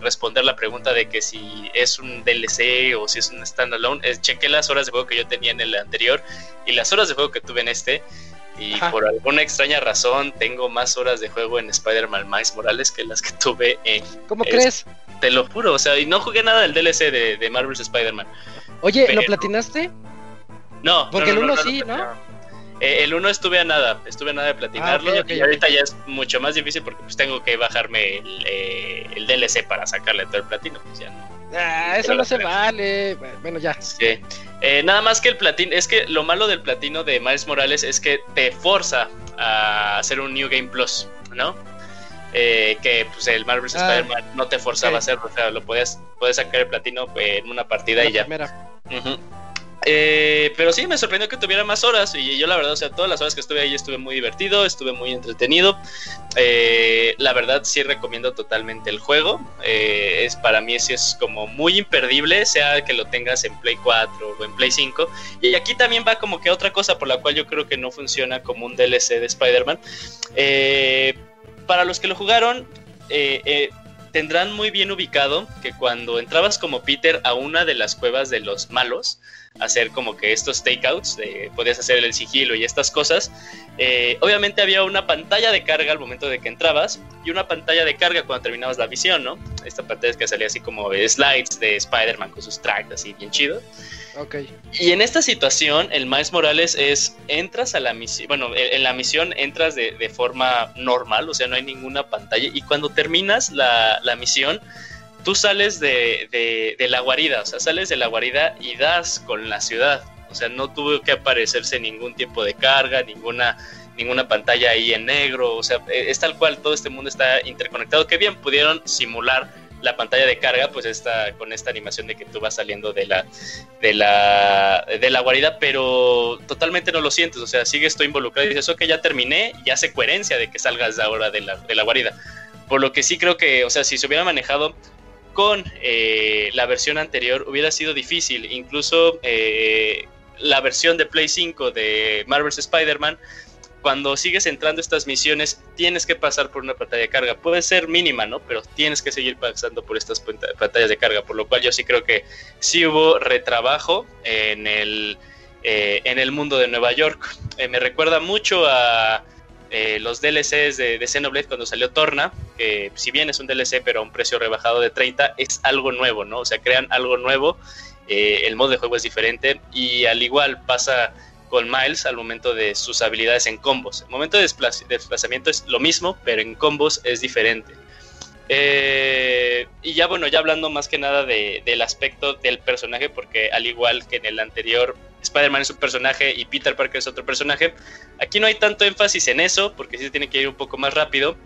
responder la pregunta de que si es un DLC o si es un standalone, chequé las horas de juego que yo tenía en el anterior y las horas de juego que tuve en este y por alguna extraña razón tengo más horas de juego en Spider-Man Miles Morales que las que tuve en... ¿Cómo crees? Te lo juro, o sea, y no jugué nada del DLC de, de Marvel's Spider-Man. Oye, ¿lo platinaste? No. Porque el 1 sí, ¿no? Eh, el 1 estuve a nada, estuve a nada de platinarlo ah, y ahorita ya es mucho más difícil porque pues tengo que bajarme el, eh, el DLC para sacarle todo el platino, pues ya no. Ah, eso no se vale. Bueno, ya. Sí. Eh, nada más que el platino, es que lo malo del platino de Miles Morales es que te forza a hacer un New Game Plus, ¿no? Eh, que pues el Marvel's ah, Spider-Man no te forzaba a hacerlo, o sea, lo podías, puedes sacar el platino en una partida y ya. Eh, pero sí, me sorprendió que tuviera más horas y yo la verdad, o sea, todas las horas que estuve ahí estuve muy divertido, estuve muy entretenido. Eh, la verdad sí recomiendo totalmente el juego. Eh, es para mí sí es como muy imperdible, sea que lo tengas en Play 4 o en Play 5. Y aquí también va como que otra cosa por la cual yo creo que no funciona como un DLC de Spider-Man. para los que lo jugaron, tendrán muy bien ubicado que cuando entrabas como Peter a una de las cuevas de los malos, hacer como que estos takeouts, podías hacer el sigilo y estas cosas. Eh, obviamente había una pantalla de carga al momento de que entrabas y una pantalla de carga cuando terminabas la visión, ¿no? Esta pantalla que salía así como slides de Spider-Man con sus tracks así bien chido. Y en esta situación, el Miles Morales es, entras a la misión, bueno, en la misión entras de, de, forma normal, o sea, no hay ninguna pantalla y cuando terminas la, la misión, tú sales de, la guarida, o sea, sales de la guarida y das con la ciudad. O sea, no tuvo que aparecerse ningún tiempo de carga, ninguna, ninguna pantalla ahí en negro. O sea, e, es tal cual, todo este mundo está interconectado. Que bien pudieron simular la pantalla de carga, pues esta, con esta animación de que tú vas saliendo de la, de la, de la guarida, pero totalmente no lo sientes. O sea, sigues estoy involucrado y dices, ok, ya terminé, y hace coherencia de que salgas ahora de la, de la guarida. Por lo que sí creo que, o sea, si se hubiera manejado con eh, la versión anterior hubiera sido difícil. Incluso eh, la versión de Play 5 de Marvel's Spider-Man, cuando sigues entrando estas misiones, tienes que pasar por una pantalla de carga. Puede ser mínima, ¿no? Pero tienes que seguir pasando por estas pantallas de carga. Por lo cual yo sí creo que sí hubo retrabajo en el, eh, en el mundo de Nueva York. me recuerda mucho a eh, los DLCs de, de, Xenoblade cuando salió Torna, que si bien es un DLC pero a un precio rebajado de 30, es algo nuevo, ¿no? O sea, crean algo nuevo eh, el modo de juego es diferente y al igual pasa con Miles al momento de sus habilidades en combos. El momento de desplazamiento es lo mismo, pero en combos es diferente. Eh, y ya bueno, ya hablando más que nada del aspecto del personaje, porque al igual que en el anterior, Spider-Man es un personaje y Peter Parker es otro personaje, aquí no hay tanto énfasis en eso, porque sí se tiene que ir un poco más rápido,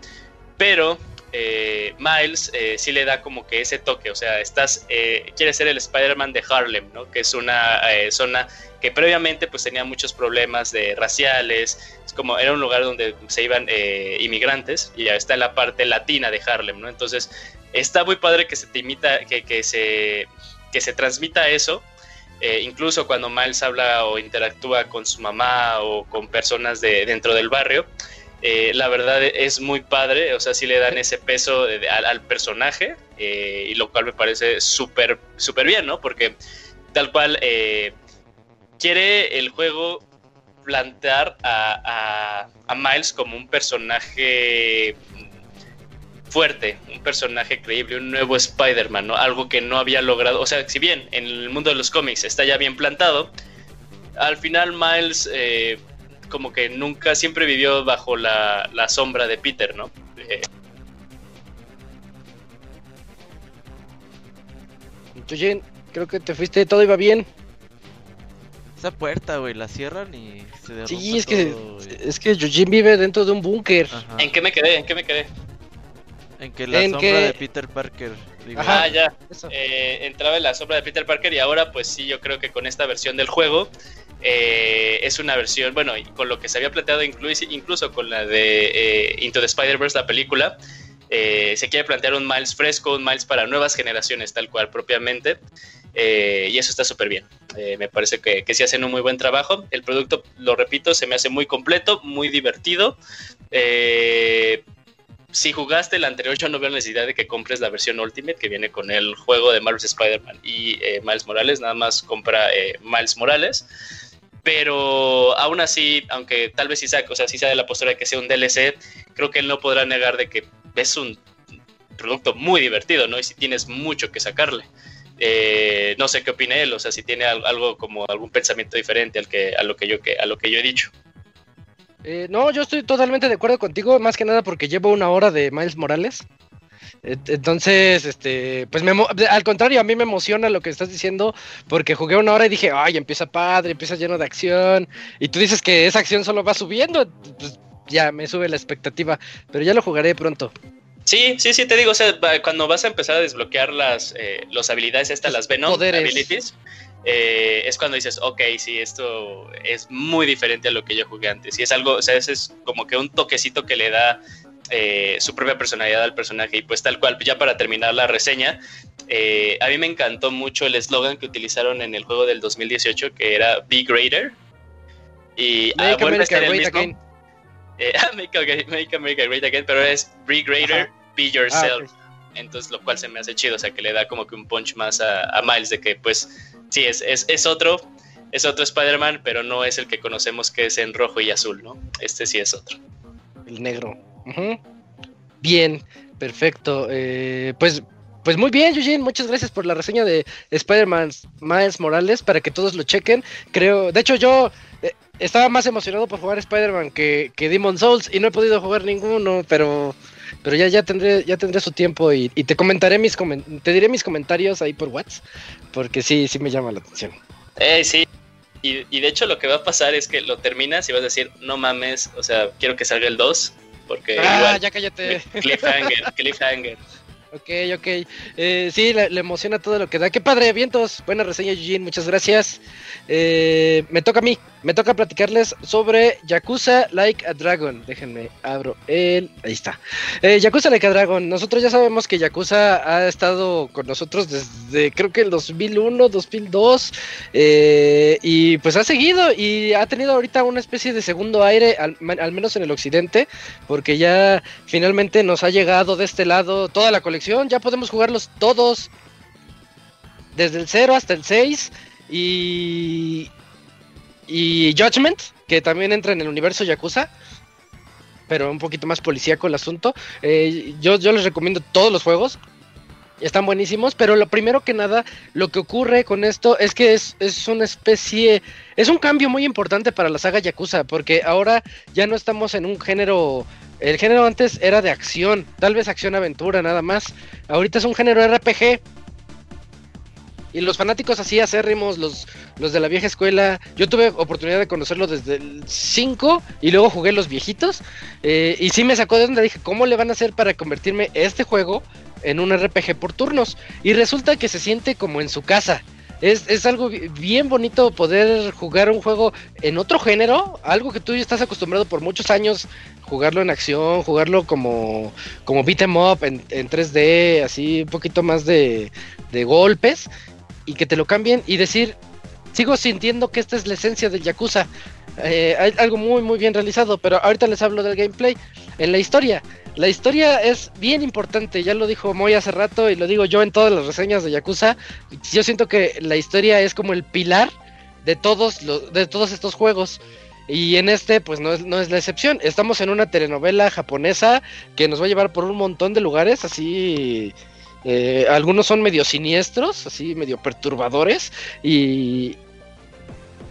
pero eh, Miles eh, sí le da como que ese toque, o sea, estás, quiere ser el Spider-Man de Harlem, ¿no? Que es una zona que previamente pues tenía muchos problemas de raciales, es como era un lugar donde se iban inmigrantes y ya está en la parte latina de Harlem, ¿no? Entonces está muy padre que se te imita, que, que se, que se transmita eso. incluso cuando Miles habla o interactúa con su mamá o con personas de dentro del barrio, eh, la verdad es muy padre, o sea, sí le dan ese peso al, personaje, eh, y lo cual me parece súper, súper bien, ¿no? Porque tal cual eh, quiere el juego plantear a, Miles como un personaje fuerte, un personaje creíble, un nuevo Spider-Man, ¿no? Algo que no había logrado, o sea, si bien en el mundo de los cómics está ya bien plantado, al final Miles como que nunca, siempre vivió bajo la, sombra de Peter, ¿no? Eh, creo que te fuiste, todo iba bien. Esa puerta, güey, la cierran y se derrumba Sí, es que, es que Eugene vive dentro de un búnker. ¿En qué me quedé? ¿En qué me quedé? En que la sombra de Peter Parker. Ah, ya. Eh, entraba en la sombra de Peter Parker y ahora, pues sí, yo creo que con esta versión del juego eh, es una versión, bueno, con lo que se había planteado incluso, incluso con la de eh, Into the Spider-Verse, la película, eh, se quiere plantear un Miles fresco, un Miles para nuevas generaciones, tal cual propiamente. Y eso está súper bien. me parece que, que sí hacen un muy buen trabajo. El producto, lo repito, se me hace muy completo, muy divertido. si jugaste el anterior, yo no veo necesidad de que compres la versión Ultimate que viene con el juego de Marvel's Spider-Man y Miles Morales. Nada más compra Miles Morales pero aún así, aunque tal vez Isaac, o sea, sí sea de la postura de que sea un DLC, creo que él no podrá negar de que es un producto muy divertido, ¿no? Y si tienes mucho que sacarle. Eh, no sé qué opina él, o sea, si tiene algo como algún pensamiento diferente al que, a, lo que yo, a lo que yo he dicho. Eh, no, yo estoy totalmente de acuerdo contigo, más que nada porque llevo una hora de Miles Morales. Entonces, este, pues me, al contrario, a mí me emociona lo que estás diciendo, porque jugué una hora y dije, ay, empieza padre, empieza lleno de acción, y tú dices que esa acción solo va subiendo, pues ya me sube la expectativa, pero ya lo jugaré pronto. Sí, sí, sí, te digo, o sea, cuando vas a empezar a desbloquear las eh, los habilidades estas, las Venom abilities, eh, es cuando dices, ok, sí, esto es muy diferente a lo que yo jugué antes. Y es algo, o sea, ese es como que un toquecito que le da eh, su propia personalidad al personaje. Y pues tal cual, ya para terminar la reseña, eh, a mí me encantó mucho el eslogan que utilizaron en el juego del 2018, que era Be Greater. Y ah, America great again. Eh, make, America great again, pero es Be Greater, Be Yourself. Ah, Entonces, lo cual se me hace chido, o sea, que le da como que un punch más a, Miles de que, pues, sí, es, es, es otro, es otro Spider-Man, pero no es el que conocemos que es en rojo y azul, ¿no? Este sí es otro. El negro. Bien, perfecto. Eh, pues, pues muy bien, Eugene. Muchas gracias por la reseña de Spider-Man Miles Morales para que todos lo chequen. Creo, de hecho, yo estaba más emocionado por jugar Spider-Man que, que Demon Souls y no he podido jugar ninguno, pero pero ya, ya tendré, ya tendré su tiempo y, te comentaré mis te diré mis comentarios ahí por WhatsApp, porque sí, sí me llama la atención. Eh, sí. Y, y, de hecho lo que va a pasar es que lo terminas y vas a decir, no mames, o sea, quiero que salga el 2 porque ah, igual, ya cállate. Cliffhanger, cliffhanger. Ok, ok. Eh, sí, le, emociona todo lo que da. Qué padre, vientos. Buena reseña, Eugene. Muchas gracias. Eh, me toca a mí. Me toca platicarles sobre Yakuza Like a Dragon. Déjenme, abro el. Ahí está. Eh, Yakuza Like a Dragon. Nosotros ya sabemos que Yakuza ha estado con nosotros desde creo que el 2001, 2002. y pues ha seguido y ha tenido ahorita una especie de segundo aire, al menos en el occidente. Porque ya finalmente nos ha llegado de este lado toda la colección ya podemos jugarlos todos. Desde el 0 hasta el 6. Y. Y Judgment, que también entra en el universo Yakuza. Pero un poquito más policíaco el asunto. Eh, yo, yo les recomiendo todos los juegos. están buenísimos, pero lo primero que nada, lo que ocurre con esto es que es, es una especie, es un cambio muy importante para la saga Yakuza, porque ahora ya no estamos en un género, el género antes era de acción, tal vez acción-aventura nada más, ahorita es un género RPG. Y los fanáticos así acérrimos, los, los de la vieja escuela, yo tuve oportunidad de conocerlo desde el 5 y luego jugué los viejitos. eh, y sí me sacó de donde dije, ¿cómo le van a hacer para convertirme este juego en un RPG por turnos? Y resulta que se siente como en su casa. Es, es algo bi- bien bonito poder jugar un juego en otro género, algo que tú ya estás acostumbrado por muchos años, jugarlo en acción, jugarlo como, como beat 'em up en, en 3D, así un poquito más de, de golpes, y que te lo cambien y decir, sigo sintiendo que esta es la esencia del Yakuza. Eh, algo muy muy bien realizado, pero ahorita les hablo del gameplay. En la historia, la historia es bien importante, ya lo dijo Moy hace rato y lo digo yo en todas las reseñas de Yakuza. Yo siento que la historia es como el pilar de todos los, de todos estos juegos. Y en este, pues no es, no es la excepción. Estamos en una telenovela japonesa que nos va a llevar por un montón de lugares, así. eh, algunos son medio siniestros, así medio perturbadores. Y,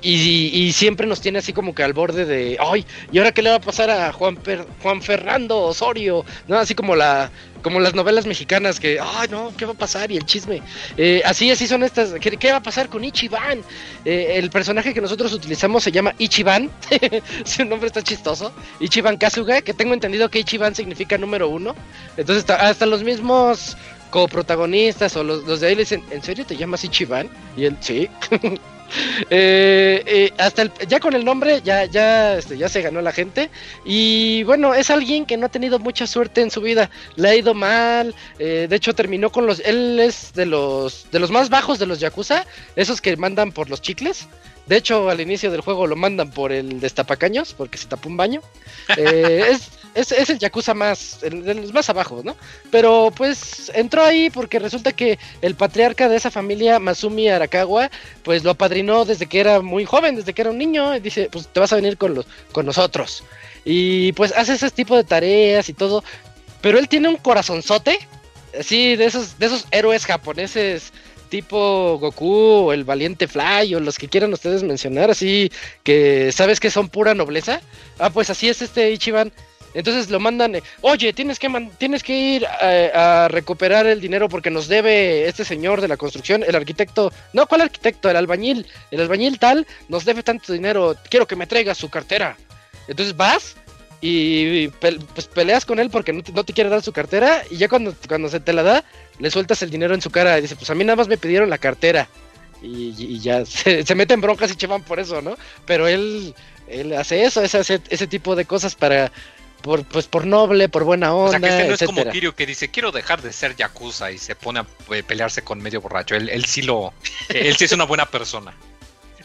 y, y siempre nos tiene así como que al borde de, ay, ¿y ahora qué le va a pasar a Juan, Per- Juan Fernando Osorio? ¿No? Así como la como las novelas mexicanas que, ay, no, ¿qué va a pasar? Y el chisme. Eh, así, así son estas. ¿Qué, qué va a pasar con Ichiban? Eh, el personaje que nosotros utilizamos se llama Ichiban. Su nombre está chistoso. Ichiban Kasuga, que tengo entendido que Ichiban significa número uno. Entonces, hasta los mismos coprotagonistas o los, los de ahí le dicen, ¿en serio te llamas Ichiban? Y él, sí. Eh, eh, hasta el, ya con el nombre ya ya este, ya se ganó la gente. Y bueno es alguien que no ha tenido mucha suerte en su vida. Le ha ido mal eh, de hecho terminó con los él es de los de los más bajos de los yakuza esos que mandan por los chicles. De hecho al inicio del juego lo mandan por el destapacaños porque se tapó un baño. Es, es, es el yakuza más más abajo no pero pues entró ahí porque resulta que el patriarca de esa familia Masumi Arakawa pues lo apadrinó desde que era muy joven, desde que era un niño, y dice, pues te vas a venir con los con nosotros. Y pues hace ese tipo de tareas y todo, pero él tiene un corazonzote, así de esos de esos héroes japoneses tipo Goku o el valiente Fly o los que quieran ustedes mencionar, así que sabes que son pura nobleza. Ah, pues así es este Ichiban. Entonces lo mandan, eh, oye, tienes que man- tienes que ir eh, a, recuperar el dinero porque nos debe este señor de la construcción, el arquitecto, no, ¿cuál arquitecto? El albañil, el albañil tal, nos debe tanto dinero, quiero que me traiga su cartera. Entonces vas y pues peleas con él porque no te, quiere dar su cartera y ya cuando, cuando se te la da, le sueltas el dinero en su cara y dice, pues a mí nada más me pidieron la cartera. Y, ya se, se mete en broncas y chevan por eso, ¿no? Pero él, él hace eso, ese, ese tipo de cosas para, por, pues por noble, por buena O onda, sea, que este no es como etcétera. Kiryu que dice, quiero dejar de ser Yakuza y se pone a eh, pelearse con medio borracho. Él, él sí lo... él sí es una buena persona.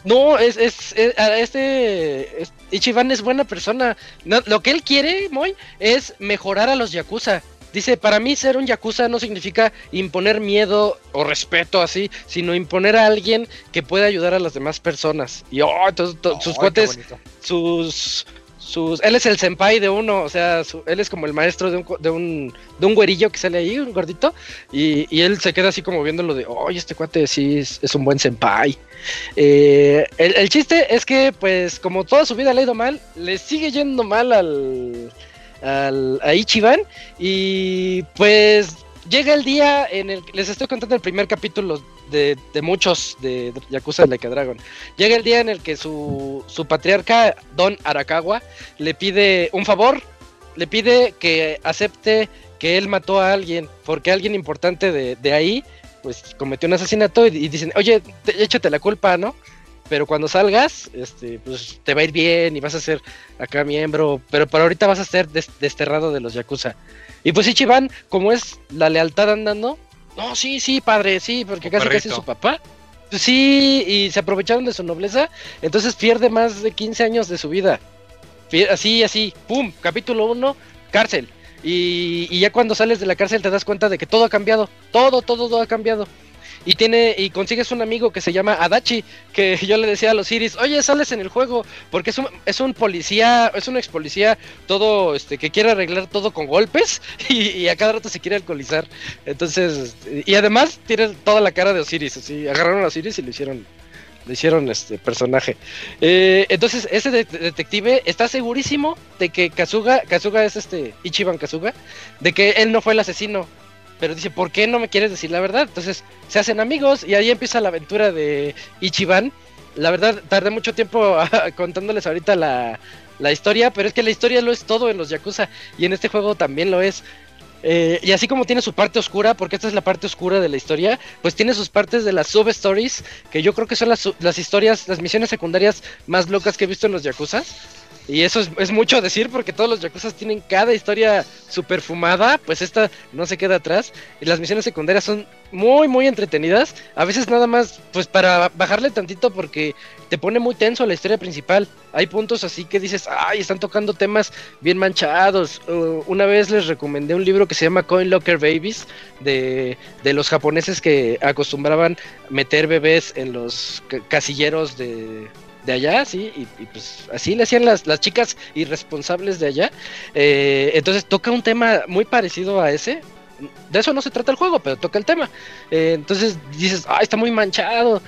No, es, es, es- este es- Ichiban es buena persona. No, lo que él quiere, Moy, es mejorar a los yakuza. Dice, para mí ser un yakuza no significa imponer miedo o respeto así, sino imponer a alguien que pueda ayudar a las demás personas. Y oh, entonces, to- sus Ay, qué cuates, sus él es el senpai de uno, o sea, su- él es como el maestro de un, de un de un güerillo que sale ahí, un gordito, y, y él se queda así como viéndolo de, oye, este cuate sí es, un buen senpai. Eh, el, el chiste es que, pues, como toda su vida le ha ido mal, le sigue yendo mal al, al a Ichiban, y pues llega el día en el que les estoy contando el primer capítulo de, de muchos de Yakuza Like a Dragon. Llega el día en el que su, su patriarca, Don Arakawa, le pide un favor, le pide que acepte que él mató a alguien, porque alguien importante de, de ahí, pues cometió un asesinato y, y dicen, oye, te- échate la culpa, ¿no? Pero cuando salgas, este, pues te va a ir bien y vas a ser acá miembro, pero por ahorita vas a ser des- desterrado de los Yakuza. Y pues Ichiban, como es la lealtad andando, no, sí, sí, padre, sí, porque casi casi es su papá. Sí, y se aprovecharon de su nobleza, entonces pierde más de 15 años de su vida. Así, así, pum, capítulo 1, cárcel. Y, y ya cuando sales de la cárcel te das cuenta de que todo ha cambiado, todo, todo, todo ha cambiado. Y tiene y consigues un amigo que se llama Adachi, que yo le decía a los Iris, oye, sales en el juego, porque es un, es un policía, es un ex policía todo, este, que quiere arreglar todo con golpes y, a cada rato se quiere alcoholizar. Entonces, y además tiene toda la cara de Osiris, así, agarraron a Osiris y lo hicieron le hicieron este personaje. Eh, entonces, ese detective está segurísimo de que Kazuga, Kazuga es este Ichiban Kazuga, de que él no fue el asesino. Pero dice, ¿por qué no me quieres decir la verdad? Entonces se hacen amigos y ahí empieza la aventura de Ichiban. La verdad, tardé mucho tiempo contándoles ahorita la, la historia, pero es que la historia lo es todo en los Yakuza y en este juego también lo es. Eh, y así como tiene su parte oscura, porque esta es la parte oscura de la historia, pues tiene sus partes de las sub-stories, que yo creo que son las, las historias, las misiones secundarias más locas que he visto en los Yakuza. Y eso es, mucho decir porque todos los Yakuza tienen cada historia super fumada, pues esta no se queda atrás. Y las misiones secundarias son muy, muy entretenidas. A veces nada más, pues para bajarle tantito porque te pone muy tenso la historia principal. Hay puntos así que dices, ay, están tocando temas bien manchados. una vez les recomendé un libro que se llama Coin Locker Babies, de, de los japoneses que acostumbraban meter bebés en los casilleros de de allá, sí, y, pues así le hacían las, las chicas irresponsables de allá. Eh, entonces toca un tema muy parecido a ese. De eso no se trata el juego, pero toca el tema. Eh, entonces dices, ay, está muy manchado.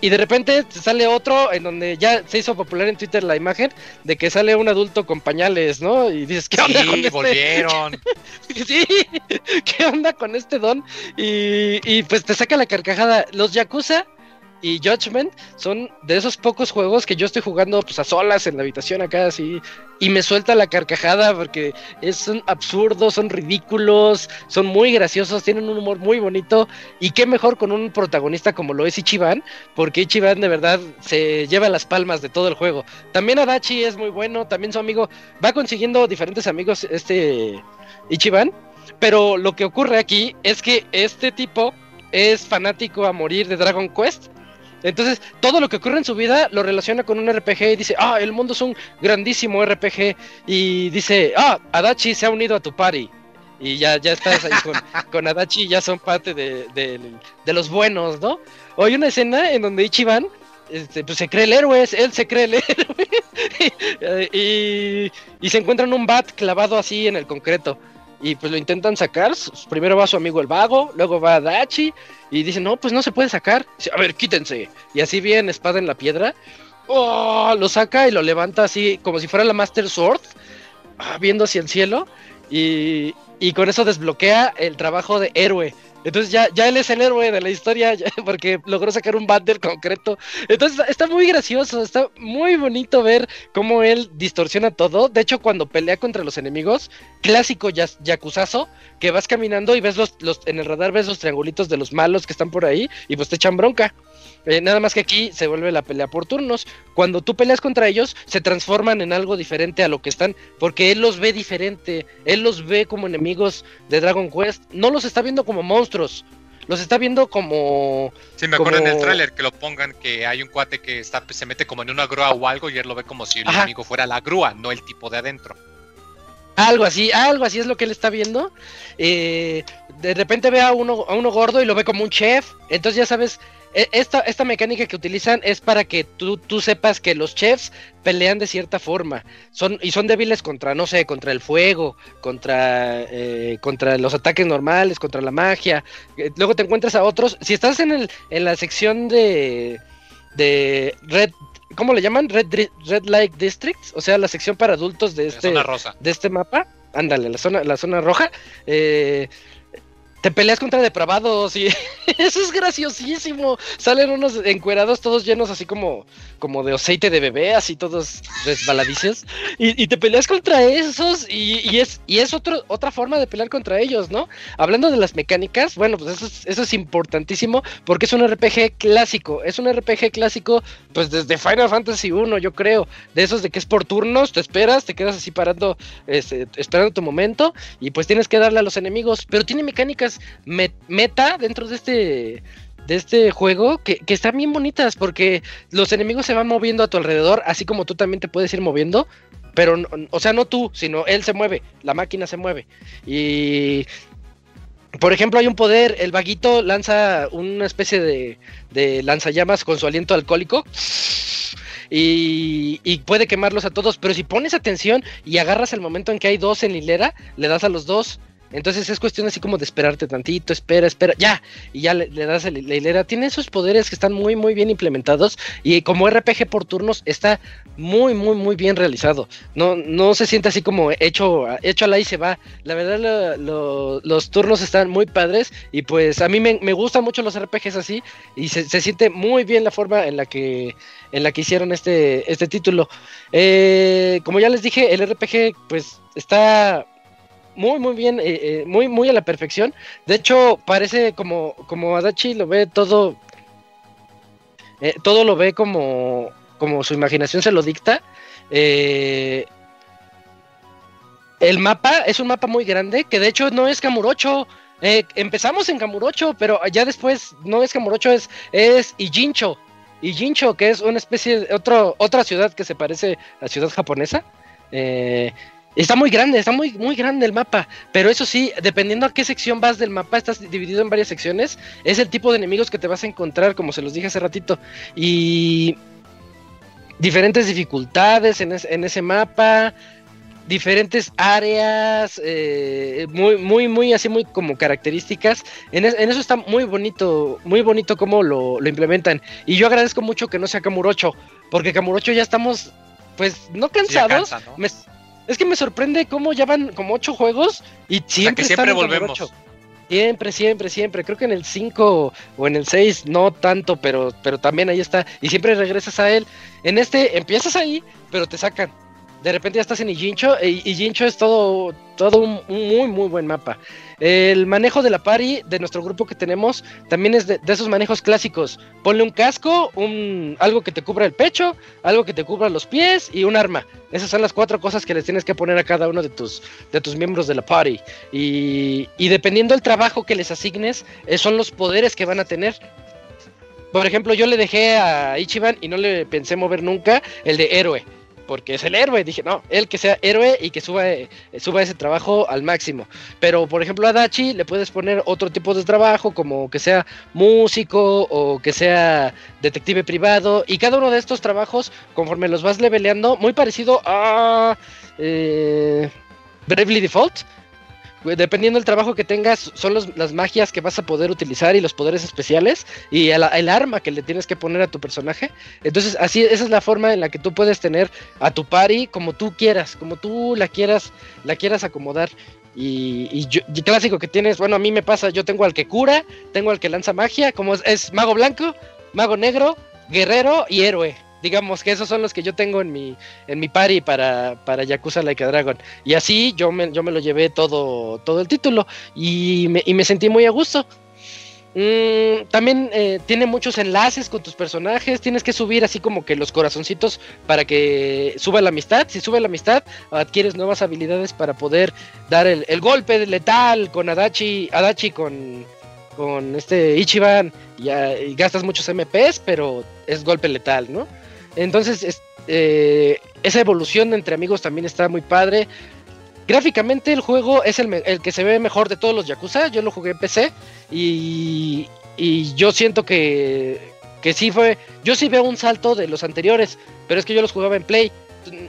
Y de repente sale otro en donde ya se hizo popular en Twitter la imagen de que sale un adulto con pañales, ¿no? Y dices, ¿qué onda con este? volvieron. sí, ¿qué onda con este don? Y, y pues te saca la carcajada. Los Yakuza y Judgment son de esos pocos juegos que yo estoy jugando pues a solas en la habitación acá así y me suelta la carcajada porque es, son absurdos, son ridículos, son muy graciosos, tienen un humor muy bonito y qué mejor con un protagonista como lo es Ichiban, porque Ichiban de verdad se lleva las palmas de todo el juego. También Adachi es muy bueno, también su amigo va consiguiendo diferentes amigos este Ichiban, pero lo que ocurre aquí es que este tipo es fanático a morir de Dragon Quest entonces, todo lo que ocurre en su vida lo relaciona con un RPG y dice, ah, el mundo es un grandísimo RPG. Y dice, ah, Adachi se ha unido a tu party. Y ya, ya estás ahí con, con Adachi, ya son parte de, de, los buenos, ¿no? O hay una escena en donde Ichiban este, pues se cree el héroe, él se cree el héroe. y, y se encuentran un bat clavado así en el concreto. Y pues lo intentan sacar. Primero va su amigo el vago, luego va Dachi. Y dice, no, pues no se puede sacar. a ver, quítense. Y así bien, espada en la piedra. Oh, lo saca y lo levanta así como si fuera la Master Sword. Ah, viendo hacia el cielo. Y, y con eso desbloquea el trabajo de héroe. Entonces ya, ya él es el héroe de la historia porque logró sacar un bundle concreto. Entonces está muy gracioso, está muy bonito ver cómo él distorsiona todo. De hecho, cuando pelea contra los enemigos, clásico yakuzazo, que vas caminando y ves los, los, en el radar ves los triangulitos de los malos que están por ahí y pues te echan bronca. Eh, nada más que aquí se vuelve la pelea por turnos. Cuando tú peleas contra ellos, se transforman en algo diferente a lo que están, porque él los ve diferente. Él los ve como enemigos de Dragon Quest. No los está viendo como monstruos. Los está viendo como. Sí, me acuerdo en el tráiler que lo pongan que hay un cuate que está, se mete como en una grúa o algo y él lo ve como si el enemigo fuera la grúa, no el tipo de adentro. Algo así, algo así es lo que él está viendo. Eh, de repente ve a uno, a uno gordo y lo ve como un chef. Entonces ya sabes, esta, esta mecánica que utilizan es para que tú, tú sepas que los chefs pelean de cierta forma. Son, y son débiles contra, no sé, contra el fuego, contra, eh, contra los ataques normales, contra la magia. Eh, luego te encuentras a otros. Si estás en, el, en la sección de, de Red ¿cómo le llaman? Red, Red Light Districts, o sea, la sección para adultos de este, de este mapa. Ándale, la zona, la zona roja. Eh, te peleas contra depravados y eso es graciosísimo. Salen unos encuerados todos llenos así como, como de aceite de bebé, así todos resbaladizos. Y, te peleas contra esos y, es, y es otro, otra forma de pelear contra ellos, ¿no? Hablando de las mecánicas, bueno, pues eso es, eso es importantísimo porque es un RPG clásico. Es un RPG clásico pues desde Final Fantasy 1, yo creo. De esos de que es por turnos, te esperas, te quedas así parando, este, esperando tu momento y pues tienes que darle a los enemigos. Pero tiene mecánicas meta dentro de este de este juego que, están bien bonitas porque los enemigos se van moviendo a tu alrededor, así como tú también te puedes ir moviendo, pero, o sea, no tú, sino él se mueve, la máquina se mueve. Y por ejemplo, hay un poder, el vaguito lanza una especie de, de lanzallamas con su aliento alcohólico. Y, y puede quemarlos a todos, pero si pones atención y agarras el momento en que hay dos en hilera, le das a los dos entonces es cuestión así como de esperarte tantito, espera, espera, ya, y ya le, das la hilera. Tiene esos poderes que están muy, muy bien implementados y como RPG por turnos está muy, muy, muy bien realizado. No, no se siente así como hecho, hecho a la y se va. La verdad, los turnos están muy padres y pues a mí me, me gustan mucho los RPGs así y se, se, siente muy bien la forma en la que, en la que hicieron este, este título. Eh, como ya les dije, el RPG pues está muy, muy bien, eh, eh, muy, muy a la perfección. De hecho, parece como, como Adachi lo ve todo, eh, todo lo ve como, como su imaginación se lo dicta. el mapa es un mapa muy grande, que de hecho no es Kamurocho. empezamos en Kamurocho, pero ya después no es Kamurocho, es, es Ijincho. Ijincho, que es una especie de otra ciudad que se parece a ciudad japonesa. Eh, Está muy grande, está muy, muy grande el mapa. Pero eso sí, dependiendo a qué sección vas del mapa, estás dividido en varias secciones. Es el tipo de enemigos que te vas a encontrar, como se los dije hace ratito. Y diferentes dificultades en, ese mapa. Diferentes áreas. Eh, muy, muy, muy así, muy como características. En, eso está muy bonito. Muy bonito cómo lo, implementan. Y yo agradezco mucho que no sea Kamurocho. Porque Kamurocho ya estamos. Pues no cansados. Es que me sorprende cómo ya van como ocho juegos y siempre, siempre volvemos. Siempre, siempre, siempre. Creo que en el 5 o en el 6 no tanto, pero, pero también ahí está. Y siempre regresas a él. En este empiezas ahí, pero te sacan. De repente ya estás en Ijincho. Y Ijincho es todo, todo un muy, muy buen mapa. El manejo de la pari de nuestro grupo que tenemos también es de, esos manejos clásicos. Ponle un casco, un, algo que te cubra el pecho, algo que te cubra los pies y un arma. Esas son las cuatro cosas que les tienes que poner a cada uno de tus, de tus miembros de la party. Y, y dependiendo del trabajo que les asignes, eh, son los poderes que van a tener. Por ejemplo, yo le dejé a Ichiban y no le pensé mover nunca el de héroe porque es el héroe. Dije, no, él que sea héroe y que suba, eh, suba ese trabajo al máximo. Pero, por ejemplo, a Dachi le puedes poner otro tipo de trabajo, como que sea músico o que sea detective privado. Y cada uno de estos trabajos, conforme los vas leveleando, muy parecido a eh, Bravely Default dependiendo del trabajo que tengas, son las magias que vas a poder utilizar y los poderes especiales y el, arma que le tienes que poner a tu personaje. Entonces, así, esa es la forma en la que tú puedes tener a tu party como tú quieras, como tú la quieras, la quieras acomodar. Y, clásico que tienes, bueno, a mí me pasa, yo tengo al que cura, tengo al que lanza magia, como es mago blanco, mago negro, guerrero y héroe digamos que esos son los que yo tengo en mi en mi party para, para Yakuza Like Dragon. Y así yo me, yo me lo llevé todo, todo el título y me, y me sentí muy a gusto. Mm, también eh, tiene muchos enlaces con tus personajes. Tienes que subir así como que los corazoncitos para que suba la amistad. Si sube la amistad, adquieres nuevas habilidades para poder dar el, el golpe letal con Adachi, Adachi con, con este Ichiban. Y, y gastas muchos MPs, pero es golpe letal, ¿no? Entonces, eh, esa evolución entre amigos también está muy padre. Gráficamente el juego es el, que se ve mejor de todos los Yakuza. Yo lo jugué en PC y, yo siento que, que sí fue... Yo sí veo un salto de los anteriores, pero es que yo los jugaba en Play.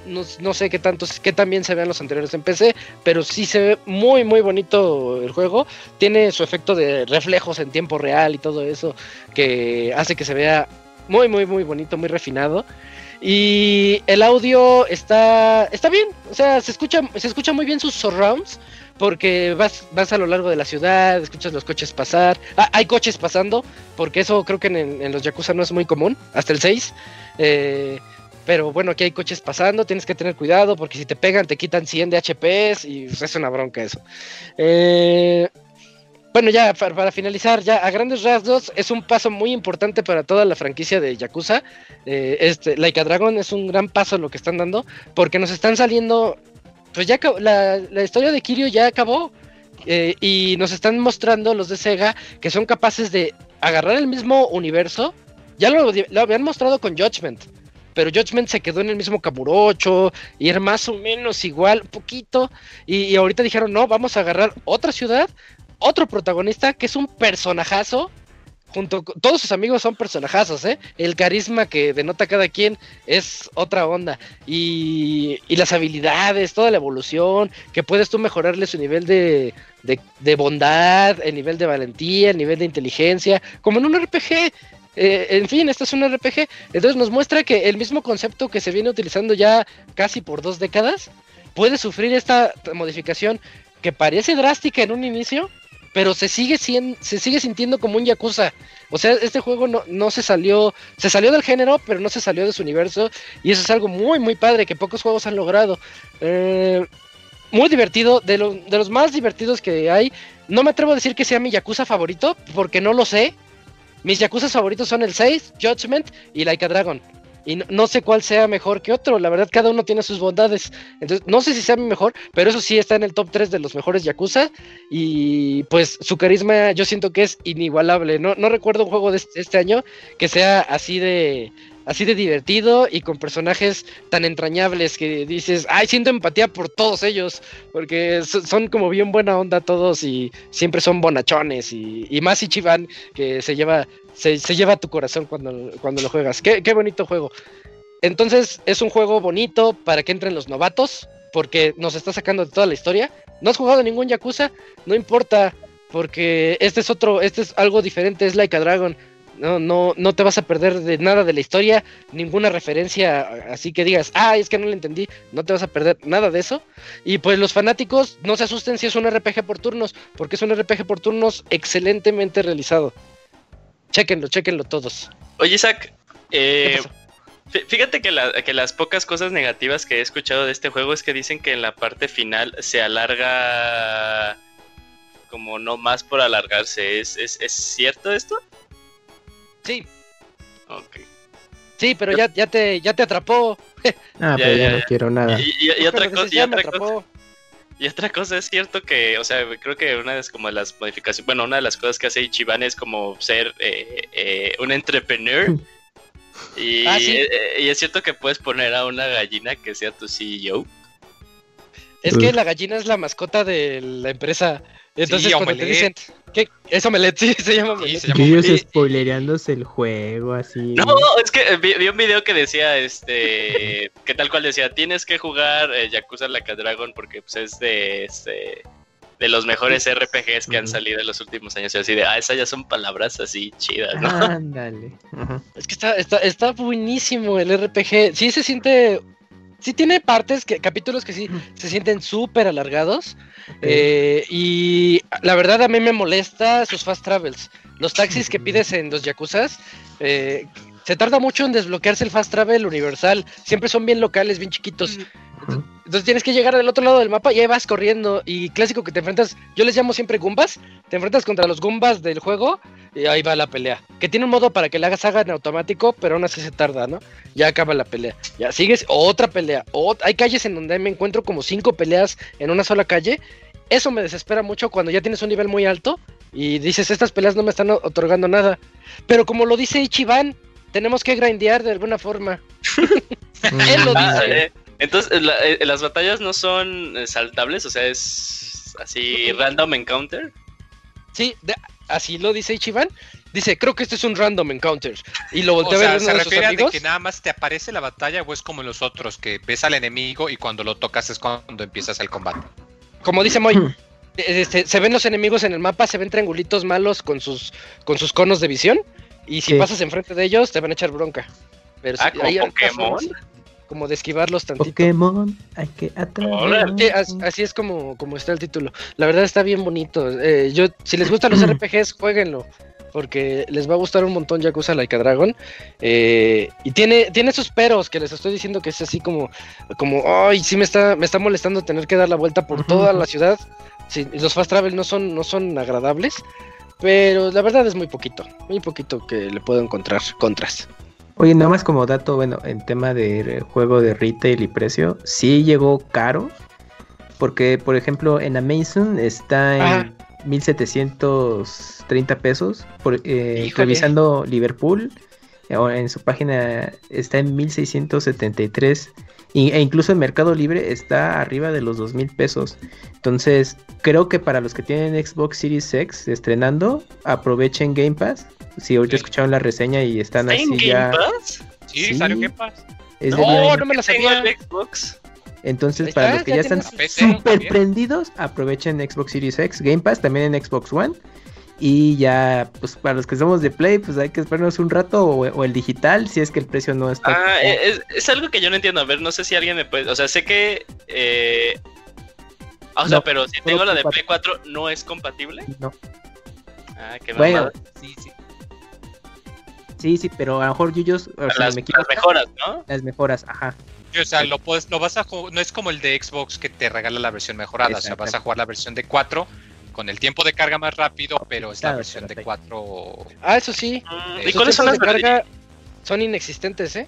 No, sé qué tanto, qué también se vean los anteriores en PC, pero sí se ve muy, muy bonito el juego. Tiene su efecto de reflejos en tiempo real y todo eso que hace que se vea muy, muy, muy bonito, muy refinado. Y el audio está, está bien, o sea, se escucha, se escucha muy bien sus surrounds, porque vas, vas a lo largo de la ciudad, escuchas los coches pasar. Ah, hay coches pasando, porque eso creo que en, los Yakuza no es muy común, hasta el 6. Eh, pero bueno, aquí hay coches pasando, tienes que tener cuidado, porque si te pegan te quitan 100 de HPs y es una bronca eso. Eh, bueno, ya para, finalizar, ya a grandes rasgos es un paso muy importante para toda la franquicia de Yakuza. Eh, este, Laika Dragon es un gran paso lo que están dando, porque nos están saliendo, pues ya la, la historia de Kiryu ya acabó. Eh, y nos están mostrando los de Sega que son capaces de agarrar el mismo universo. Ya lo, habían mostrado con Judgment, pero Judgment se quedó en el mismo Kamurocho y era más o menos igual, un poquito. Y, y, ahorita dijeron, no, vamos a agarrar otra ciudad, otro protagonista que es un personajazo. Junto con, todos sus amigos son personajazos, ¿eh? El carisma que denota cada quien es otra onda. Y, y las habilidades, toda la evolución, que puedes tú mejorarle su nivel de, de, bondad, el nivel de valentía, el nivel de inteligencia, como en un RPG. Eh, en fin, esto es un RPG. Entonces nos muestra que el mismo concepto que se viene utilizando ya casi por dos décadas puede sufrir esta modificación que parece drástica en un inicio, pero se sigue, sien- se sigue sintiendo como un Yakuza. O sea, este juego no, no se salió, se salió del género, pero no se salió de su universo. Y eso es algo muy, muy padre que pocos juegos han logrado. Eh, muy divertido, de, de los más divertidos que hay. No me atrevo a decir que sea mi Yakuza favorito, porque no lo sé. Mis Yakuza favoritos son el 6, Judgment y Like a Dragon. Y no, sé cuál sea mejor que otro. La verdad, cada uno tiene sus bondades. Entonces, no sé si sea mi mejor, pero eso sí está en el top 3 de los mejores Yakuza. Y pues su carisma yo siento que es inigualable. No, no recuerdo un juego de este, este año que sea así de así de divertido y con personajes tan entrañables que dices, ay, siento empatía por todos ellos, porque so- son como bien buena onda todos y siempre son bonachones y, y más Ichiban que se lleva se, lleva a tu corazón cuando, cuando lo juegas. Qué, qué bonito juego. Entonces es un juego bonito para que entren los novatos, porque nos está sacando de toda la historia. No has jugado ningún Yakuza, no importa, porque este es otro, este es algo diferente, es Like a Dragon. No, no, no te vas a perder de nada de la historia, ninguna referencia, así que digas, ah, es que no lo entendí, no te vas a perder nada de eso. Y pues los fanáticos no se asusten si es un RPG por turnos, porque es un RPG por turnos excelentemente realizado. Chéquenlo, chéquenlo todos. Oye, Isaac, ¿Qué eh, fíjate que, la- que las pocas cosas negativas que he escuchado de este juego es que dicen que en la parte final se alarga como no más por alargarse. ¿Es, es, es cierto esto? Sí, Ok. sí, pero ya, ya, te, ya te atrapó. Ah, Ya, pero ya, ya, no quiero nada. Y, y- y otra, cosa, ya me otra cosa, atrapó. Y otra cosa es cierto que, o sea, creo que una de las, como las modificaciones, bueno, una de las cosas que hace Ichiban es como ser eh, eh, un entrepreneur. Y, Ah, sí. eh, y es cierto que puedes poner a una gallina que sea tu CEO. Es que la gallina es la mascota de la empresa. Entonces, Sí, cuando te dicen. ¿qué? Es Omelette, sí, se llama Sí, Omelette. se llama Ellos y- spoilereándose el juego, así. No, es que vi, vi un video que decía, este, que tal cual decía, tienes que jugar eh, Yakuza Like a Dragon porque pues, es de, este, de los mejores RPGs que han salido en los últimos años. Y así de, ah, esas ya son palabras así chidas, ¿no? Ándale. Ajá. Es que está, está, está buenísimo el RPG. Sí se siente. Sí tiene partes, que, capítulos que sí se sienten súper alargados. eh, y la verdad a mí me molesta sus fast travels. Los taxis que pides en los Yakuzas. eh, se tarda mucho en desbloquearse el fast travel universal. Siempre son bien locales, bien chiquitos. Entonces tienes que llegar del otro lado del mapa y ahí vas corriendo. Y clásico que te enfrentas, yo les llamo siempre Goombas. Te enfrentas contra los Goombas del juego y ahí va la pelea. Que tiene un modo para que la hagas haga en automático, pero aún así se tarda, ¿no? Ya acaba la pelea. Ya sigues otra pelea. ot- hay calles en donde me encuentro como cinco peleas en una sola calle. Eso me desespera mucho cuando ya tienes un nivel muy alto y dices, estas peleas no me están otorgando nada. Pero como lo dice Ichiban, tenemos que grindear de alguna forma. Él lo Ah, dice. Eh, entonces, la- eh, las batallas no son eh, saltables, o sea, es así random encounter. Sí, de- así lo dice Ichiban. Dice, creo que este es un random encounter. Y lo O voltea a sea, ver se de sus refiere a de amigos. que nada más te aparece la batalla o es como en los otros, que ves al enemigo y cuando lo tocas es cuando empiezas el combate. Como dice Moy, este, se ven los enemigos en el mapa, se ven triangulitos malos con sus, con sus conos de visión. Y si Sí. pasas enfrente de ellos, te van a echar bronca. Pero Ah, sí, como hay Pokémon. Como de esquivarlos tantito. Pokémon, hay que atraer. Órale. Sí, as- así es como, como está el título. La verdad está bien bonito. Eh, yo, si les gustan los RPGs, jueguenlo. Porque les va a gustar un montón Yakuza Like a Dragon. Eh, y tiene, tiene sus peros que les estoy diciendo que es así como, como, ay, sí me está, me está molestando tener que dar la vuelta por toda la ciudad. Sí, los fast travel no son, no son agradables. Pero la verdad es muy poquito, muy poquito que le puedo encontrar contras. Oye, nada más como dato, bueno, en tema de juego de retail y precio, sí llegó caro. Porque, por ejemplo, en Amazon está en Ajá. 1730 pesos. Por, eh, revisando Liverpool, eh, en su página está en 1673. Y- e incluso en Mercado Libre está arriba de los dos mil pesos. Entonces, creo que para los que tienen Xbox Series X estrenando, aprovechen Game Pass. Si ahorita Sí. escucharon la reseña y están ¿Está en así Game ya. Pass? Sí, Sí. salió Game Pass. es No, no me la Tengo sabía. el Xbox. Entonces, para los que ya ya están súper prendidos, aprovechen Xbox Series X, Game Pass, también en Xbox One. Y ya, pues para los que somos de Play, pues hay que esperarnos un rato o, o el digital, si es que el precio no está. Ah, es, es algo que yo no entiendo. A ver, no sé si alguien me puede. O sea, sé que. Eh... ah, o sea, No, pero si tengo la de Play Play 4, ¿no es compatible? No. Ah, qué Bueno, sí, sí. Sí, sí, pero a lo mejor Yuyos, o Las, me las equivoco, mejoras, ¿no? las mejoras, ajá. O sea, lo puedes, lo vas a no es como el de Xbox que te regala la versión mejorada, o sea, vas a jugar la versión de 4 con el tiempo de carga más rápido, pero es la Claro, versión de pero 4. Ah, eso sí. Mm, ¿Y cuáles son las de carga? Son inexistentes, ¿eh?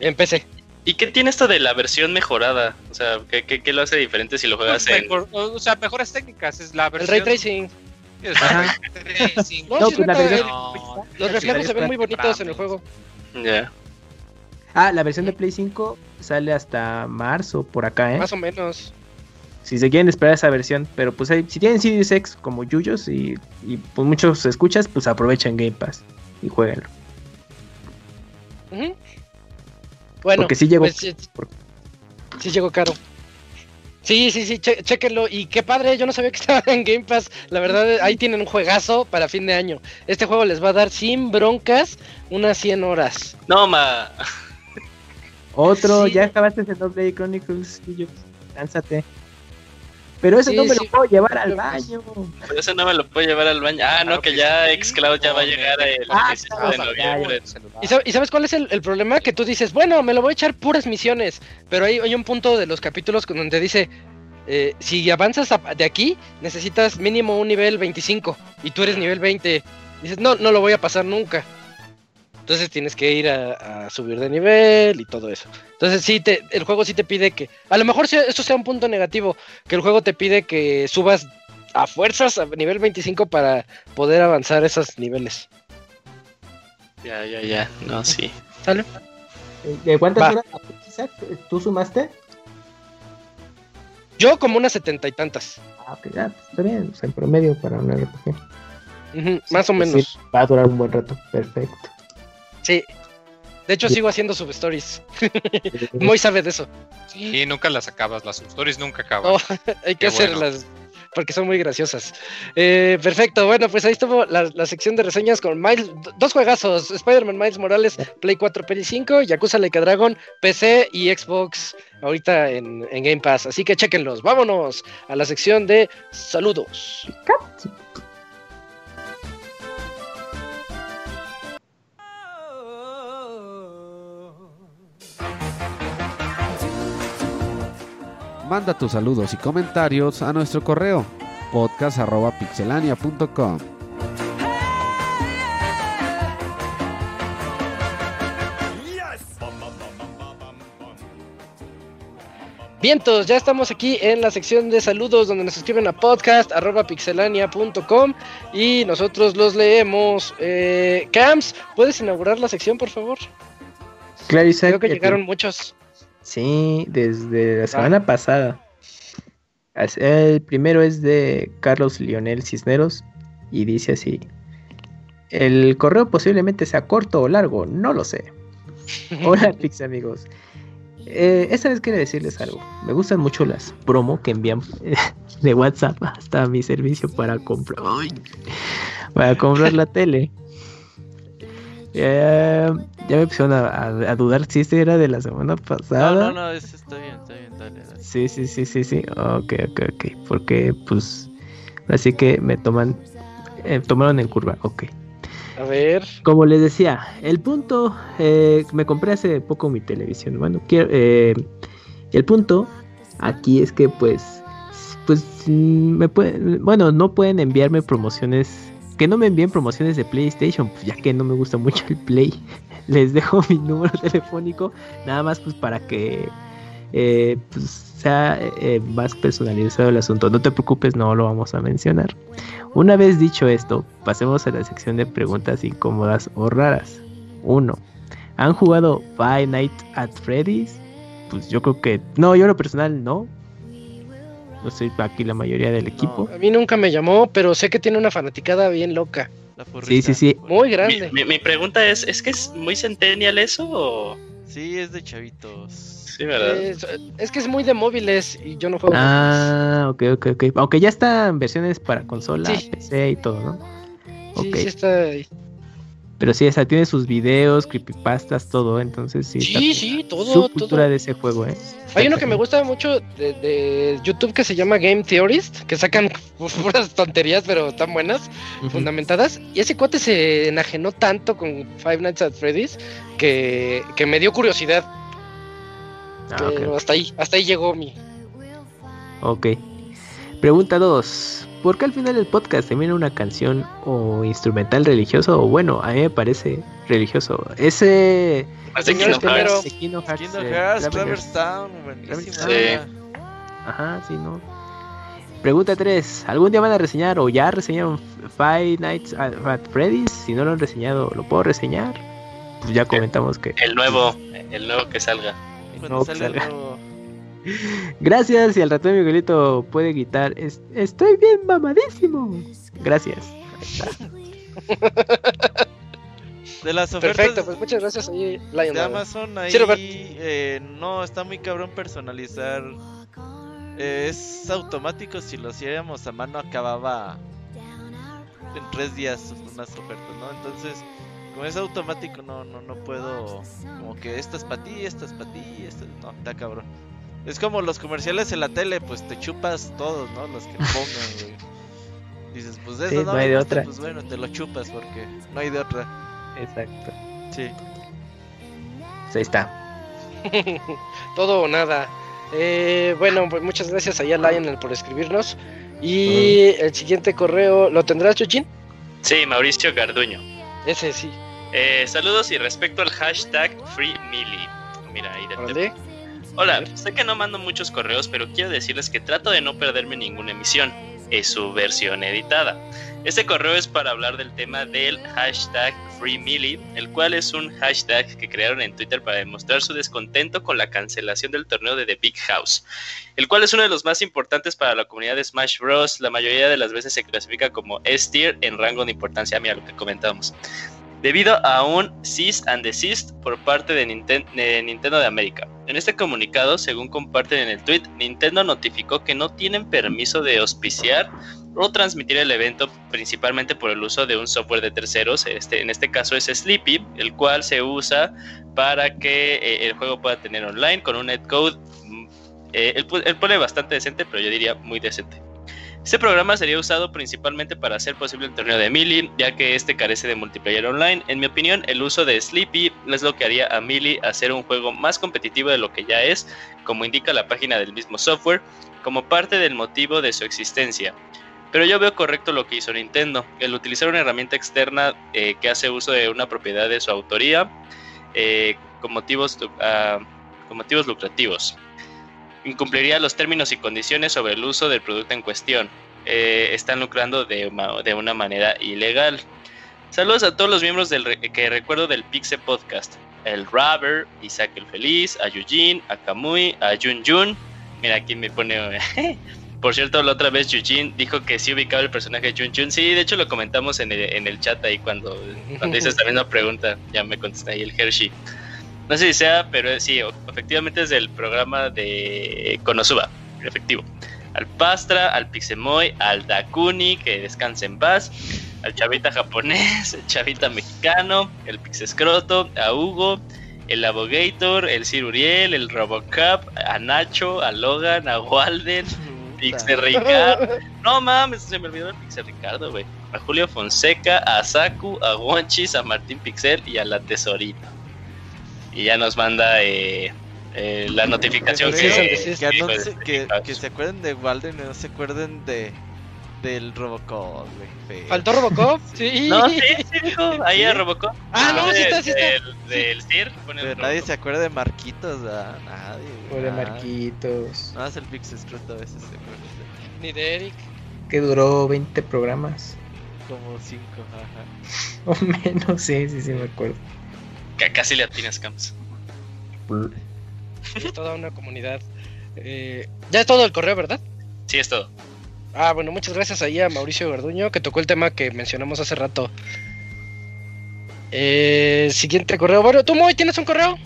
En PC. ¿Y qué tiene esto de la versión mejorada? O sea, ¿qué, qué, qué lo hace diferente si lo juegas en. o sea, mejoras técnicas, es la El versión. Ajá. ray tracing. No, pues la versión- No, Los reflejos se ven muy bonitos en el juego. Ya. Ah, la versión de Play 5 sale hasta marzo por acá, ¿eh? Más o menos. Si se quieren esperar esa versión, pero pues ahí, si tienen Series X como Yuyos y, y pues muchos escuchas, pues aprovechen Game Pass y jueguenlo. Bueno, Porque sí llegó. pues, sí, sí llegó caro. Sí, sí, sí, che- chéquenlo. Y qué padre, yo no sabía que estaba en Game Pass. La verdad, ahí tienen un juegazo para fin de año. Este juego les va a dar sin broncas unas 100 horas. No, ma. Otro, Sí. ya acabaste el Double Chronicles. Cánsate. Pero eso Sí, no me sí. lo puedo llevar al baño. Pero eso no me lo puedo llevar al baño. Ah, no, Claro que que ya sí. Xcloud ya va a llegar el Ah, 17 claro, de ya, noviembre. ¿Y, sab- y sabes cuál es el, el problema? Que tú dices, bueno, me lo voy a echar puras misiones. Pero hay, hay un punto de los capítulos con donde dice, eh, si avanzas a- de aquí, necesitas mínimo un nivel 25. Y tú eres nivel 20. Dices, no, no lo voy a pasar nunca. Entonces tienes que ir a, a subir de nivel y todo eso. Entonces sí, te, el juego sí te pide que... A lo mejor sea- esto sea un punto negativo, que el juego te pide que subas a fuerzas a nivel 25 para poder avanzar esos niveles. Ya, ya, ya. No, sí. ¿Sale? ¿De cuántas Va. horas tú sumaste? Yo como unas setenta y tantas. Ah, ok, ya, pues, está bien, o sea, en promedio para una RPG. Más o Pues menos. sí, va a durar un buen rato, perfecto. Sí. De hecho, sigo haciendo substories. Muy sabe de eso. Sí, nunca las acabas, las stories nunca acaban. Hay que Qué bueno. hacerlas porque son muy graciosas. Eh, perfecto, bueno, pues ahí estuvo la, la sección de reseñas con Miles, dos juegazos, Spider-Man Miles Morales, Play 4, Play 5, Yakuza Like a Dragon, PC y Xbox, ahorita en, en Game Pass. Así que chequenlos, vámonos a la sección de saludos. Manda tus saludos y comentarios a nuestro correo podcast.pixelania.com. Vientos, ya estamos aquí en la sección de saludos donde nos escriben a podcast arroba pixelania.com y nosotros los leemos. Eh, Camps, ¿puedes inaugurar la sección, por favor? Claro, Creo que llegaron muchos. Sí, desde la semana pasada. As- El primero es de Carlos Lionel Cisneros y dice así. El correo posiblemente sea corto o largo, no lo sé. Hola Pix amigos. Eh, esta vez quiero decirles algo. Me gustan mucho las promo que envían de WhatsApp hasta mi servicio para comprar. Para comprar la tele. Eh, ya me pusieron a, a- a dudar si este era de la semana pasada. No, no, no, eso está bien, está bien, dale, dale. Sí, sí, sí, sí, sí. Ok, ok, ok. Porque, pues, así que me toman, eh, tomaron en curva. Ok. A ver. Como les decía, el punto, eh, me compré hace poco mi televisión. Bueno, quiero, eh, el punto aquí es que, pues, pues, mm, me pueden, bueno, no pueden enviarme promociones, que no me envíen promociones de PlayStation, pues, ya que no me gusta mucho el Play. Les dejo mi número telefónico, nada más, pues, para que eh, pues, sea eh, más personalizado el asunto. No te preocupes, no lo vamos a mencionar. Una vez dicho esto, pasemos a la sección de preguntas incómodas o raras. 1. ¿Han jugado Five Nights at Freddy's? pues yo creo que. No, yo lo personal no. No soy aquí la mayoría del equipo. A mí nunca me llamó, pero sé que tiene una fanaticada bien loca. La Sí, sí, sí. Muy grande. mi- mi pregunta es, ¿es que es muy centennial eso o...? Sí, es de chavitos. Sí, ¿verdad? Es, es que es muy de móviles y yo no juego. Ah, ok, ok, ok. Aunque ya están versiones para consola, Sí. PC y todo, ¿no? Sí, sí está ahí. Pero sí, esa tiene sus videos, creepypastas, todo, entonces sí. Sí, sí, todo, Su cultura todo. de ese juego, ¿eh? Hay uno que me gusta mucho de, de YouTube que se llama Game Theorist, que sacan puras tonterías, pero están buenas, fundamentadas. Y ese cuate se enajenó tanto con Five Nights at Freddy's que, que me dio curiosidad. Ah, pero hasta ahí, hasta ahí llegó mi. Ok. Pregunta 2. ¿Por qué al final del podcast termina una canción o instrumental religioso? O bueno, a mí me parece religioso. Ese. Señores, Kingdom Hearts. Kingdom Hearts, eh, Town, buenísima. Sí. Ajá, sí, ¿no? Pregunta 3. ¿Algún día van a reseñar o ya reseñaron Five Nights at, at Freddy's? Si no lo han reseñado, ¿lo puedo reseñar? Pues ya comentamos que. El nuevo, el nuevo que salga. Cuando No, salga el nuevo- Gracias y al ratón Miguelito puede gritar. "Es- Estoy bien mamadísimo. Gracias. De las ofertas Perfecto, pues muchas gracias ahí, Lion. de Amazon, ahí Sí, eh, no está muy cabrón personalizar. Eh, es automático, si lo hiciéramos a mano acababa en tres días unas ofertas, ¿no? Entonces, como es automático, no, no, no puedo, como que esta es para ti, esta es para ti, esta no, está cabrón. Es como los comerciales en la tele, pues te chupas todos, ¿no? Los que pongan, güey. Dices, pues de Sí, eso no no, hay de gusta, otra. pues bueno, te lo chupas porque no hay de otra. Exacto. Sí. Pues ahí está. Todo o nada. Eh, bueno, pues muchas gracias ahí a Lionel por escribirnos. Y el siguiente correo, ¿lo tendrás, Chuchín? Sí, Mauricio Garduño. Ese sí. Eh, saludos y respecto al hashtag FreeMili. Mira ahí del Órale. Hola, sé que no mando muchos correos, pero quiero decirles que trato de no perderme ninguna emisión. Es su versión editada. Este correo es para hablar del tema del hashtag FreeMili, el cual es un hashtag que crearon en Twitter para demostrar su descontento con la cancelación del torneo de The Big House, el cual es uno de los más importantes para la comunidad de Smash Bros. La mayoría de las veces se clasifica como S-tier en rango de importancia, mira lo que comentábamos debido a un cease and desist por parte de, Ninten- de Nintendo de América. En este comunicado, según comparten en el tweet, Nintendo notificó que no tienen permiso de auspiciar o transmitir el evento principalmente por el uso de un software de terceros, este, en este caso es Sleepy, el cual se usa para que eh, el juego pueda tener online con un netcode, mm, eh, él pone bastante decente, pero yo diría muy decente. Este programa sería usado principalmente para hacer posible el torneo de Melee, ya que este carece de multiplayer online. En mi opinión, el uso de Sleepy es lo que haría a Melee hacer un juego más competitivo de lo que ya es, como indica la página del mismo software, como parte del motivo de su existencia. Pero yo veo correcto lo que hizo Nintendo, el utilizar una herramienta externa eh, que hace uso de una propiedad de su autoría eh, ah, con motivos lucrativos incumpliría los términos y condiciones sobre el uso del producto en cuestión. Eh, están lucrando de, de una manera ilegal. Saludos a todos los miembros del re- que recuerdo del Pixe Podcast. El Robert, Isaac el Feliz, a Eugene, a Kamui, a Jun Jun. Mira, aquí me pone... Por cierto, la otra vez Eugene dijo que sí ubicaba el personaje de Jun Jun. Sí, de hecho lo comentamos en el, en el chat ahí cuando, cuando hice esta misma pregunta. Ya me contesta ahí el Hershey. No sé si sea, pero sí, o- efectivamente es del programa de Konosuba, efectivo. Al Pastra, al Pixemoy, al Dakuni, que descanse en paz, al Chavita japonés, el Chavita mexicano, el Pixescroto, a Hugo, el Abogator, el Sir Uriel, el Robocop, a Nacho, a Logan, a Walden, Pixel Ricardo. No mames, se me olvidó el Pixel Ricardo, güey. A Julio Fonseca, a Saku, a Wonchis, a Martín Pixel y a la Tesorita. Y ya nos manda eh, eh, la notificación Sí, que, sí, que, sí, que anuncie- de- que- que se acuerden de Walden no se acuerden de del Robocop, güey. ¿Faltó Robocop? Sí. No, sí, sí, dijo. Ahí a Robocop. Ah, no, sí está, sí está. Del, del CIR, pone Pero nadie se acuerda de Marquitos, ¿verdad? Nadie. Pobre nadie. Marquitos. Nada más el Pixel Scrut a veces se acuerda. Ni de Eric. Que duró 20 programas. Como cinco, ajá. O menos, sí, sí, sí, me acuerdo. Que casi le atinas, Camps. y toda una comunidad. Eh, ya es todo el correo, ¿verdad? Sí, es todo. Ah, bueno, muchas gracias ahí a Mauricio Garduño que tocó el tema que mencionamos hace rato. Eh, siguiente correo. Bueno, tú, Moy, ¿tienes un correo?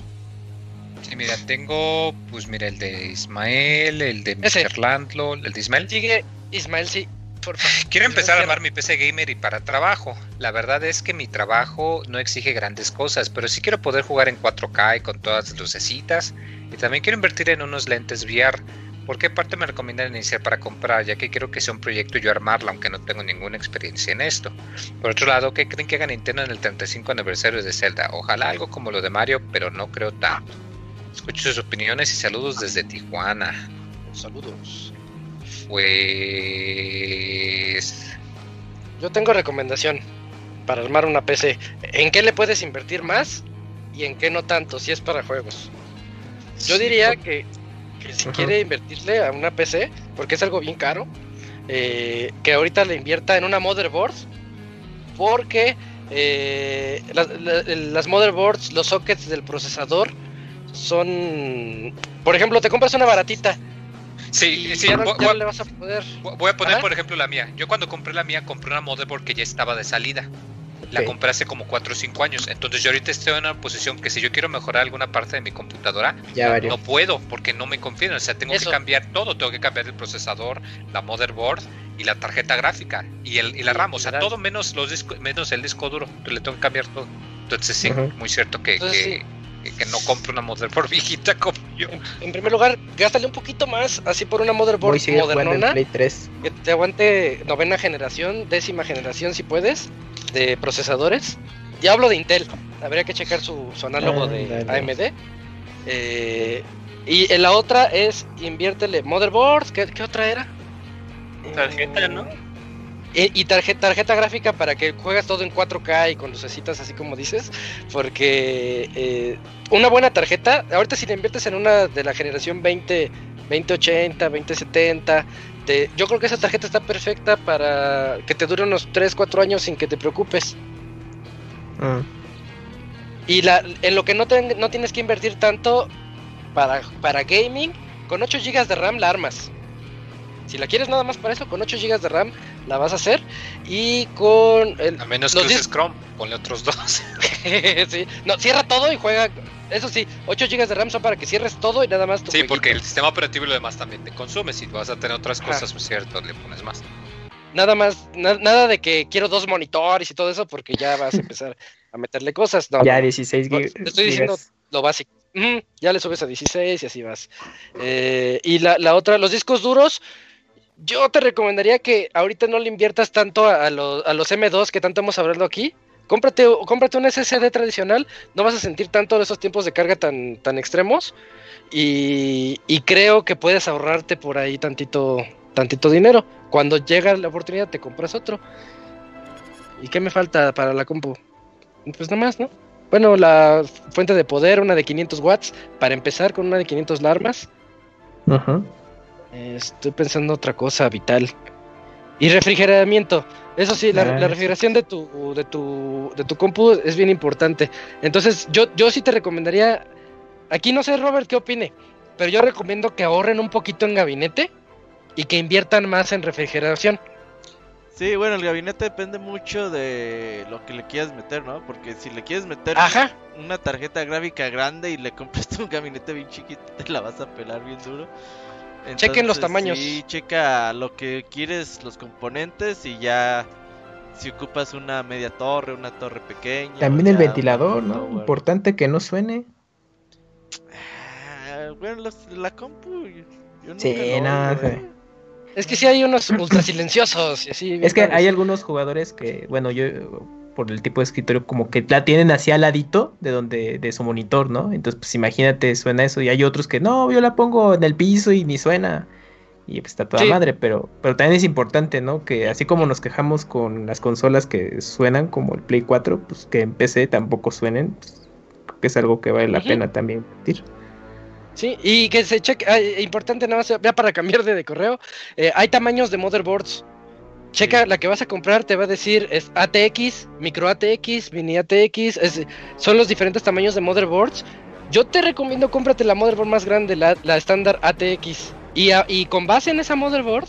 Sí, mira, tengo, pues mira, el de Ismael, el de. Mr. Landlo, el de Ismael. Sigue Ismael, sí. Por favor. Quiero empezar a armar mi PC gamer y para trabajo. La verdad es que mi trabajo no exige grandes cosas, pero sí quiero poder jugar en 4K y con todas las lucecitas. Y también quiero invertir en unos lentes VR. ¿Por qué parte me recomiendan iniciar para comprar? Ya que quiero que sea un proyecto y yo armarla, aunque no tengo ninguna experiencia en esto. Por otro lado, ¿qué creen que haga Nintendo en el 35 aniversario de Zelda? Ojalá algo como lo de Mario, pero no creo tanto. Escucho sus opiniones y saludos desde Tijuana. Saludos. Pues... Yo tengo recomendación para armar una PC. ¿En qué le puedes invertir más y en qué no tanto, si es para juegos? Yo diría que, que si Ajá. quiere invertirle a una PC, porque es algo bien caro, eh, que ahorita le invierta en una motherboard, porque eh, las, la- las motherboards, los sockets del procesador son, por ejemplo, te compras una baratita Sí, sí, voy- le vas a poder. Voy a poner, Ajá. por ejemplo, la mía. Yo cuando compré la mía, compré una motherboard que ya estaba de salida. La compré hace como 4 o 5 años. Entonces yo ahorita estoy en una posición que si yo quiero mejorar alguna parte de mi computadora, Ya no puedo porque no me confío. O sea, tengo Eso. que cambiar todo. Tengo que cambiar el procesador, la motherboard y la tarjeta gráfica y, el, y la Sí, RAM. O sea, todo menos, los discos, menos el disco duro. Entonces, le tengo que cambiar todo. Entonces sí, muy cierto que, Entonces, que, que- que no compre una motherboard viejita como yo. En primer lugar, gástale un poquito más, así por una motherboard modernona. Play 3. que te aguante novena generación, décima generación si puedes, de procesadores. Y hablo de Intel, habría que checar su, su análogo de. AMD. Eh, y en la otra es inviértele motherboards, ¿qué, qué otra era? Tarjeta, ¿no? Y, y tarjeta, tarjeta gráfica para que juegas todo en 4K y con lucecitas así como dices, porque eh, una buena tarjeta, ahorita si le inviertes en una de la generación 20, 2080, 2070, te- yo creo que esa tarjeta está perfecta para que te dure unos 3, 4 años sin que te preocupes. Mm. Y la, en lo que no, ten- no tienes que invertir tanto para, para gaming, con 8 GB de RAM la armas. Si la quieres nada más para eso, con 8 GB de RAM la vas a hacer. Y con el, A menos Los que uses Chrome, ponle otros dos. sí. No, cierra todo y juega. Eso sí, 8 GB de RAM son para que cierres todo y nada más tu Sí, jueguito. porque el sistema operativo y lo demás también te consume. Si vas a tener otras Ajá. cosas, pues cierto, le pones más. Nada más, na- nada de que quiero dos monitores y todo eso porque ya vas a empezar a meterle cosas. No, Ya no, 16 no, gig- Te estoy diciendo gigas. lo básico. Ya le subes a 16 y así vas. Eh, y la, la otra, los discos duros, yo te recomendaría que ahorita no le inviertas tanto a, a a los M2 que tanto hemos hablado aquí. Cómprate, cómprate un SSD tradicional, no vas a sentir tanto esos tiempos de carga tan, tan extremos. Y, creo que puedes ahorrarte por ahí tantito, tantito dinero. Cuando llega la oportunidad te compras otro. ¿Y qué me falta para la compu? Pues nada más, ¿no? Bueno, la fuente de poder, una de 500 watts, para empezar con una de 500 larmas. Ujú. Eh, estoy pensando otra cosa vital. Y refrigeramiento. Eso sí, la, Ah, la refrigeración de tu, de tu, de tu compu es bien importante. Entonces, yo, yo sí te recomendaría. Aquí no sé, Robert, qué opine. Pero yo recomiendo que ahorren un poquito en gabinete y que inviertan más en refrigeración. Sí, bueno, el gabinete depende mucho de lo que le quieras meter, ¿no? Porque si le quieres meter Ajá. una tarjeta gráfica grande y le compras un gabinete bien chiquito, te la vas a pelar bien duro. Chequen los tamaños. Sí, checa lo que quieres, los componentes y ya si ocupas una media torre, una torre pequeña. También el ventilador, ¿no? tower. Importante que no suene. Ah, bueno, los- la compu. yo- yo nunca Sí, no. ¿eh? Es que sí hay unos ultra silenciosos y así. Es que hay algunos jugadores que, bueno, yo por el tipo de escritorio como que la tienen así al ladito de donde de su monitor, ¿no? Entonces, pues imagínate, suena eso y hay otros que no, yo la pongo en el piso y ni suena. Y pues está toda Sí. madre, pero pero también es importante, ¿no? Que así como nos quejamos con las consolas que suenan como el Play 4, pues que en PC tampoco suenen, pues, que es algo que vale la pena también invertir. Sí, y que se cheque, ah, eh, importante nada más, ya para cambiar de, de correo, eh, hay tamaños de motherboards. Checa la que vas a comprar, te va a decir es ATX, micro ATX, mini ATX, es- son los diferentes tamaños de motherboards. yo te recomiendo cómprate la motherboard más grande, la, la estándar ATX. Y, a- y con base en esa motherboard,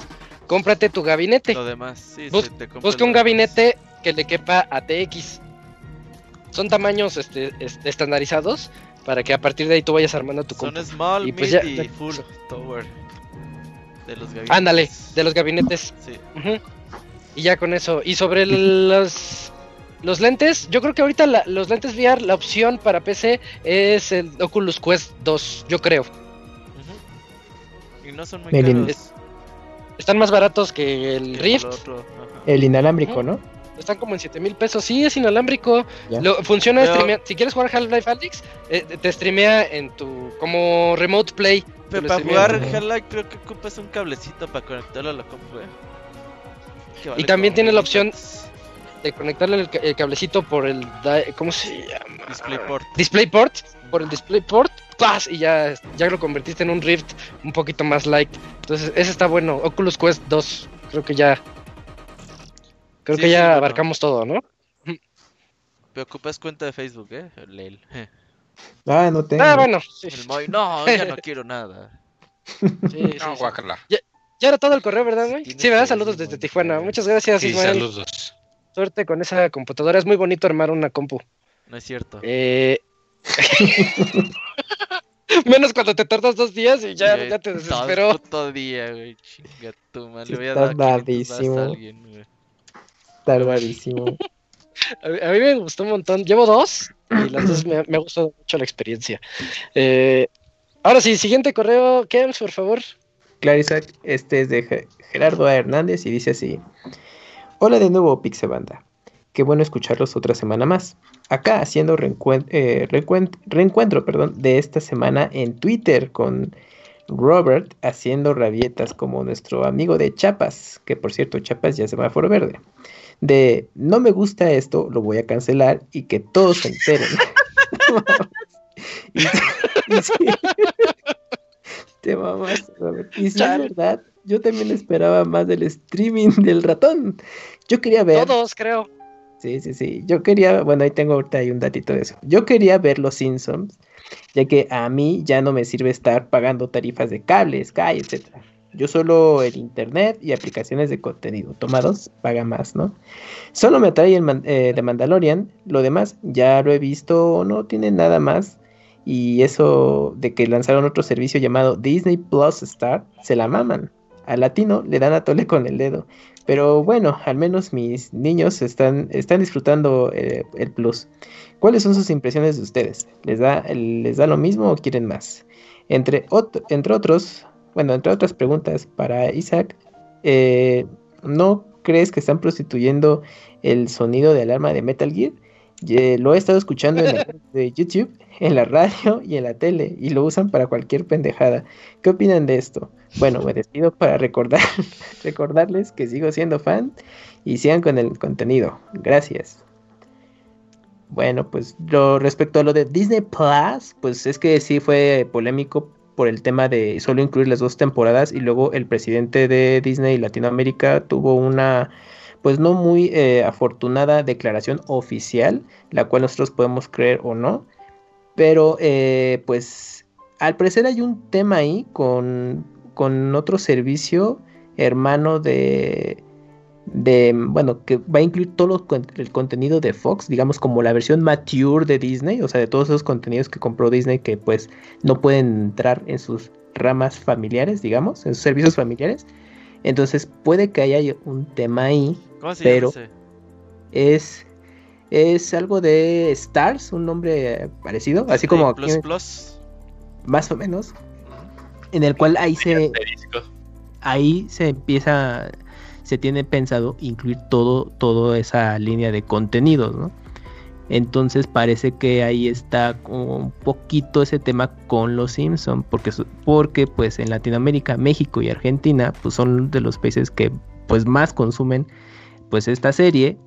cómprate tu gabinete. Lo demás, sí, Bus- se te compra Busca un demás. gabinete que le quepa ATX. Son tamaños este, es- estandarizados para que a partir de ahí tú vayas armando tu Son compu. small, Y mid pues ya- y ya- full tower. De los gabinetes. Ándale, de los gabinetes. Sí. Ujú. Y ya con eso. Y sobre el- los, los lentes, yo creo que ahorita la- los lentes VR, la opción para PC es el Oculus Quest 2, yo creo. Y no son muy caros. Están más baratos que el que Rift. El inalámbrico. ¿no? Están como en 7 mil pesos. Sí, es inalámbrico. Lo- funciona Pero- streamea- Si quieres jugar Half-Life Alyx, eh, te streamea en tu. como remote play. Pero para jugar. Half-Life creo que ocupas un cablecito para conectarlo a la compu, vale también tiene la opción-. De conectarle el, ca- el cablecito por el. ¿Cómo se llama? DisplayPort. DisplayPort. Por el DisplayPort. ¡plas! Y ya, ya lo convertiste en un Rift un poquito más light. Entonces, ese está bueno. Oculus Quest 2. Creo que ya. Creo Sí, que sí, ya bueno. abarcamos todo, ¿no? Pero ocupas cuenta de Facebook, eh. Lel. Ah, no tengo. Ah, bueno. sí. El Moy, no, ya no quiero nada. Sí, sí, No, sí. guácala. Ya era todo el correo, ¿verdad, güey? Sí, ¿verdad? Saludos desde. Tijuana. Muchas gracias, Sí, Ismael. saludos. Suerte con esa computadora. Es muy bonito armar una compu. No es cierto. Eh... Menos cuando te tardas dos días y ya, Güey, ya te todo desesperó. puto día, güey. Chinga tu madre. Sí, Le voy a está dar 500 varos tardísimo. a alguien, güey. Tardadísimo. A mí, a mí me gustó un montón. Llevo dos y las dos me, me ha gustado mucho la experiencia. Eh, ahora sí, siguiente correo, Kems, por favor. Clarisa, este es de Ge- Gerardo A. Hernández y dice así: Hola de nuevo, Pixebanda. Qué bueno escucharlos otra semana más. Acá haciendo eh, reencuen- reencuentro perdón, de esta semana en Twitter con Robert haciendo rabietas como nuestro amigo de Chapas, que por cierto Chapas ya es semáforo verde. De no me gusta esto, lo voy a cancelar y que todos se enteren. y, y sí. Te mamas, Robert. Y Chale. verdad, yo también esperaba más del streaming del ratón. Yo quería ver. Todos, creo. Sí, sí, sí. Yo quería, bueno, ahí tengo ahorita ahí un datito de eso. Yo quería ver los Simpsons, ya que a mí ya no me sirve estar pagando tarifas de cable, Sky, etcétera. Yo solo el internet y aplicaciones de contenido. Tomados, paga más, ¿no? Solo me atrae el Man- eh, de Mandalorian. Lo demás ya lo he visto, no tiene nada más. Y eso de que lanzaron otro servicio llamado Disney Plus Star, se la maman. Al latino le dan a tole con el dedo. Pero bueno, al menos mis niños están, están disfrutando eh, el plus. ¿Cuáles son sus impresiones de ustedes? ¿Les da, ¿Les da lo mismo o quieren más? Entre, entre otros, bueno, entre otras preguntas para Isaac, eh, ¿no crees que están prostituyendo el sonido de alarma de Metal Gear? Eh, lo he estado escuchando en el de YouTube, en la radio y en la tele, y lo usan para cualquier pendejada. ¿Qué opinan de esto? Bueno, me despido para recordar, recordarles que sigo siendo fan y sigan con el contenido. Gracias. Bueno, pues lo, respecto a lo de Disney Plus, pues es que sí fue polémico por el tema de solo incluir las dos temporadas y luego el presidente de Disney Latinoamérica tuvo una pues no muy eh, afortunada declaración oficial, la cual nosotros podemos creer o no, pero eh, pues al parecer hay un tema ahí con, con otro servicio hermano de, de, bueno, que va a incluir todo lo el contenido de Fox, digamos como la versión mature de Disney, o sea, de todos esos contenidos que compró Disney que pues no pueden entrar en sus ramas familiares, digamos, en sus servicios familiares. Entonces puede que haya un tema ahí, ¿Cómo se Pero- llama ese? es, es algo de Stars, un nombre parecido, así como aquí, Plus Plus. más o menos, en el cual ahí se, ahí se empieza, se tiene pensado incluir todo, toda esa línea de contenidos, ¿no? Entonces parece que ahí está como un poquito ese tema con los Simpson, porque, porque pues en Latinoamérica, México y Argentina, pues son de los países que pues más consumen pues esta serie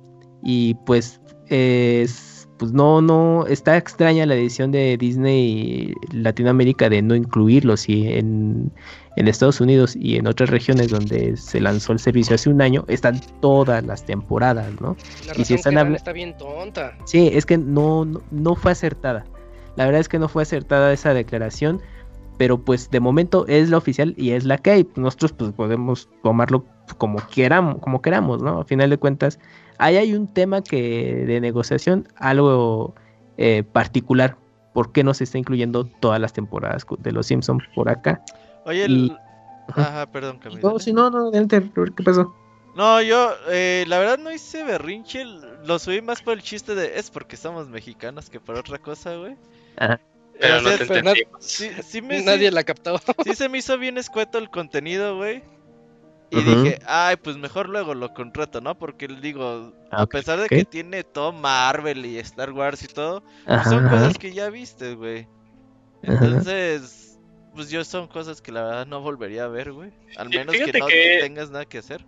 y pues es pues no no está extraña la decisión de Disney Latinoamérica de no incluirlos y en en Estados Unidos y en otras regiones donde se lanzó el servicio hace un año están todas las temporadas, ¿no? La Y si están que dan habla- está bien tonta. Sí, es que no, no, no fue acertada. La verdad es que no fue acertada esa declaración, pero pues de momento es la oficial y es la que hay. Nosotros pues podemos tomarlo como queramos, como queramos, ¿no? A final de cuentas, ahí hay un tema que de negociación, algo eh, particular. ¿Por qué no se está incluyendo todas las temporadas de Los Simpsons por acá? Oye, Y- el... Ajá, perdón, Camila. No, si no, no, ¿qué pasó? No, yo, eh, la verdad no hice berrinche, lo subí más por el chiste de es porque somos mexicanos que por otra cosa, güey. Ajá. Pero O no sea, te pero na- entendimos. Sí, sí me, Nadie sí, la captó. sí se me hizo bien escueto el contenido, güey. Y dije, ay, pues mejor luego lo contrato, ¿no? Porque digo, Ah, a pesar de que tiene todo Marvel y Star Wars y todo, pues Ajá, son ajá. cosas que ya viste, güey. Ajá. Entonces, pues yo son cosas que la verdad no volvería a ver, güey. Al menos que no que- tengas nada que hacer.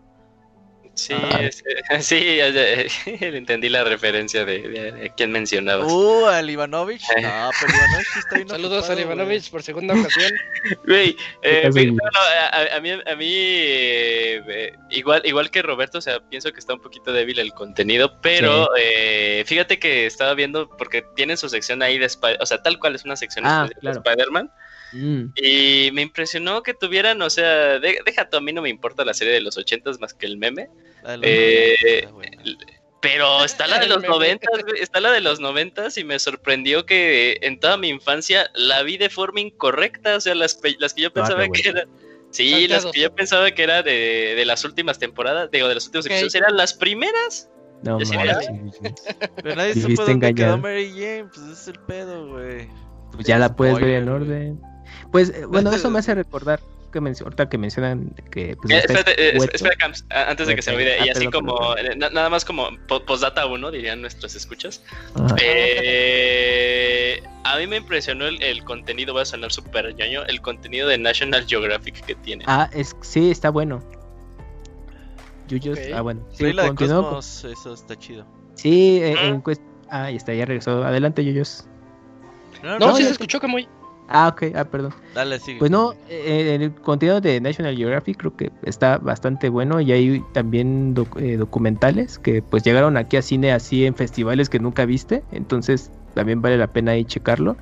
Sí, Ah. sí, ya- ya- entendí la referencia de, de, de quién mencionabas. Uh, al Ivanovich. No, pero Ivanovich está bien Saludos a ocupado, güey. Ivanovich por segunda ocasión. Güey, eh, no, no, a, a mí, a mí eh, eh, igual, igual que Roberto, o sea, pienso que está un poquito débil el contenido, pero eh, fíjate que estaba viendo, porque tienen su sección ahí de Spider, o sea, tal cual es una sección Ah, de. Spider-Man, Mm, y me impresionó que tuvieran, o sea, de- deja tú, a mí no me importa la serie de los ochentas más que el meme, Eh. Pero está la de los noventas, güey, está la de los noventas y me sorprendió que en toda mi infancia la vi de forma incorrecta, o sea, las, las que yo Ah, pensaba que eran... Sí, las que yo pensaba que era de, de las últimas temporadas, digo, de los últimos Ok. episodios, eran las primeras. No sí. Pero nadie supo dónde quedó. Mary Jane, pues es el pedo, güey. Pues ya la puedes ver en orden. Pues eh, bueno, eso me hace recordar que ahorita que mencionan que pues, Eh, espérate, eh, espera, Camps, antes de que se me olvide, Ah, y así perdón, como, perdón. eh, na- nada más como po- postdata uno, dirían nuestros escuchas. Eh, a mí me impresionó el, el contenido, voy a sonar súper ñoño, el contenido de National Geographic que tiene. Ah, es, sí, está bueno. Yuyos, Ok. ah, bueno. Sí, Sí, la de Cosmos, eso está chido. Sí, eh, Ah. en cuest- Ah, ya está, ya regresó. Adelante, Yuyos. No, No, No, sí ya- se escuchó que muy. Ah, ok, ah, perdón. Dale, sigue. Pues no, eh, el contenido de National Geographic creo que está bastante bueno y hay también doc- eh, documentales que pues llegaron aquí a cine así en festivales que nunca viste, entonces también vale la pena ahí checarlo.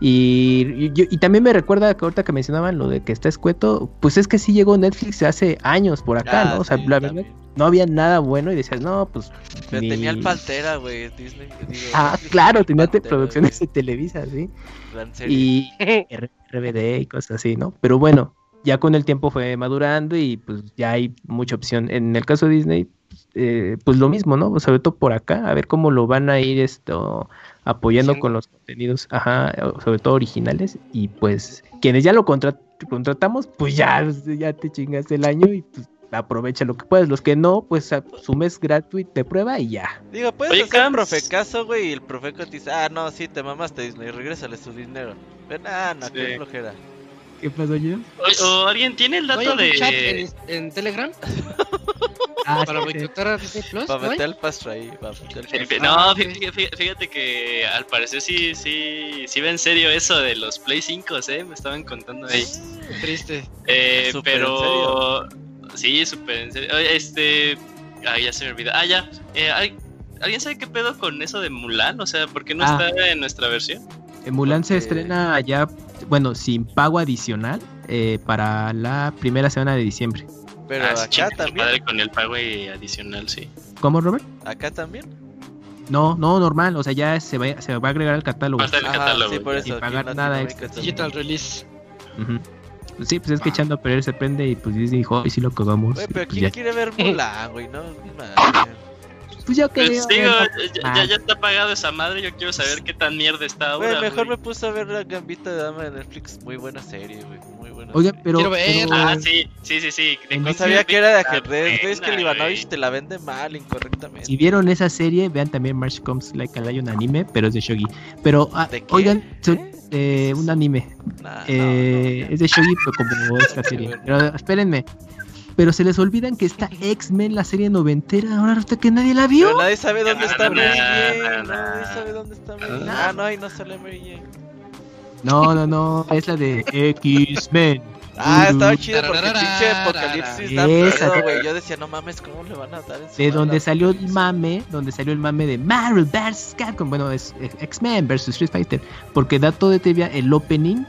Y, y, yo- y también me recuerda que ahorita que mencionaban lo de que está escueto, pues es que sí llegó Netflix hace años por acá, Ah, ¿no? O sea, sí, la verdad, no había nada bueno y decías, no, pues... Pero ni- tenía el Pantera, güey. Disney. digo, Ah, claro, tenía Pantera, producciones de Televisa, sí. Y RBD y cosas así, ¿no? Pero bueno, ya con el tiempo fue madurando y pues ya hay mucha opción. En el caso de Disney, eh, pues lo mismo, ¿no? Sobre todo por acá, a ver cómo lo van a ir esto apoyando con los contenidos, ajá, sobre todo originales. Y pues quienes ya lo contra- contratamos, pues ya, ya te chingas el año y pues aprovecha lo que puedes. Los que no, pues a- su mes gratuito de prueba y ya. Digo, puedes Oye, hacer profecaso, güey, y el profeco te dice, ah, no, sí, te mamaste Disney, regrésale su dinero. Pero, ah, no, qué flojera. ¿Qué pasó yo? O, o alguien tiene el ¿No hay dato chat de... en, en Telegram Ah, para boicotar a Disney Plus? Para meter el pasto ahí. No, Ah, fíjate, que al parecer sí, sí, sí ve en serio eso de los Play 5, ¿eh? Me estaban contando ahí. Triste. Eh, ¿Súper en pero... Sí, súper en serio. Este... Ay, ya se me olvidó. Ah, ya. Eh, ¿al- ¿Alguien sabe qué pedo con eso de Mulan? O sea, ¿por qué no Ah. está en nuestra versión? En Mulan se estrena ya, bueno, sin pago adicional eh, para la primera semana de diciembre. Pero Ah, acá también. con el pago y adicional, sí. ¿Cómo, Robert? Acá también. No, no, normal, o sea, ya se va, se va a agregar al catálogo. Va a estar el Ajá, catálogo. sí, por ya. eso. Sin pagar nada extra. Digital release. Pues sí, pues es que echando a perder se prende y pues dijo, y sí lo cagamos. Güey, pero pues, ¿quién ya. quiere ver Mulan, güey? No. Pues yo Pues quería digo, ver- ya, ya, ya está pagado esa madre, yo quiero saber qué tan mierda está ahora. Mejor güey. me puse a ver la gambita de dama de Netflix. Muy buena serie, güey. Muy buena serie. pero, Quiero ver. pero- Ah, sí, sí, sí, sí. de No sabía que era de ajedrez, güey. Es que el. Ivanovich te la vende mal, incorrectamente. si vieron esa serie, vean también March Comes Like a Lion anime, pero es de Shogi. Pero, ah, ¿De oigan, son- eh, un anime. Nah, Eh, no, no. Es de Shogi, pero como esta serie. Pero espérenme. Pero se les olvidan que está X-Men, la serie noventera. Ahora resulta que nadie la vio. Pero nadie sabe dónde está nah, Mary Jane. Nadie sabe dónde está Mary Jane. Nah. Ah, no, ahí no sale Mary Jane. No, no, no. Es la de X-Men. Ah, estaba chido porque pinche apocalipsis da Esa, miedo, güey. Yo decía, no mames, ¿cómo le van a dar en su De donde al salió el mame, donde salió el mame de Marvel vs. Capcom, bueno, es eh, X-Men vs. Street Fighter, porque dato de trivia, el opening,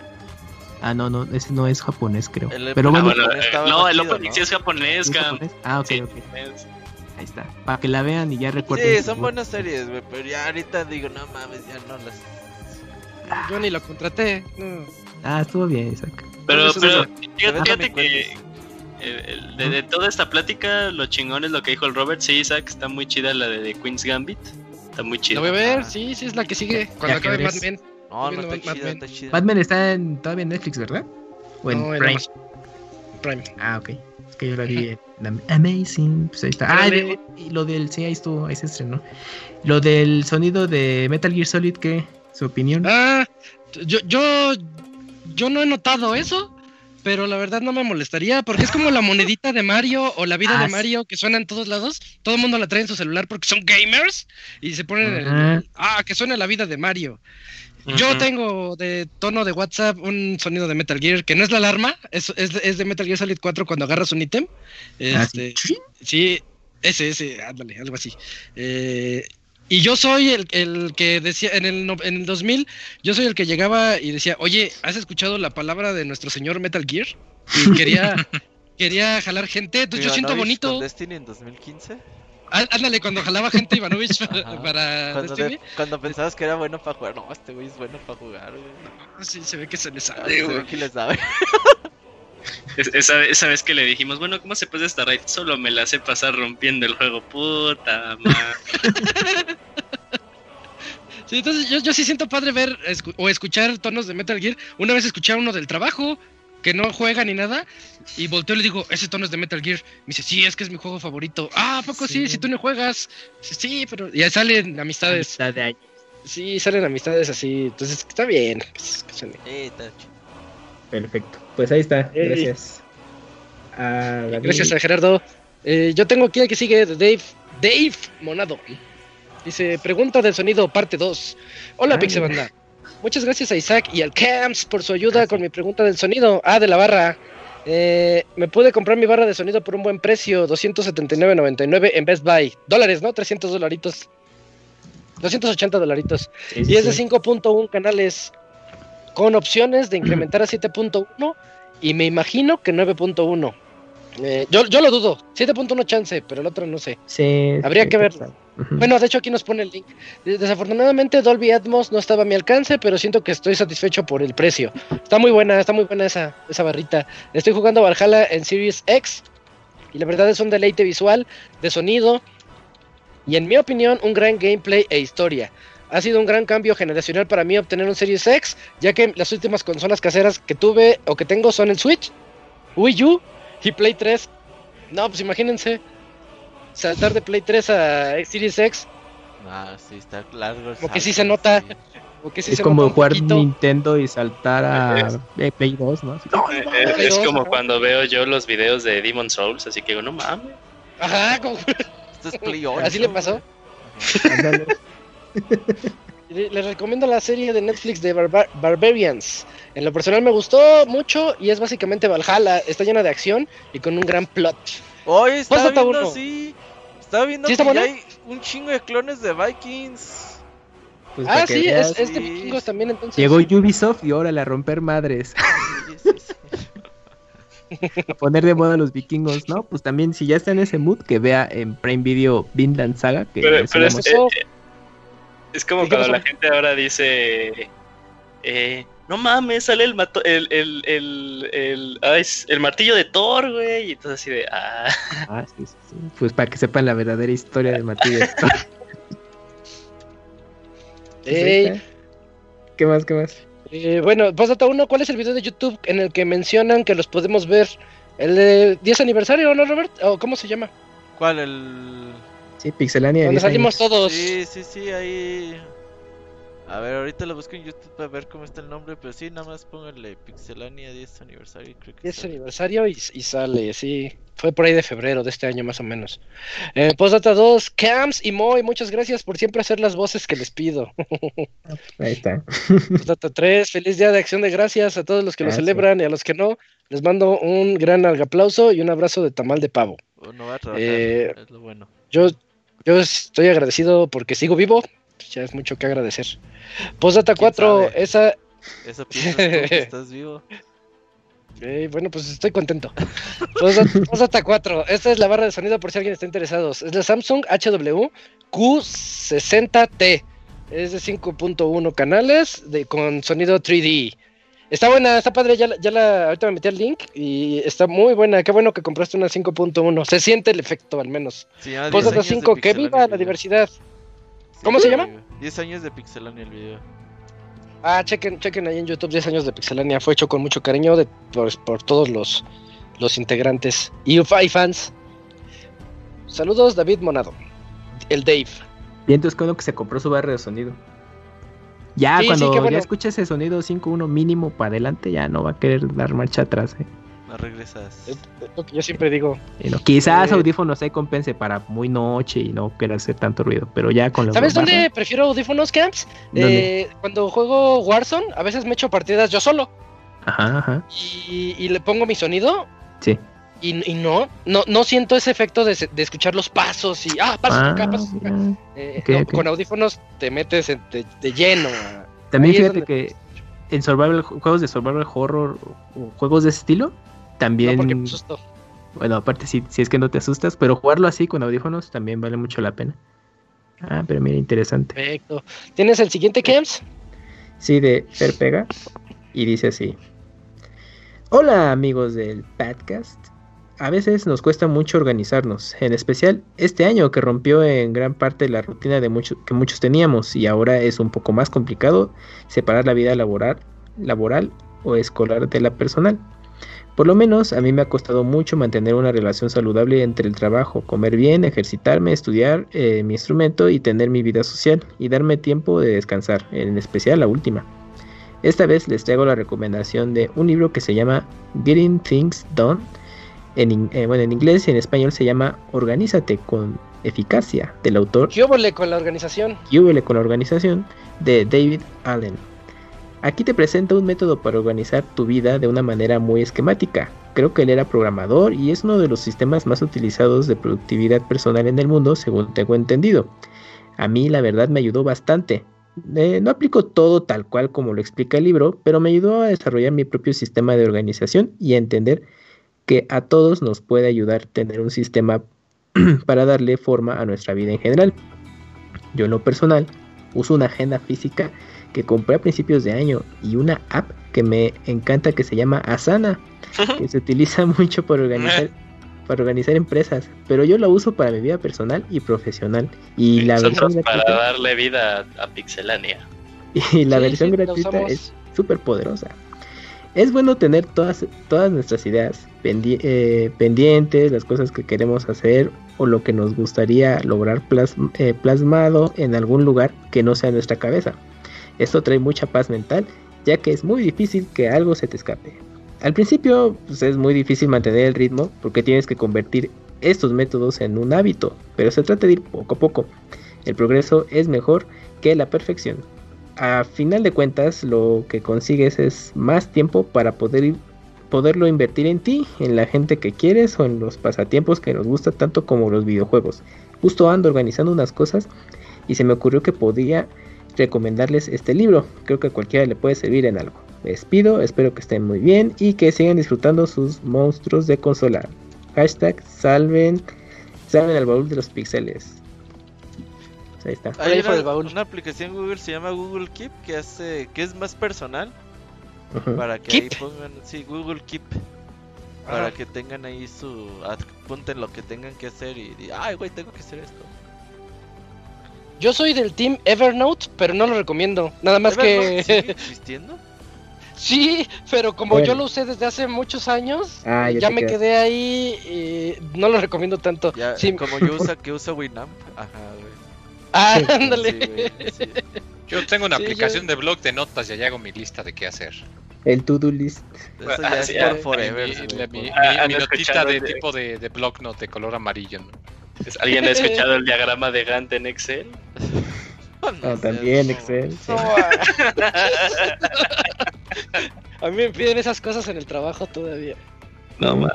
ah, no, no, ese no es japonés, creo. El Pero Ah, bueno, eh, no, el opening ¿no? sí es japonés, ¿es japonés? Ah, ok, Sí, ok, es- ahí está, para que la vean y ya recuerden. Sí, son buenas series, güey, pero ya ahorita digo, no mames, ya no las... Yo ni lo contraté. no. Ah, estuvo bien, Isaac. Pero, pero fíjate, que el- de, de toda esta plática, lo chingón es lo que dijo el Robert. Sí, Isaac, está muy chida la de, The Queen's Gambit. Está muy La chida. voy a ver, Ajá. sí, sí, es la que sigue. Cuando acabe Mad. Men. No, no está Mad chida, Men. está chida. Batman está en, todavía en Netflix, ¿verdad? O en No, Prime. Ah, ok. Es que yo la vi en Amazing. Pues ahí está. Ah, y, lo del. Sí, ahí estuvo, ahí se estrenó. Lo del sonido de Metal Gear Solid, ¿qué? ¿Su opinión? Ah, yo, yo, yo no he notado eso, pero la verdad no me molestaría, porque es como la monedita de Mario o la vida Ah, de. Mario que suena en todos lados. Todo el mundo la trae en su celular porque son gamers y se ponen el- Ajá. ah, que suena la vida de Mario. Yo tengo de tono de WhatsApp un sonido de Metal Gear, que no es la alarma, es, es, es de Metal Gear Solid 4 cuando agarras un ítem. Ah, Este, sí. Sí, ese, ese, ándale, algo así. Eh, y yo soy el, el que decía, en el, en el 2000, yo soy el que llegaba y decía, oye, ¿has escuchado la palabra de nuestro señor Metal Gear? Y quería, quería jalar gente, entonces yo siento bonito. Destiny en 2015? Ándale, cuando jalaba gente Ivanovich para, Ajá. para Cuando, de- cuando pensabas que era bueno para jugar, no, este güey es bueno para jugar, güey. sí, se ve que se le sabe, se güey. ve que le sabe. Es- Esa, esa vez que le dijimos, bueno, ¿cómo se puede esta raid? Solo me la sé pasar rompiendo el juego. Puta madre. Sí, entonces yo, yo sí siento padre ver escu- o escuchar tonos de Metal Gear. Una vez escuché a uno del trabajo que no juega ni nada y volteo y le digo, ese tono es de Metal Gear. Me dice, sí, es que es mi juego favorito. Ah, ¿a poco sí? Sí. Si tú no juegas. Dice, Sí, pero ya salen amistades. Amistad de años. Sí, salen amistades así. Entonces está bien. está. Perfecto. Pues ahí está. Gracias. Gracias a Gerardo. Eh, yo tengo aquí al que sigue de Dave, Dave Monado. Dice, pregunta del sonido, parte 2. Hola, Ay. Muchas gracias a Isaac y al Camps por su ayuda con mi pregunta del sonido. Ah, de la barra. Eh, me pude comprar mi barra de sonido por un buen precio, 279.99 en Best Buy. Dólares, ¿no? 300 dolaritos. 280 dolaritos. Sí, sí, Y es de sí. 5.1 canales con opciones de incrementar a 7.1 y me imagino que 9.1. Eh, yo, yo lo dudo. 7.1 chance, pero el otro no sé. Sí, Habría sí, que ver. Bueno, de hecho aquí nos pone el link. Desafortunadamente Dolby Atmos no estaba a mi alcance, pero siento que estoy satisfecho por el precio. Está muy buena, está muy buena esa, esa barrita. Estoy jugando Valhalla en Series X y la verdad es un deleite visual, de sonido y en mi opinión un gran gameplay e historia. Ha sido un gran cambio generacional para mí obtener un Series X, ya que las últimas consolas caseras que tuve o que tengo son el Switch, Wii U y Play 3. No, pues imagínense saltar de Play 3 a Series X Ah, sí, está largo. el Como que sí se nota. sí. Porque sí es se como nota jugar poquito. Nintendo y saltar a Play 2, ¿no? Play es como cuando veo yo los videos de Demon Souls, así que digo, no mames. Ajá, como- Esto es Play 8, así le pasó. Le- Les recomiendo la serie de Netflix de Barba- Barbarians. En lo personal me gustó mucho y es básicamente Valhalla. Está llena de acción y con un gran plot. Oye, estaba Pásate viendo, sí. Estaba viendo ¿Sí que ya hay un chingo de clones de Vikings. Pues ah, sí, es, es de vikingos también entonces. Llegó Ubisoft y órale a romper madres. A poner de moda a los vikingos, ¿no? Pues también, si ya está en ese mood, que vea en Prime Video Vinland Saga. Que Pero, es pero es, Eso- eh, es como ¿Y qué cuando la gente ahora dice, eh, no mames, sale el, mato- el, el, el, el, el martillo de Thor, güey, y todo así de, ah, Ah, sí, sí, sí. Pues para que sepan la verdadera historia de Matías. Pues ahí Ey, está. ¿Qué más, qué más? eh, bueno, pásate uno. ¿Cuál es el video de YouTube en el que mencionan que los podemos ver? El de 10 aniversario, ¿no, Robert? ¿O cómo se llama? ¿Cuál? El. Sí, Pixelania. de Donde 10 salimos años. todos. Sí, sí, sí, ahí. A ver, ahorita lo busco en YouTube para ver cómo está el nombre, pero sí, nada más póngale Pixelania 10 aniversario, creo que 10 sale. aniversario y, y sale, sí. Fue por ahí de febrero de este año más o menos. Eh, Postdata 2, Cams y Moy, muchas gracias por siempre hacer las voces que les pido. Ahí está. Postdata 3, feliz día de acción de gracias a todos los que lo Gracias. celebran y a los que no. Les mando un gran aplauso y un abrazo de tamal de pavo. O no va a trabajar, Eh, es lo bueno. Yo, yo estoy agradecido porque sigo vivo. Ya es mucho que agradecer. Postdata ¿Quién 4, sabe? esa. Eso piensas tú que estás vivo. bueno, pues estoy contento. Postdata Postdata 4, esta es la barra de sonido por si alguien está interesado. Es la Samsung HW Q60T. Es de 5.1 canales de, con sonido 3D. Está buena, está padre, ya, ya la, ahorita me metí al link y está muy buena. Qué bueno que compraste una 5.1. Se siente el efecto al menos. Se llama 10 Postdata años de 5, que viva el la diversidad. Sí, ¿Cómo se sí, llama? güey. 10 años de Pixelania el video. Ah, chequen, chequen ahí en YouTube 10 años de Pixelania. Fue hecho con mucho cariño de, por, por todos los, los integrantes y UFI fans. Saludos, David Monado. El Dave. Y entonces cuando que se compró su barra de sonido. Ya Sí, sí, cuando qué bueno. ya escucha ese sonido 5.1 mínimo para adelante, ya no va a querer dar marcha atrás. ¿eh? No regresas. Es lo que yo siempre digo. Quizás Eh. audífonos ahí compense para muy noche y no querer hacer tanto ruido, pero ya con los ¿Sabes dónde prefiero audífonos, Camps? ¿Dónde? Eh, cuando juego Warzone, a veces me echo partidas yo solo. Ajá, ajá. Y, y le pongo mi sonido. Sí. Y, y no, no, no siento ese efecto de, se- de escuchar los pasos y ah, pasos Ah, acá, pasos acá. Eh, no. Con audífonos te metes en- de, de lleno. También Ahí fíjate que en survival, juegos de survival horror o juegos de ese estilo, también, me asusto. bueno, aparte si, si es que no te asustas, pero jugarlo así con audífonos también vale mucho la pena. Ah, pero mira, interesante. Perfecto. ¿Tienes el siguiente, Camps? Sí, de Fer Pega. Y dice así. Hola amigos del podcast. A veces nos cuesta mucho organizarnos, en especial este año que rompió en gran parte la rutina de muchos que muchos teníamos y ahora es un poco más complicado separar la vida laboral, laboral o escolar de la personal. Por lo menos a mí me ha costado mucho mantener una relación saludable entre el trabajo, comer bien, ejercitarme, estudiar eh, mi instrumento y tener mi vida social y darme tiempo de descansar, en especial la última. Esta vez les traigo la recomendación de un libro que se llama Getting Things Done. En, eh, bueno, en inglés y en español se llama Organízate con eficacia del autor ¿Qué con la organización? QL con la organización de David Allen. Aquí te presento un método para organizar tu vida de una manera muy esquemática. Creo que él era programador y es uno de los sistemas más utilizados de productividad personal en el mundo, según tengo entendido. A mí la verdad me ayudó bastante. Eh, no aplico todo tal cual como lo explica el libro, pero me ayudó a desarrollar mi propio sistema de organización y a entender que a todos nos puede ayudar tener un sistema para darle forma a nuestra vida en general. Yo en lo personal uso una agenda física que compré a principios de año y una app que me encanta que se llama Asana, que se utiliza mucho para organizar para organizar empresas, pero yo la uso para mi vida personal y profesional y la versión Nosotros para gratuita darle vida a, a Pixelania. y la Sí, versión sí, gratuita es súper poderosa. Es bueno tener todas, todas nuestras ideas pendi- eh, pendientes, las cosas que queremos hacer o lo que nos gustaría lograr plas- eh, plasmado en algún lugar que no sea nuestra cabeza. Esto trae mucha paz mental, ya que es muy difícil que algo se te escape. Al principio pues, es muy difícil mantener el ritmo porque tienes que convertir estos métodos en un hábito, pero se trata de ir poco a poco. El progreso es mejor que la perfección. A final de cuentas, lo que consigues es más tiempo para poder ir- poderlo invertir en ti, en la gente que quieres o en los pasatiempos que nos gusta tanto como los videojuegos. Justo ando organizando unas cosas y se me ocurrió que podía recomendarles este libro. Creo que a cualquiera le puede servir en algo. Me despido, espero que estén muy bien y que sigan disfrutando sus monstruos de consola. Hashtag salven, salven al baúl de los pixeles. Pues ahí está. Hay el una, baúl. una aplicación Google se llama Google Keep que hace que es más personal para que Keep. ahí pongan sí Google Keep Ajá. para que tengan ahí su apunten lo que tengan que hacer y, di- ay güey tengo que hacer esto. Yo soy del team Evernote, pero no lo recomiendo. Nada más ¿Evernote sigue que. existiendo? sí, pero como Bueno. yo lo usé desde hace muchos años, Ah, ya me quedé ahí y no lo recomiendo tanto. Ya, Sí, como yo usa que usa Winamp. Ajá, güey. ah, Sí, ándale. Sí, güey, sí. Yo tengo una Sí, aplicación yo- de blog de notas y allá hago mi lista de qué hacer. El to-do list. Eso Ah, ya sí, es por Mi, forever. mi- güey, la- por- mi- Ah, mi- han mi notita de de- tipo de, de blog note de color amarillo. ¿no? ¿Alguien ha escuchado el diagrama de Gantt en Excel? No también. Excel. sí. A mí me piden esas cosas en el trabajo todavía. No, ma.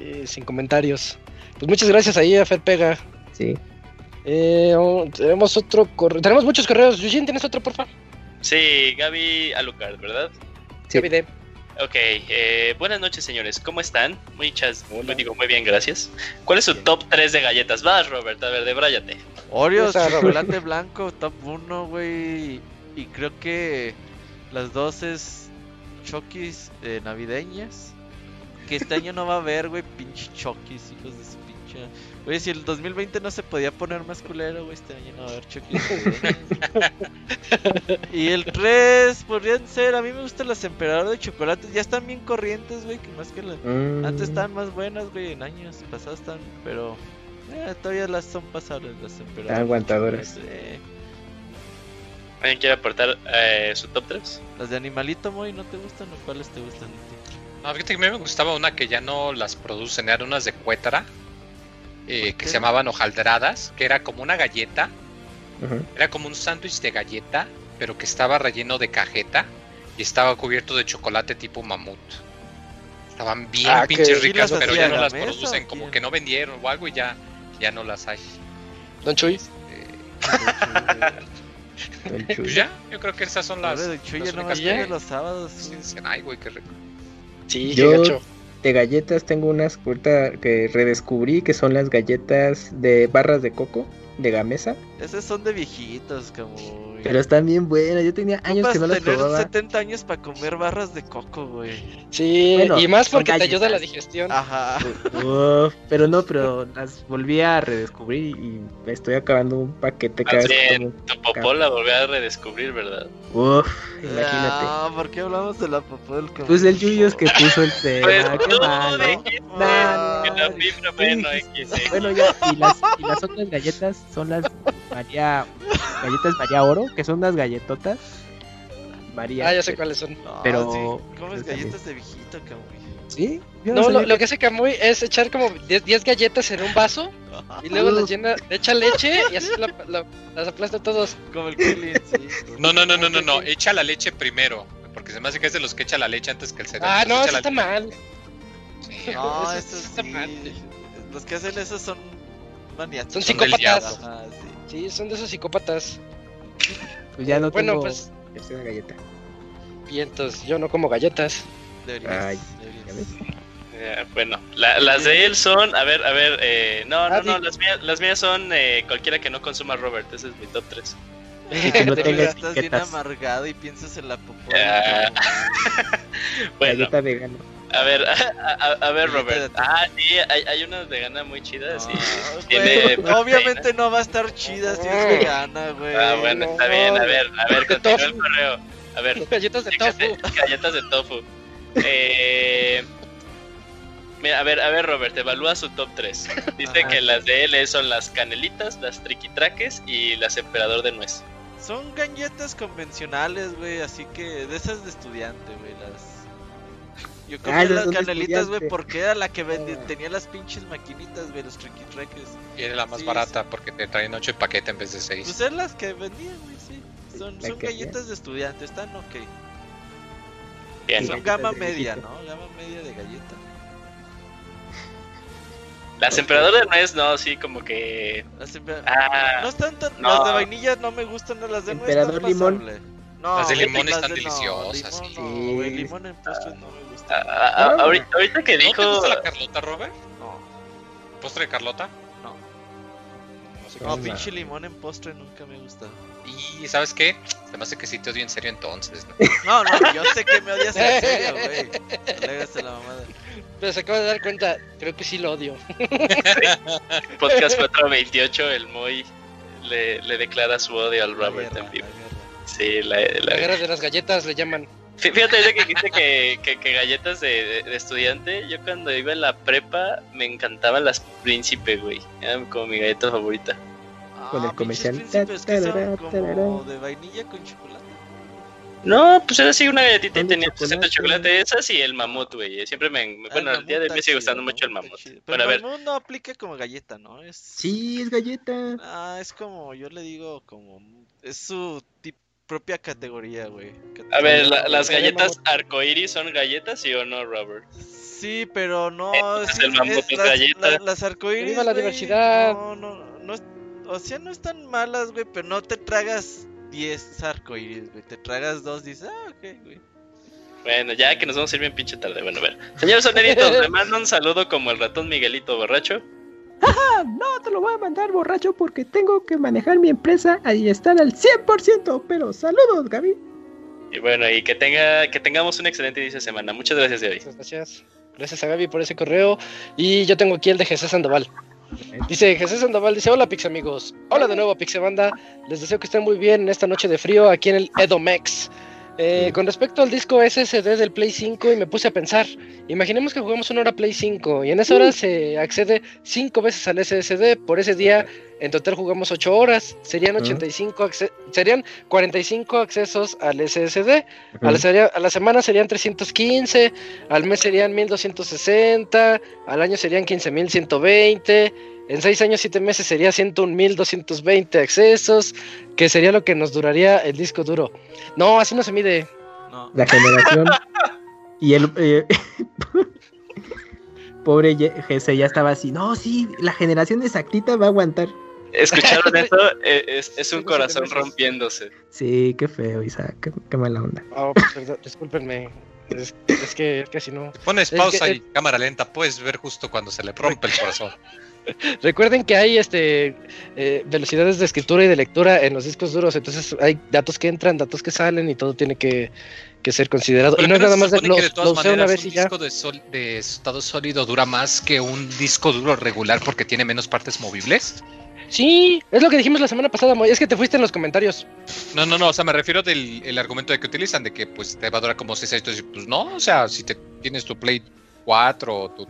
Eh, sin comentarios. Pues muchas gracias ahí a Fer Pega. Sí. Eh, oh, tenemos otro correo. Tenemos muchos correos. Yujin, ¿tienes otro, por favor? Sí, Gaby Alucard, ¿verdad? Sí. Gaby D. Ok, eh, buenas noches señores, ¿cómo están? Muchas, muy, digo, muy bien, gracias. ¿Cuál es su top 3 de galletas? Vas, Robert, a ver, debráyate. Oreos, chocolate blanco, top 1, güey. Y creo que las dos es Chokis eh, navideñas. Que este año no va a haber, güey, pinche Chokis, hijos de su pinche. Oye, si el 2020 no se podía poner más culero, güey, este año no va a haber güey. y el 3 podrían ser, a mí me gustan las emperador de chocolates. Ya están bien corrientes, güey, que más que las. Mm. Antes estaban más buenas, güey, en años pasados están, pero eh, todavía las son pasables las emperadores. Están aguantadoras. Eh, ¿Alguien quiere aportar eh, su top 3? las de animalito, muy, ¿no te gustan o cuáles te gustan? No, fíjate que a mí me gustaba una que ya no las producen, eran unas de cuétara, eh, que se llamaban hojaldradas, que era como una galleta, Ujú. era como un sándwich de galleta, pero que estaba relleno de cajeta y estaba cubierto de chocolate tipo mamut. Estaban bien Ah, pinches ricas, pero ya no la las mesa, producen, ¿o como que no vendieron o algo y ya, ya no las hay. Don Chuy. El Pues chuy. ya, yo creo que esas son las. De Chuy, las ya no los sábados. sí, Ay, güey, qué rico. Sí, Yo- qué gacho. De galletas tengo unas que redescubrí que son las galletas de barras de coco de Gamesa. Esos son de viejitos, como. Pero están bien buenas. Yo tenía años que no las tener probaba. 70 años para comer barras de coco, güey. Sí, Bueno, y más porque te ayuda a la digestión. Ajá. Uf, pero no, pero las volví a redescubrir y me estoy acabando un paquete cada vez como. tu popó la volví a redescubrir, ¿verdad? Uf, imagínate. Ah, ¿por qué hablamos de la popó del que Pues el Yuyos que puso el tema, Pues qué mal, ¿no? Nah, que la fibra, bueno, X. Bueno, ya, y las, y las otras galletas son las María, galletas María Oro, que son unas galletotas. María. Ah, ya sé cuáles son. Pero- sí, comes galletas de viejito, cabrón. ¿Sí? Yo No, lo, sabía lo que- que hace Camuy es echar como 10 10 galletas en un vaso y luego las llena, le echa leche y así la- la- las aplasta todos. Como el Krillin, sí. No, no, no, no, no, no, echa la leche primero. Porque se me hace que es de los que echa la leche antes que el cereal. Ah, no, eso está leche. mal. Sí. No, Eso eso está sí. mal. Los que hacen eso son maniáticos. Son psicópatas. Ajá, sí. Sí, son de esos psicópatas. Pues ya no Bueno, tengo pues tercera galleta. vientos. Yo no como galletas. Deberías, Ay. Eh, bueno, la- las de él son, a ver, a ver, eh, no, no, Ah, no, di- las mías, las mías son eh, cualquiera que no consuma Robert, ese es mi top 3. Que no Estás bien amargado y piensas en la popó. Bueno, Galleta vegana. A ver, a, a- a ver, Robert. Ah, sí, hay, hay unas veganas muy chidas y No, tiene güey, obviamente no va a estar chida si es vegana, güey. Ah, bueno, está bien, a ver, a ver, continúa el correo. A ver, Galletas de Fíjate, tofu. galletas de tofu. Eh, mira, a ver, a ver, Robert, evalúa su top 3. Dice Ajá. que las de él son las canelitas, las triquitraques y las emperador de nuez. Son galletas convencionales, güey, así que de esas de estudiante, güey, las... Yo Ah, comía esas las canelitas, güey, porque era la que vendía, Ah. tenía las pinches maquinitas, güey, los triquitreques. Y era la más Sí, barata porque te traen 8 paquete en vez de 6. Pues eran las que vendían, güey, sí. Son, galletas de estudiante, están ok. Bien. Son gama media. ¿no? Gama media de galleta. Las emperador de nuez, no, sí, como que. Las Ah, no están tan... no. Las de vainilla no me gustan, no las de nuez Emperador están limón. pasable. No, Las de limón las están de- no, deliciosas, limón sí. no, güey, limón en postres no me a- a- Ah. ahorita, ahorita que ¿No te dijo. gusta la Carlota, Robert? No, ¿Postre de Carlota? no. No sé No, pinche limón en postre nunca me gusta. Y ¿sabes qué? Se me hace que sí te odio en serio entonces. ¿no? No, no, yo sé que me odias en serio, güey. No le hagas a la mamada. Pero se acaba de dar cuenta, creo que sí lo odio. Podcast 428, el Moy le, le declara su odio al La Robert guerra, en vivo. la. Sí, la, La la- guerra de las galletas le llaman. Fí- Fíjate, ahorita que dijiste que, que, que galletas de, de- de estudiante, yo cuando iba en la prepa me encantaban las príncipe, güey. Eran como mi galleta favorita. Con el Ah, comercial. que como de vainilla con chocolate. No, pues era así una galletita y de tenía 60 chocolate. chocolate esas y el mamut, güey. Siempre me... me- Ah, bueno, el al día de hoy me sigue gustando mucho el mamut. Pero Bueno, a el ver, mamut no aplica como galleta, ¿no? Es... Sí, es galleta. Ah, es como, yo le digo como... Es su propia categoría, güey. A ver, la- las galletas arcoiris son galletas, ¿sí o no, Robert? Sí, pero no. Sí, el mamut es las, galleta. la- las arcoíris. Viva la diversidad. No, no, no. es- O sea, no están malas, güey, pero no te tragas 10 arcoíris, güey. Te tragas dos y dices, ah, ok, güey. Bueno, ya que nos vamos a ir bien pinche tarde. Bueno, a ver. Señor Sonerito, le mando un saludo como el ratón Miguelito borracho. Ah, no te lo voy a mandar borracho porque tengo que manejar mi empresa y estar al 100%. Pero saludos, Gaby. Y bueno, y que tenga que tengamos un excelente inicio de semana. Muchas gracias de hoy. Muchas gracias. Gracias a Gaby por ese correo. Y yo tengo aquí el de Jesús Sandoval. Dice Jesús Sandoval, dice, hola Pix amigos. Hola de nuevo Pix Banda. Les deseo que estén muy bien en esta noche de frío aquí en el Edomex. Eh, con respecto al disco SSD del Play 5 y me puse a pensar, imaginemos que jugamos una hora Play 5 y en esa hora se accede 5 veces al SSD, por ese día en total jugamos 8 horas, serían Ujú. 85 acce- serían 45 accesos al SSD, a, la, sería- a la semana serían 315, al mes serían 1260, al año serían 15120, en 6 años 7 meses sería 101.220 accesos, que sería lo que nos duraría el disco duro. No, así no se mide. No. La generación. y el. eh, Pobre Jesse ya estaba así. No, sí, la generación exactita va a aguantar. ¿Escucharon eso? Eh, Es, es un corazón rompiéndose. Sí, qué feo, Isaac. Qué, qué mala onda. Oh, pues, perdón, discúlpenme. Es, es que es que si no. Pones Es pausa que- y cámara lenta, puedes ver justo cuando se le rompe el corazón. Recuerden que hay este eh, velocidades de escritura y de lectura en los discos duros, entonces hay datos que entran, datos que salen y todo tiene que, que ser considerado. y no es nada más de lo, que de todas lo usé una maneras vez un y ya. disco de, sol- de estado sólido dura más que un disco duro regular porque tiene menos partes movibles. Sí, es lo que dijimos la semana pasada, Moy, es que te fuiste en los comentarios. No, no, no, o sea, me refiero del el argumento de que utilizan de que pues te va a durar como 6 años. Pues no, o sea, si te tienes tu Play 4 o tu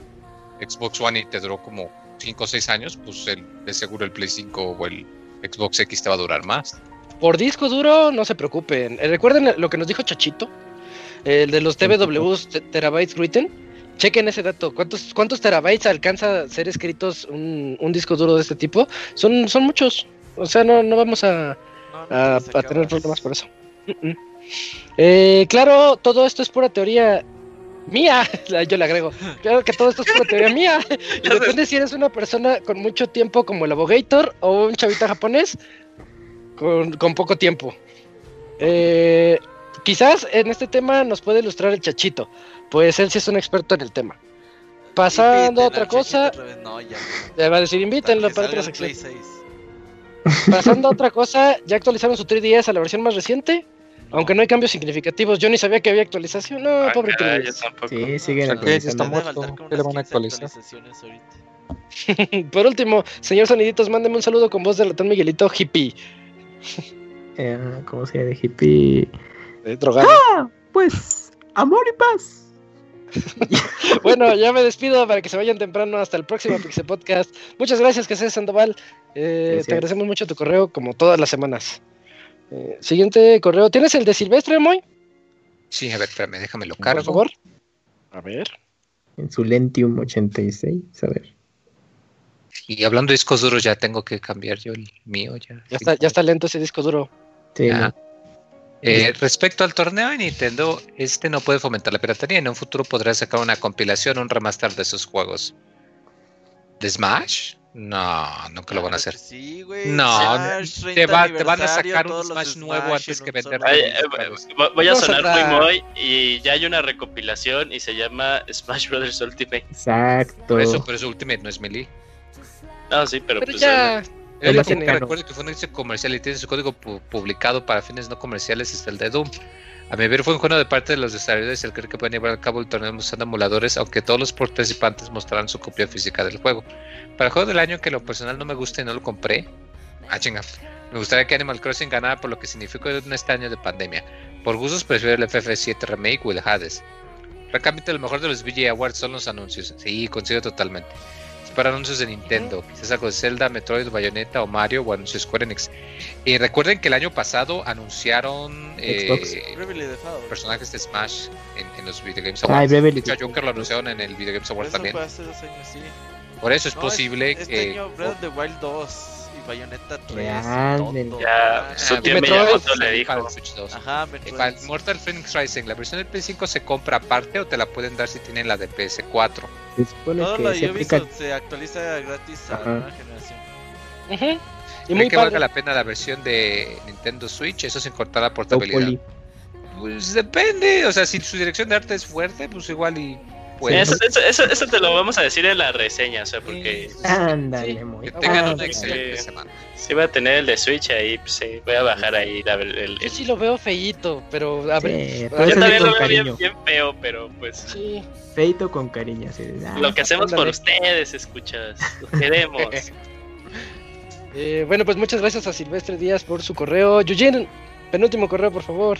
Xbox One y te duró como 5 o 6 años, pues el, de seguro el Play 5 o el Xbox X te va a durar más. Por disco duro, no se preocupen. Eh, Recuerden lo que nos dijo Chachito, el de los TBWs, te- terabytes written. Chequen ese dato. ¿Cuántos, cuántos terabytes alcanza a ser escritos un, un disco duro de este tipo? Son, son muchos. O sea, no, no vamos a, No, no a, tener problemas por eso. Mm, mm. Eh, claro, todo esto es pura teoría mía. Yo le agrego. Claro que todo esto es pura teoría mía. Y depende si eres una persona con mucho tiempo como el Abogator o un chavita japonés con, con poco tiempo. Eh, quizás en este tema nos puede ilustrar el chachito, pues él sí es un experto en el tema. Pasando a otra cosa. No, ya. le va a decir invítenlo para otra sección. 6. Pasando a otra cosa, ya actualizaron su 3DS a la versión más reciente. Aunque no hay cambios significativos, yo ni sabía que había actualización. No, Ah, pobre caray, yo 3DS. tampoco. Sí, siguen que está actualizando. Debe muerto. ¿Qué le van a 15 actualizar? Por último, señor Soniditos, mándeme un saludo con voz de ratón Miguelito hippie. Eh, ¿Cómo se llama de hippie? Eh, drogado. Ah, pues, amor y paz. Bueno, ya me despido para que se vayan temprano hasta el próximo Pixel Podcast. Muchas gracias, Jesús Sandoval. Eh, Gracias. te agradecemos mucho tu correo, como todas las semanas. Eh, siguiente correo. ¿Tienes el de Silvestre, Moy? Sí, a ver, espérame, déjame lo Por cargo. favor. A ver. En su Lentium 86. A ver. Y hablando de discos duros, ya tengo que cambiar yo el mío. Ya, Ya está, ya está lento ese disco duro. Sí. Eh, respecto al torneo de Nintendo, este no puede fomentar la piratería. En un futuro podrá sacar una compilación, un remaster de sus juegos. ¿De Smash? No, nunca lo van a hacer. Sí, güey. No, Smash, te, 30 va- te van a sacar un Smash nuevo antes que vender eh, vo- voy a sonar muy muy y ya hay una recopilación y se llama Smash Brothers Ultimate. Exacto. Por eso, por eso Ultimate no es Melee. Ah, sí, pero, Pero pues ya. El tiene- que recuerdo que fue un éxito comercial y tiene su código pu- publicado para fines no comerciales es el de Doom. A mi ver fue un juego de parte de los desarrolladores el creer que pueden llevar a cabo el torneo usando emuladores, aunque todos los participantes mostrarán su copia física del juego. Para el juego del año que lo personal no me gusta y no lo compré, ah me gustaría que Animal Crossing ganara por lo que significó en este año de pandemia. Por gustos prefiero el FF7 Remake o el Hades. Francamente lo mejor de los VG Awards son los anuncios, sí, coincido totalmente. Para anuncios de Nintendo, quizás algo de Zelda, Metroid, Bayonetta o Mario o anuncios Square Enix. Y recuerden que el año pasado anunciaron eh, personajes de Smash en, en los Video Games Ay, Awards. Bravely de hecho, a Joker lo anunciaron en el Video Games Awards también. fue hace dos años, sí. Por eso es No, posible Este que. año Breath of the Wild 2 Bayonetta 3. Ándale. todo. Ya, Ah, su ah, Miyamoto le para dijo. el Switch 2. Ajá, Metroid. para Mortal Phoenix Rising, la versión del PS5 se compra aparte o te la pueden dar si tienen la de PS4. Se supone Todo que lo se de aplica. Ubisoft se actualiza gratis a Ajá. la nueva generación. Ujú. Y ¿Creen muy que padre. valga la pena la versión de Nintendo Switch? Eso sin cortar la portabilidad. Pues depende, o sea, si su dirección de arte es fuerte, pues igual y puede. Eso, eso, eso, eso te lo vamos a decir en la reseña, o sea, porque Ándale, Sí. muy. Que tengan una excelente sí. semana. va a tener el de Switch ahí, pues sí, voy a bajar ahí la- el, el- Yo sí lo veo feíto, pero a ver. Sí, Yo también lo veo bien, bien feo, pero pues sí. Feito con cariño. así de, ah, lo que hacemos por ustedes, escuchas, lo queremos. Eh, bueno, pues muchas gracias a Silvestre Díaz por su correo. Eugene, penúltimo correo, por favor.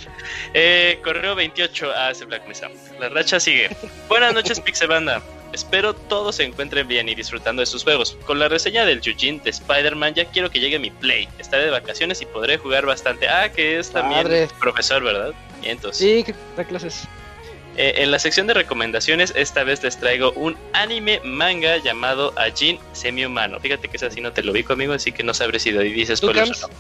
Eh, correo 28 a ese Black Mesa. La racha sigue. Buenas noches, Pixebanda. Espero todos se encuentren bien y disfrutando de sus juegos. Con la reseña del Yujin de Spider-Man ya quiero que llegue mi play. Estaré de vacaciones y podré jugar bastante. Ah, que es también profesor, ¿verdad? Y entonces, Sí, que da clases. eh, en la sección de recomendaciones, esta vez les traigo un anime manga llamado Ajin Semi-Humano. Fíjate que ese así no te lo ubico, amigo, así que no sabré si dices ¿Tú, spoilers Cams? o no.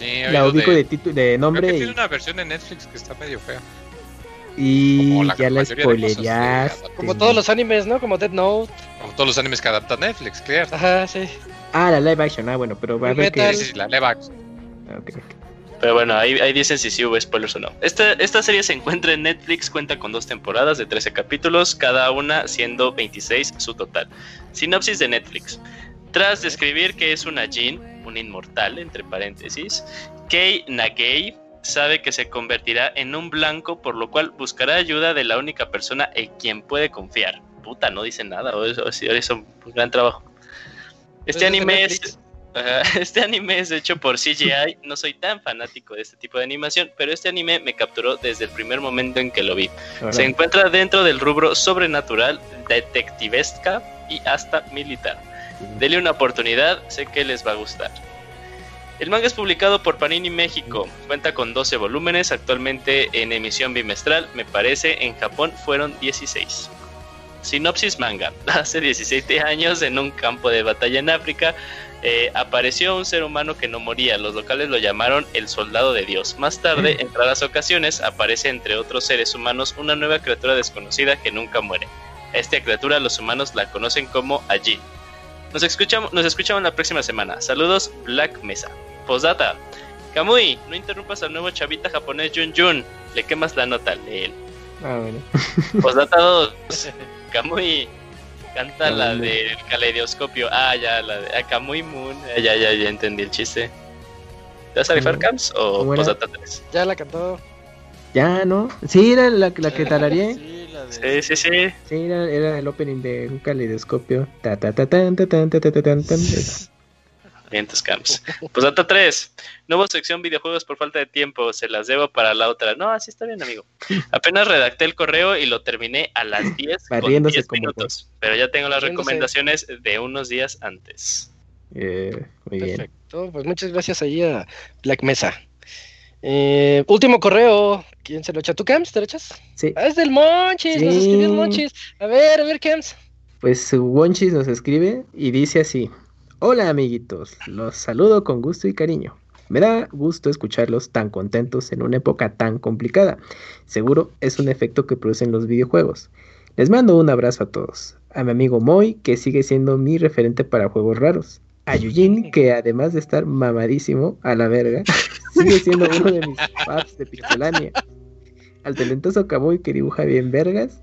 Sí, La ubico de- de, título de Creo nombre que y, tiene una versión de Netflix que está medio fea. y como la ya la de spoilerías. Como todos los animes, ¿no? Como Dead Note. Como todos los animes que adapta Netflix, claro. Ajá, sí. Ah, la live action. Ah, bueno, pero va a ver que. Sí, sí, sí, la live action. Ah. Pero bueno, ahí, ahí dicen si sí hubo spoilers o no. Esta, esta serie se encuentra en Netflix, cuenta con dos temporadas de 13 capítulos, cada una siendo 26 su total. Sinopsis de Netflix. Tras describir que es una Jin, un inmortal, entre paréntesis, Kei Nagei sabe que se convertirá en un blanco, por lo cual buscará ayuda de la única persona en quien puede confiar. Puta, no dice nada, o eso, hizo un gran trabajo. Este Pues es anime es, Este anime es hecho por CGI. No soy tan fanático de este tipo de animación, pero este anime me capturó desde el primer momento en que lo vi. Se encuentra dentro del rubro sobrenatural, detectivesca y hasta militar. Dele una oportunidad, sé que les va a gustar. El manga es publicado por Panini México, cuenta con 12 volúmenes, actualmente en emisión bimestral, me parece en Japón fueron 16. Sinopsis manga. Hace 17 años en un campo de batalla en África eh, apareció un ser humano que no moría, los locales lo llamaron el soldado de Dios. Más tarde, en raras ocasiones, aparece entre otros seres humanos una nueva criatura desconocida que nunca muere. Esta criatura los humanos la conocen como Ajin. Nos escuchamos, nos escuchamos la próxima semana. Saludos, Black Mesa. Postdata. Kamui, no interrumpas al nuevo chavita japonés Jun Jun. Le quemas la nota, lee él. Ah, bueno. Postdata 2. Kamui, canta la del caleidoscopio. Ah, ya, la de ah, Kamui Moon. Ah, Ya, ya, ya entendí el chiste. ¿Te vas a rifar, ¿Cómo- Cams? ¿O? Postdata 3? Ya la cantó. Ya, ¿no? Sí, era la, la que tarareé. Sí. Sí, sí, sí. Sí, era, era el opening de un caleidoscopio. Ta, ta, ta, tan, ta, tan, ta, ta, ta, tan, tan. Vientos Camps. Pues data 3. Nueva sección videojuegos por falta de tiempo. Se las debo para la otra. No, así está bien, amigo. Apenas redacté el correo y lo terminé a las 10 con Barriéndose 10 como minutos. Pero ya tengo las Barriéndose. recomendaciones de unos días antes. Eh, muy bien. Perfecto. Pues muchas gracias ahí a Black Mesa. Eh, último correo. ¿Quién se lo echa? ¿Tú, Cams? ¿Te lo echas? Sí, Ah, es del Monchis. Nos escribió el Monchis. A ver, a ver, Cams. pues Wonchis nos escribe y dice así: Hola, amiguitos. Los saludo con gusto y cariño. Me da gusto escucharlos tan contentos en una época tan complicada. Seguro es un efecto que producen los videojuegos. Les mando un abrazo a todos. A mi amigo Moy, que sigue siendo mi referente para juegos raros. A Yujin, que además de estar mamadísimo a la verga, sigue siendo uno de mis paps de Pixelania. Al talentoso Kamui, que dibuja bien vergas.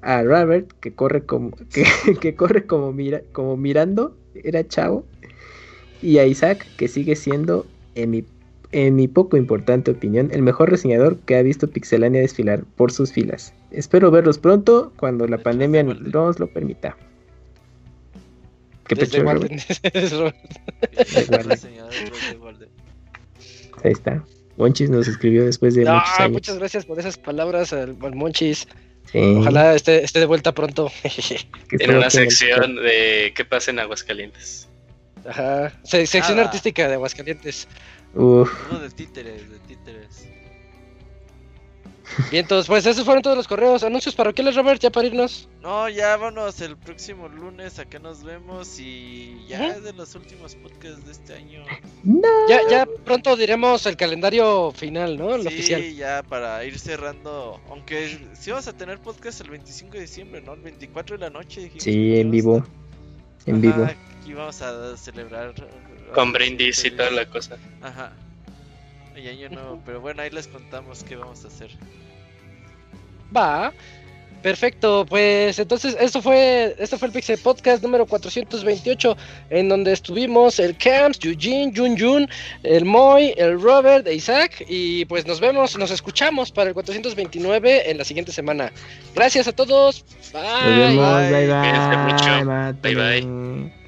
A Robert, que corre como, que, que corre como, mira, como mirando, era chavo. Y a Isaac, que sigue siendo, en mi, en mi poco importante opinión, el mejor reseñador que ha visto Pixelania desfilar por sus filas. Espero verlos pronto cuando la pandemia nos lo permita. ¿Qué Desde pecho, Robert? Robert. Ahí está. Wonchis nos escribió después de No, muchos años. muchas gracias por esas palabras al, al Monchis. Sí, Ojalá esté, esté de vuelta pronto. En una el- sección de qué pasa en Aguascalientes. Ajá. Se- sección Ah. artística de Aguascalientes. Uf, Uno de títeres, de títeres. Bien, entonces, pues esos fueron todos los correos. Anuncios parroquiales, Robert, ya para irnos. No, ya vámonos el próximo lunes, acá nos vemos y ya es de los últimos podcasts de este año. No. Ya, ya pronto diremos el calendario final, ¿no? El sí, oficial. ya para ir cerrando, aunque sí vamos a tener podcast el 25 de diciembre, ¿no? El 24 de la noche. dijimos Sí, en vivo. En Ajá, vivo. Aquí vamos a celebrar. Con brindis y toda la cosa. Ajá. Y año nuevo, pero bueno, ahí les contamos qué vamos a hacer. Va. Perfecto, pues entonces esto fue esto fue el Pixel Podcast número 428 en donde estuvimos el Camps, Eugene, Jun Jun, el Moy, el Robert, e Isaac y pues nos vemos, nos escuchamos para el 429 en la siguiente semana. Gracias a todos. Bye. Nos vemos. Bye. Bye, bye.